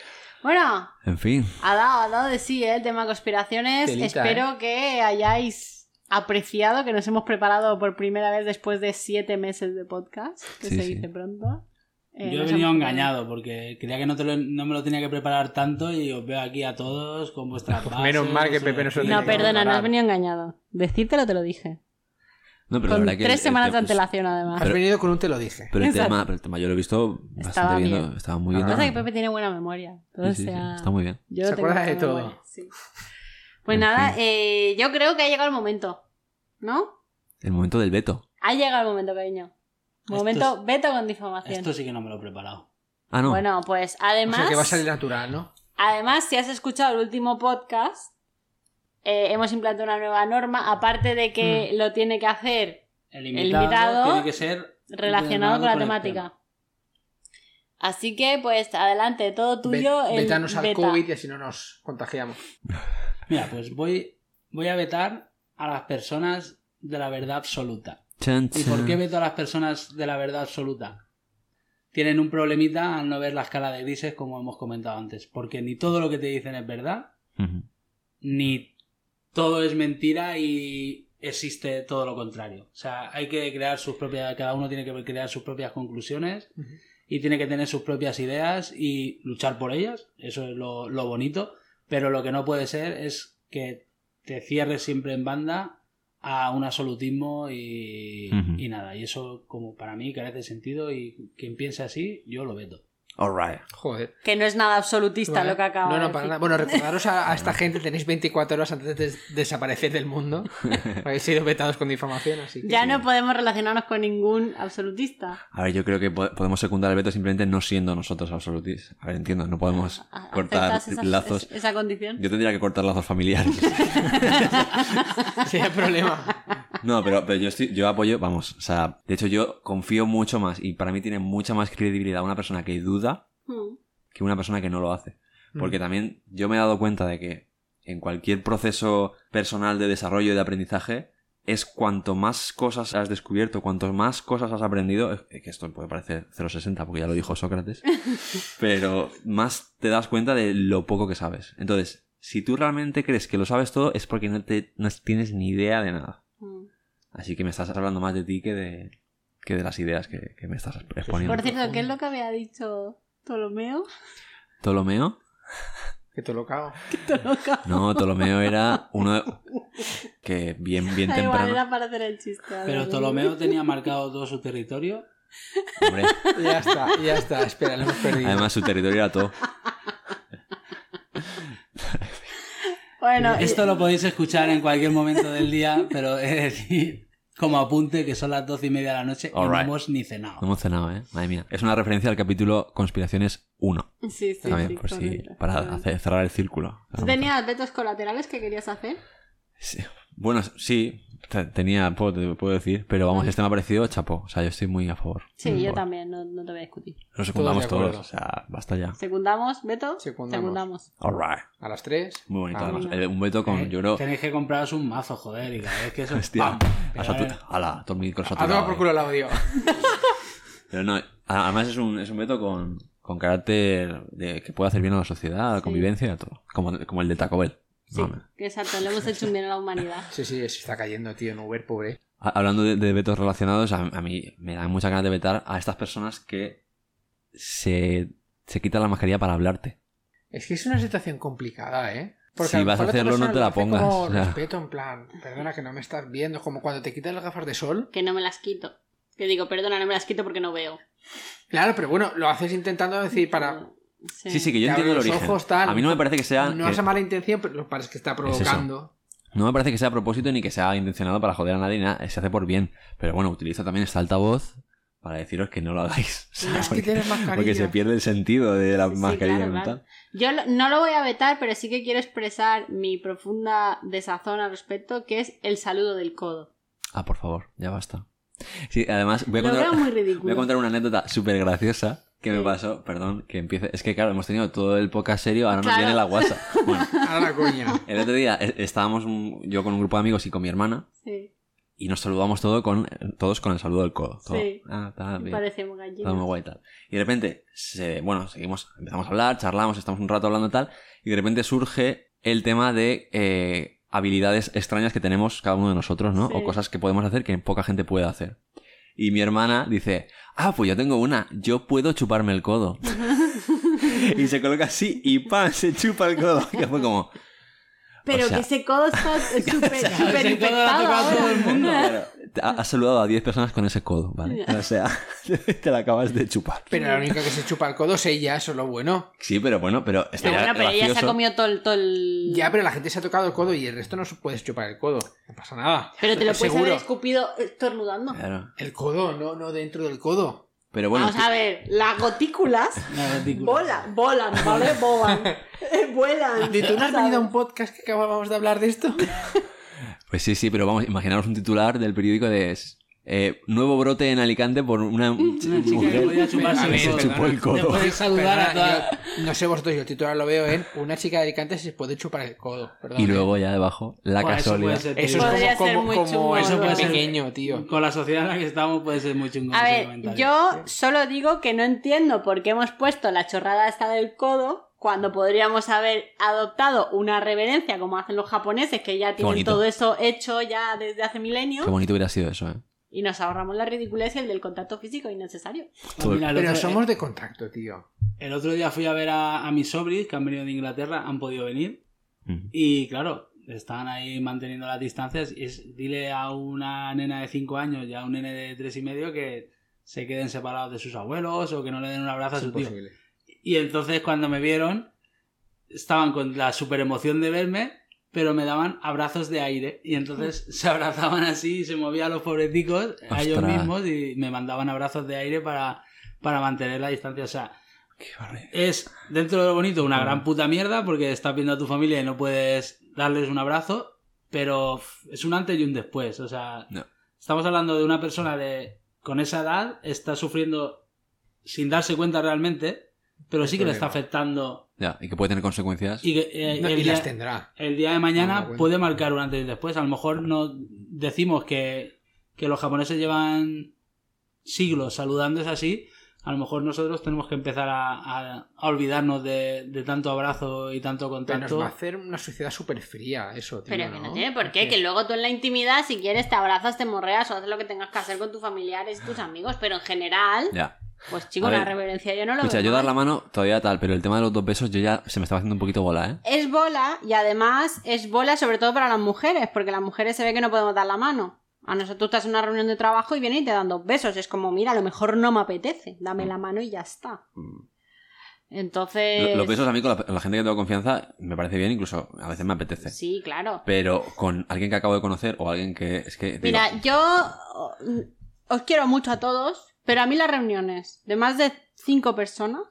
Bueno, En fin. ha dado, ha dado de sí ¿eh? el tema conspiraciones. Telita, Espero que hayáis apreciado que nos hemos preparado por primera vez después de siete meses de podcast, que Sí, se sí. dice pronto. Eh, Yo he venido engañado porque creía que no, te lo- no me lo tenía que preparar tanto y os veo aquí a todos con vuestras [LAUGHS] bases. Menos mal que Pepe no se lo. No, perdona, no has venido engañado. Decírtelo te lo dije. No, pero la Con que. tres el semanas de antelación, además. Has venido con un te lo dije. Pero el, tema, pero el tema yo lo he visto bastante Estaba bien. bien. Estaba muy bien. Lo que pasa es que. Pepe tiene buena memoria. Sí, Entonces, sí, sí, sea- está muy bien. Yo Se tengo acuerda de todo. memoria, sí. [LAUGHS] Pues En nada, eh, yo creo que ha llegado el momento. ¿No? El momento del veto. Ha llegado el momento, cariño. Momento veto con difamación. Esto sí que no me lo he preparado. Ah, no. Bueno, pues O además, sea que va a salir natural, ¿no? además, si has escuchado el último podcast, eh, hemos implantado una nueva norma, aparte de que lo tiene que hacer El invitado, invitado tiene que ser relacionado con la temática. tema. Así que, pues, adelante, todo tuyo. Ve- el Vétanos al beta. COVID y así no nos contagiamos. Mira, pues voy, voy a vetar a las personas de la verdad absoluta. Chan, ¿Y por qué veto a las personas de la verdad absoluta? Tienen un problemita al no ver la escala de grises como hemos comentado antes, porque ni todo lo que te dicen es verdad, ni todo es mentira y existe todo lo contrario. O sea, hay que crear sus propias, cada uno tiene que crear sus propias conclusiones y tiene que tener sus propias ideas y luchar por ellas. Eso es lo, lo bonito. Pero lo que no puede ser es que te cierres siempre en banda a un absolutismo y, y nada. Y eso, como para mí, carece de sentido y quien piense así, yo lo veto. Alright. Joder. Que no es nada absolutista Vale. lo que acaba No, de no, decir. para nada. Bueno, recordaros a, a esta [LAUGHS] gente, tenéis 24 horas antes de desaparecer del mundo. [LAUGHS] Habéis sido vetados con difamación, así que... Ya no podemos relacionarnos con ningún absolutista. A ver, yo creo que po- podemos secundar el veto simplemente no siendo nosotros absolutistas. A ver, entiendo, no podemos ¿A- cortar ¿Aceptas esa, lazos. es- esa condición? Yo tendría que cortar lazos familiares. [LAUGHS] Sí, hay problema. No, pero, pero yo, estoy, yo apoyo, vamos, o sea, de hecho yo confío mucho más y para mí tiene mucha más credibilidad una persona que duda Hmm. que una persona que no lo hace. Mm. Porque también yo me he dado cuenta de que en cualquier proceso personal de desarrollo y de aprendizaje es cuanto más cosas has descubierto, cuanto más cosas has aprendido, que esto puede parecer 0,60 porque ya lo dijo Sócrates, [LAUGHS] pero más te das cuenta de lo poco que sabes. Entonces, si tú realmente crees que lo sabes todo es porque no, te, no tienes ni idea de nada. Hmm. Así que me estás hablando más de ti que de, que de las ideas que, que me estás exponiendo. Por cierto, ¿qué es lo que había dicho Ptolomeo? ¿Ptolomeo? Que te lo cago. Toloca. No, Ptolomeo era uno de- que bien, [LAUGHS] bien igual, temprano. era para hacer el chiste. Pero. Ptolomeo [LAUGHS] tenía marcado todo su territorio. Hombre, Ya está, ya está. Espera, lo hemos perdido. además su territorio era todo. [LAUGHS] Bueno, Esto lo podéis escuchar en cualquier momento del día, pero es decir, como apunte que son las doce y media de la noche y no hemos ni cenado. No hemos cenado, ¿eh? Madre mía. Es una referencia al capítulo Conspiraciones 1. sí, sí, También, sí, por si, correcto, para hacer- cerrar el círculo. ¿Tú tenías vetos colaterales que querías hacer? Sí. Bueno, sí, tenía, puedo, te puedo decir, pero vamos, este me ha parecido chapo. O sea, yo estoy muy a favor. Sí, yo favor. también, no, no te voy a discutir. Lo secundamos Todos todos, o sea, basta ya. ¿Secundamos, Beto? Secundamos. Alright. A las 3. Muy bonito, Ah, además. Eh, Un veto con, Eh, yo creo... Tenéis que compraros un mazo, joder, y cada vez que eso... [LAUGHS] Hostia, a satu- Pero, ala, todo el micro A tomar por eh. culo el audio. [LAUGHS] Pero no, además es un, es un veto con, con carácter de que puede hacer bien a la sociedad, a la Sí. convivencia y a todo. Como, como el de Taco Bell. Sí, exacto, le hemos hecho un bien a la humanidad. Sí, sí, se está cayendo, tío, en Uber, pobre. Ha- Hablando de, de vetos relacionados, a, a mí me dan muchas ganas de vetar a estas personas que se, se quitan la mascarilla para hablarte. Es que es una situación complicada, ¿eh? Si vas a hacerlo, no te la pongas, Como o sea. respeto, en plan, perdona que no me estás viendo, como cuando te quitas las gafas de sol. Que no me las quito. Que digo, perdona, no me las quito porque no veo. Claro, pero bueno, lo haces intentando decir para. Sí, Sí, sí, que yo entiendo el origen. ojos, tal. a mí no me parece que sea... No que- es a mala intención, pero lo parece que está provocando. no me parece que sea a propósito ni que sea intencionado para joder a nadie, ni nada, se hace por bien. Pero bueno, utilizo también esta altavoz para deciros que no lo hagáis. [LAUGHS] O sea, No es que porque, tienes mascarilla. porque se pierde el sentido de la Sí, mascarilla claro, claro. Yo no lo voy a vetar, pero sí que quiero expresar mi profunda desazón al respecto, que es el saludo del codo. Ah, por favor, ya basta. Sí, además voy a Lo contar, veo muy [LAUGHS] voy a contar una anécdota súper graciosa que me pasó. Perdón, que empiece. Es que claro, hemos tenido todo el podcast serio, ahora nos Claro. viene la WhatsApp. Bueno, [LAUGHS] A la coña. el otro día eh, estábamos un- yo con un grupo de amigos y con mi hermana Sí, y nos saludamos todo con, todos con el saludo del codo. todo. Sí. Ah, está bien. parecemos gallinas. Muy guay y tal. Y de repente, se, bueno, seguimos, empezamos a hablar, charlamos, estamos un rato hablando tal, y de repente surge el tema de eh, habilidades extrañas que tenemos cada uno de nosotros, ¿no? Sí. O cosas que podemos hacer que poca gente puede hacer. Y mi hermana dice, ah, pues yo tengo una, yo puedo chuparme el codo. [LAUGHS] y se coloca así y ¡pam! se chupa el codo. [LAUGHS] Que fue como, Pero O sea- que ese [LAUGHS] codo está súper ha infectado todo el mundo. ha- has saludado a 10 personas con ese codo, ¿vale? O sea, [LAUGHS] te la acabas de chupar. Pero la única que se chupa el codo es ella, eso es lo bueno. Sí, pero bueno, pero Pero estaría bueno, pero ella se ha comido todo el... todo el- Ya, pero la gente se ha tocado el codo y el resto no se puedes chupar el codo. No pasa nada. Pero te lo puedes Seguro. haber escupido estornudando. Claro. El codo, no, no dentro del codo. Pero bueno, Vamos a ver, las gotículas [LAUGHS] La retícula. volan, volan, ¿vale? Volan. [LAUGHS] Eh, Vuelan. ¿Y tú no has [LAUGHS] venido a un podcast que acabábamos de hablar de esto? pues sí, sí, pero vamos, imaginaros un titular del periódico de eh, nuevo brote en Alicante por una, Una chica que mujer podía chuparse A ver, el codo. se chupó el codo. Saludar a toda... yo- no sé vosotros, yo el titular lo veo en una chica de Alicante se puede chupar el codo. Perdón, y luego ya debajo la eso puede casualidad. ser Eso es Podría como, ser como, muy como chungo, eso puede ser- pequeño, tío. Con la sociedad en la que estamos puede ser muy chungo. A ver, yo solo digo que no entiendo por qué hemos puesto la chorrada esta del codo cuando podríamos haber adoptado una reverencia como hacen los japoneses que ya tienen todo eso hecho ya desde hace milenios Qué bonito hubiera sido eso, ¿eh? Y nos ahorramos la ridiculez y el del contacto físico innecesario. Mira, el Pero otro- somos de contacto, tío. El otro día fui a ver a, a mis sobris que han venido de Inglaterra, han podido venir. Y claro, estaban ahí manteniendo las distancias. Y es, dile a una nena de 5 años y a un nene de tres y medio que se queden separados de sus abuelos o que no le den un abrazo a su tío. imposible. Y entonces cuando me vieron, estaban con la super emoción de verme, pero me daban abrazos de aire. Y entonces [LAUGHS] se abrazaban así y se movían los pobreticos a ellos mismos y me mandaban abrazos de aire para, para mantener la distancia. O sea, Qué es dentro de lo bonito una gran puta mierda porque estás viendo a tu familia y no puedes darles un abrazo, pero es un antes y un después. O sea, No. estamos hablando de una persona de con esa edad está sufriendo sin darse cuenta realmente, pero sí que le está afectando Ya, y que puede tener consecuencias. y que eh, No, el, y día, las tendrá. el día de mañana puede marcar un antes y después. A lo mejor no decimos que, que los japoneses llevan siglos saludándose así. A lo mejor nosotros tenemos que empezar a, a- a olvidarnos de, de tanto abrazo y tanto Pero nos contacto. va a hacer una sociedad súper fría, eso, tío. Pero que ¿no? no tiene por qué, Porque- que luego tú en la intimidad, si quieres, te abrazas, te morreas o haces lo que tengas que hacer con tus familiares y tus amigos, pero en general, Ya. Pues chico, A la ver, reverencia yo no lo Escucha, veo yo dar la mano todavía tal, pero el tema de los dos besos yo ya se me estaba haciendo un poquito bola, ¿eh? Es bola y además es bola sobre todo para las mujeres, porque las mujeres se ve que no podemos dar la mano. A nosotros tú estás en una reunión de trabajo y vienen y te dan dos besos. Es como, mira, a lo mejor no me apetece, dame la mano y ya está. Entonces... Lo- Los besos a mí con la, gente que tengo confianza me parece bien, incluso a veces me apetece. Sí, claro. Pero con alguien que acabo de conocer o alguien que es que... digo, Mira, yo mm, os quiero mucho a todos, pero a mí las reuniones de más de cinco personas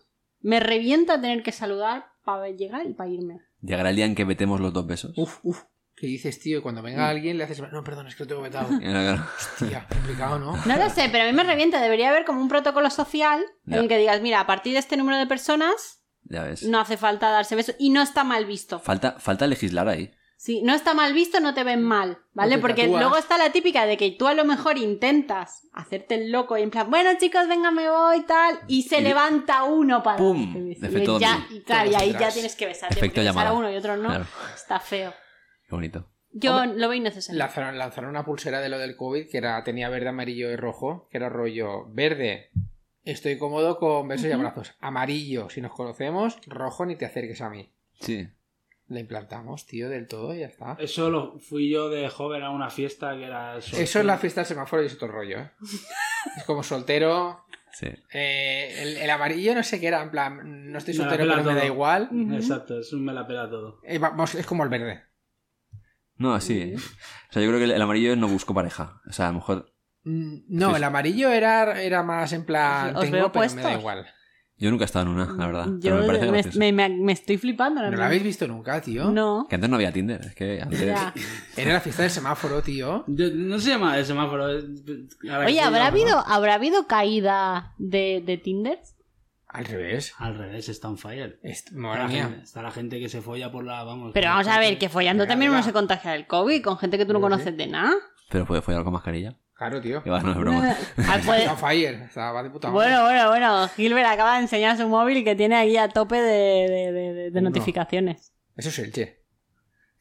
me revienta tener que saludar para llegar y para irme. Llegará el día en que vetemos los dos besos. Uf, uf. ¿Qué dices, tío? Cuando Mm. venga alguien le haces... No, perdón, es que lo tengo vetado. [LAUGHS] Hostia, complicado, ¿no? No lo sé, pero a mí me revienta. Debería haber como un protocolo social Ya. en el que digas, mira, a partir de este número de personas Ya ves. no hace falta darse besos y no está mal visto. Falta, falta legislar ahí. Sí, no está mal visto, no te ven mal, ¿vale? Porque tatúas. luego está la típica de que tú a lo mejor intentas hacerte el loco y en plan, bueno chicos, venga, me voy tal, y se Y- levanta uno para ¡Pum! Efecto Y ya, y claro, y ahí ya tienes que besar. Efecto besar llamada. a uno y otro no. Claro. Está feo. Qué bonito. Yo Hombre, lo veo innecesario. Lanzaron, lanzaron una pulsera de lo del COVID que era, tenía verde, amarillo y rojo, que era rollo verde. Estoy cómodo con besos y abrazos. Amarillo, si nos conocemos. Rojo, ni te acerques a mí. Sí. La implantamos, tío, del todo y ya está. Eso lo fui yo de joven a una fiesta que era... Eso es la fiesta del semáforo y es otro rollo, ¿eh? Es como soltero. Sí. eh, el, el amarillo no sé qué era, en plan, no estoy Me soltero, pero me da todo. igual. Exacto, es un me la pela todo. Eh, vamos, es como el verde. No, sí. O sea, yo creo que el, el amarillo no busco pareja. O sea, a lo mejor... Mm, No, Sí. el amarillo era, era más en plan, Os tengo, veo pero me da igual. Yo nunca he estado en una, la verdad. Yo pero me parece me, me- me- me estoy flipando. ahora ¿No lo mismo. habéis visto nunca, tío? No. Que antes no había Tinder. Es que antes... Ya. [LAUGHS] Era la fiesta del semáforo, tío. Yo- no se llama el semáforo. ahora que Oye, ¿habrá habido, ¿habrá habido caída de, de Tinder? Al revés. Al revés, está on fire. Est- Está la, mía. gente, está la gente que se folla por la... Vamos, Pero vamos la a ver, que follando también uno se contagia del COVID con gente que tú no conoces de nada. Pero puede follar con mascarilla. Claro, tío. Que va, no es broma. Ah, [LAUGHS] puede- Está on fire. O sea, va de puta madre. Bueno, bueno, bueno. Gilbert acaba de enseñar su móvil que tiene ahí a tope de, de- notificaciones. Eso es el che.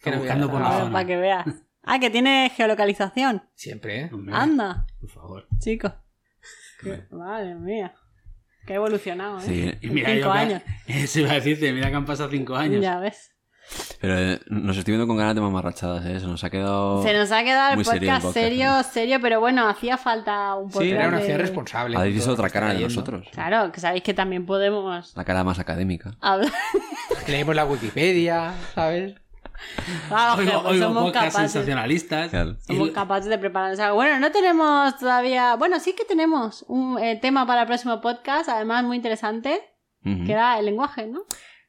Que no buscando por la nada. zona. Para que veas. Ah, que tiene geolocalización. Siempre, ¿eh? Hombre, Anda, Por favor. chicos. Qué- Madre mía. Que ha evolucionado, ¿eh? Sí. Mira, Cinco yo que- años. [LAUGHS] Eso iba a decirte, mira que han pasado cinco años. Ya ves. Pero eh, nos estoy viendo con ganas de mamarrachadas, ¿eh? Se nos ha quedado... Se nos ha quedado el Muy serio el podcast podcast, serio, serio, pero bueno, hacía falta un poco Sí, era una de... ciudad responsable. Habéis visto otra cara de nosotros. Claro, que sabéis que también podemos La cara más académica. hablar. Leemos la Wikipedia, ¿sabes? Vamos, Oigo, pues somos podcasts capaces. sensacionalistas. Claro. Somos Y- capaces de prepararnos algo. Bueno, no tenemos todavía. Bueno, sí que tenemos un eh, tema para el próximo podcast, además muy interesante, que era el lenguaje, ¿no?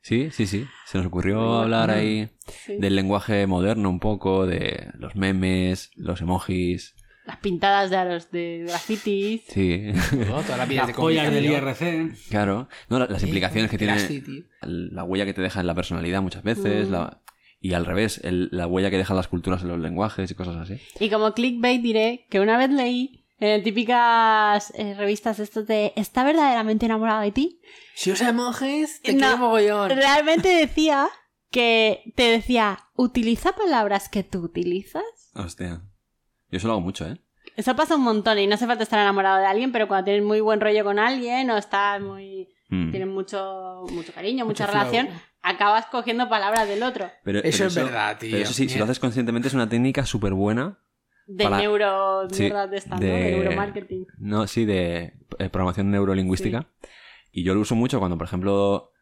Sí, sí, sí. Se nos ocurrió hablar ahí Sí. del lenguaje moderno un poco, de los memes, los emojis. Las pintadas de aros de grafitis. Sí, las de pollas del. IRC. claro. No, la- las implicaciones que tiene la huella que te deja en la personalidad muchas veces, Mm. la- y al revés, el- la huella que dejan las culturas en los lenguajes y cosas así. Y como clickbait diré que una vez leí en típicas eh, revistas estos de ¿Está verdaderamente enamorado de ti? Si os emojis, te No, quiero mogollón. Realmente decía que te decía, utiliza palabras que tú utilizas. Hostia. Yo eso lo hago mucho, ¿eh? Eso pasa un montón y no hace falta estar enamorado de alguien, pero cuando tienes muy buen rollo con alguien o estás muy... Mm. tienes mucho, mucho cariño, mucha relación, flow. acabas cogiendo palabras del otro. Pero, Eso pero es verdad, tío. Pero eso sí, si lo haces conscientemente es una técnica súper buena. De Para- neuro... Sí, de esta, ¿no? de- De neuromarketing. No, sí, de eh, programación neurolingüística. Y yo lo uso mucho cuando, por ejemplo...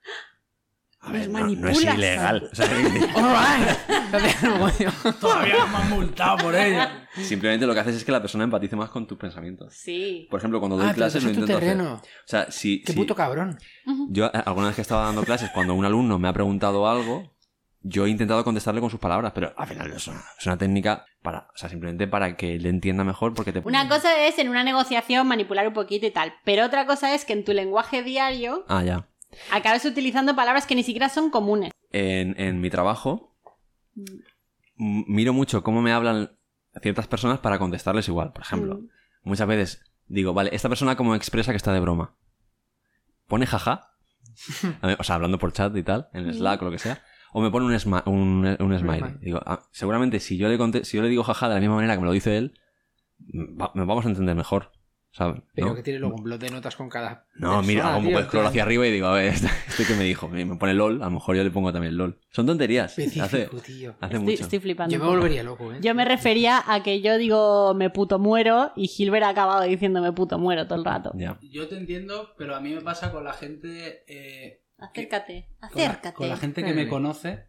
A ver, no, no es ilegal. O sea. [LAUGHS] Todavía no me han multado por ello. simplemente lo que haces es que la persona empatice más con tus pensamientos. Sí. Por ejemplo, cuando doy Ah, clases lo intento hacer. terreno. O sea, si, Qué si- puto cabrón. yo eh, alguna vez que estaba dando clases, cuando un alumno me ha preguntado algo, yo he intentado contestarle con sus palabras, pero al final es una, es una técnica para, o sea, simplemente para que le entienda mejor porque te Una cosa es en una negociación manipular un poquito y tal, pero otra cosa es que en tu lenguaje diario Ah, ya. acabes utilizando palabras que ni siquiera son comunes. En, en mi trabajo m- miro mucho cómo me hablan ciertas personas para contestarles igual. Por ejemplo, Mm. muchas veces digo, vale, esta persona como expresa que está de broma. Pone jaja. [LAUGHS] O sea, hablando por chat y tal, en Slack o lo que sea. O me pone un, sma- un, un smiley. smiley. Digo, ah, seguramente si yo, le conte- si yo le digo jaja de la misma manera que me lo dice él, va- nos vamos a entender mejor. ¿sabes? Pero ¿No? que tiene luego un blog de notas con cada. No, mira, persona, hago un tío, poco de scroll hacia arriba y digo, a ver, [LAUGHS] este, este que me dijo, me me pone LOL, a lo mejor yo le pongo también LOL. Son tonterías. Hace, hace Estoy, mucho. estoy flipando. Yo me volvería loco, ¿eh? Yo me refería a que yo digo me puto muero y Gilbert ha acabado diciéndome puto muero todo el rato. Ya. Yo te entiendo, pero a mí me pasa con la gente. eh, Acércate, con, la, acércate. con la gente que me conoce,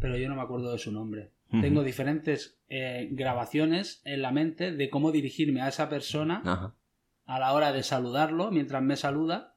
pero yo no me acuerdo de su nombre. Tengo diferentes eh, grabaciones en la mente de cómo dirigirme a esa persona Ajá. a la hora de saludarlo mientras me saluda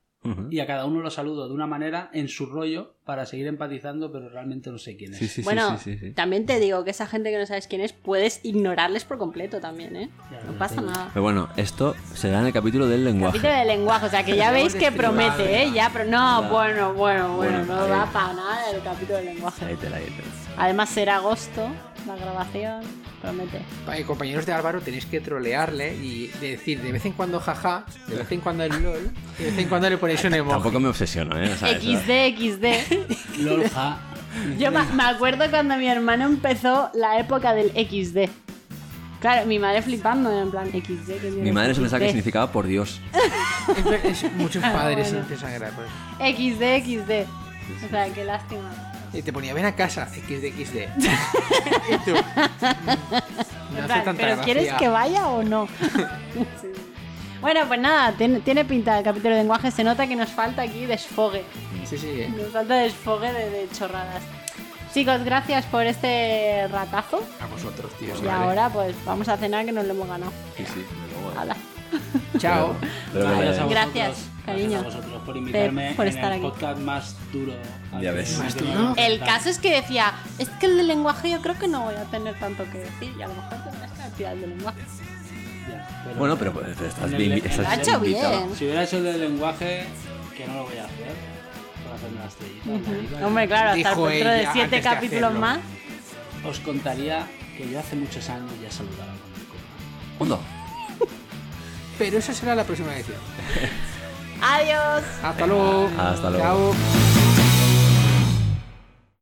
y a cada uno lo saludo de una manera en su rollo para seguir empatizando, pero realmente no sé quién es. Sí, sí, sí, bueno, sí, sí, sí. también te digo que esa gente que no sabes quién es, puedes ignorarles por completo también, ¿eh? Ya, No pasa nada. Pero bueno, esto será en el capítulo del lenguaje. Capítulo de lenguaje, o sea que ya veis que promete, ¿eh? ya. Pero no, bueno, bueno, bueno, Bueno, no da para nada el capítulo de lenguaje. Ahí te la- ahí te la- Además será agosto la grabación, promete. Compañeros de Álvaro, tenéis que trolearle y decir de vez en cuando jaja, de vez en cuando el LOL, y de vez en cuando le ponéis un emoji. Tampoco me obsesiono, ¿eh? O sea, eso- XD, XD. [LAUGHS] LOL, ja. Yo me, acuerdo cuando mi hermano empezó la época del XD. Claro, mi madre flipando en plan XD. ¿qué Mi madre se pensaba que significaba por Dios. Es ver- es- muchos padres bueno. empiezan a grabar. XD, XD. O sea, qué lástima. Y te ponía, ven a casa, XD, XD. y tú. mm, No hace tanta ¿Pero gracia. quieres que vaya o no? Sí. [LAUGHS] Bueno, pues nada, tiene, tiene pinta el capítulo de lenguaje. Se nota que nos falta aquí desfogue. Sí, sí, eh. Nos falta desfogue de, de chorradas. Chicos, gracias por este ratazo. A vosotros, tío. Y ahora, pues vamos a cenar que nos lo hemos ganado. Sí, sí. Chao. Pero que Gracias a le- vosotros, Gracias, cariño. Gracias a vosotros por invitarme por en estar el aquí. podcast más duro. Ya ves. ¿Más duro? El caso es que decía, es que el de lenguaje yo creo que no voy a tener tanto que decir. Y a lo mejor tendrás que decir el de lenguaje. Ya, pero- Bueno, pero pues, estás En bien, en estás hecho bien. Si hubiera hecho el del lenguaje, que no lo voy a hacer, para hacerme la estrellita. arriba. Hombre, claro, hasta Dijo dentro de siete de capítulos más. Os contaría que yo hace muchos años ya saludaba con mi copa. Hondo. Pero eso será la próxima edición. [LAUGHS] Adiós. Hasta luego. Hasta luego. Chao.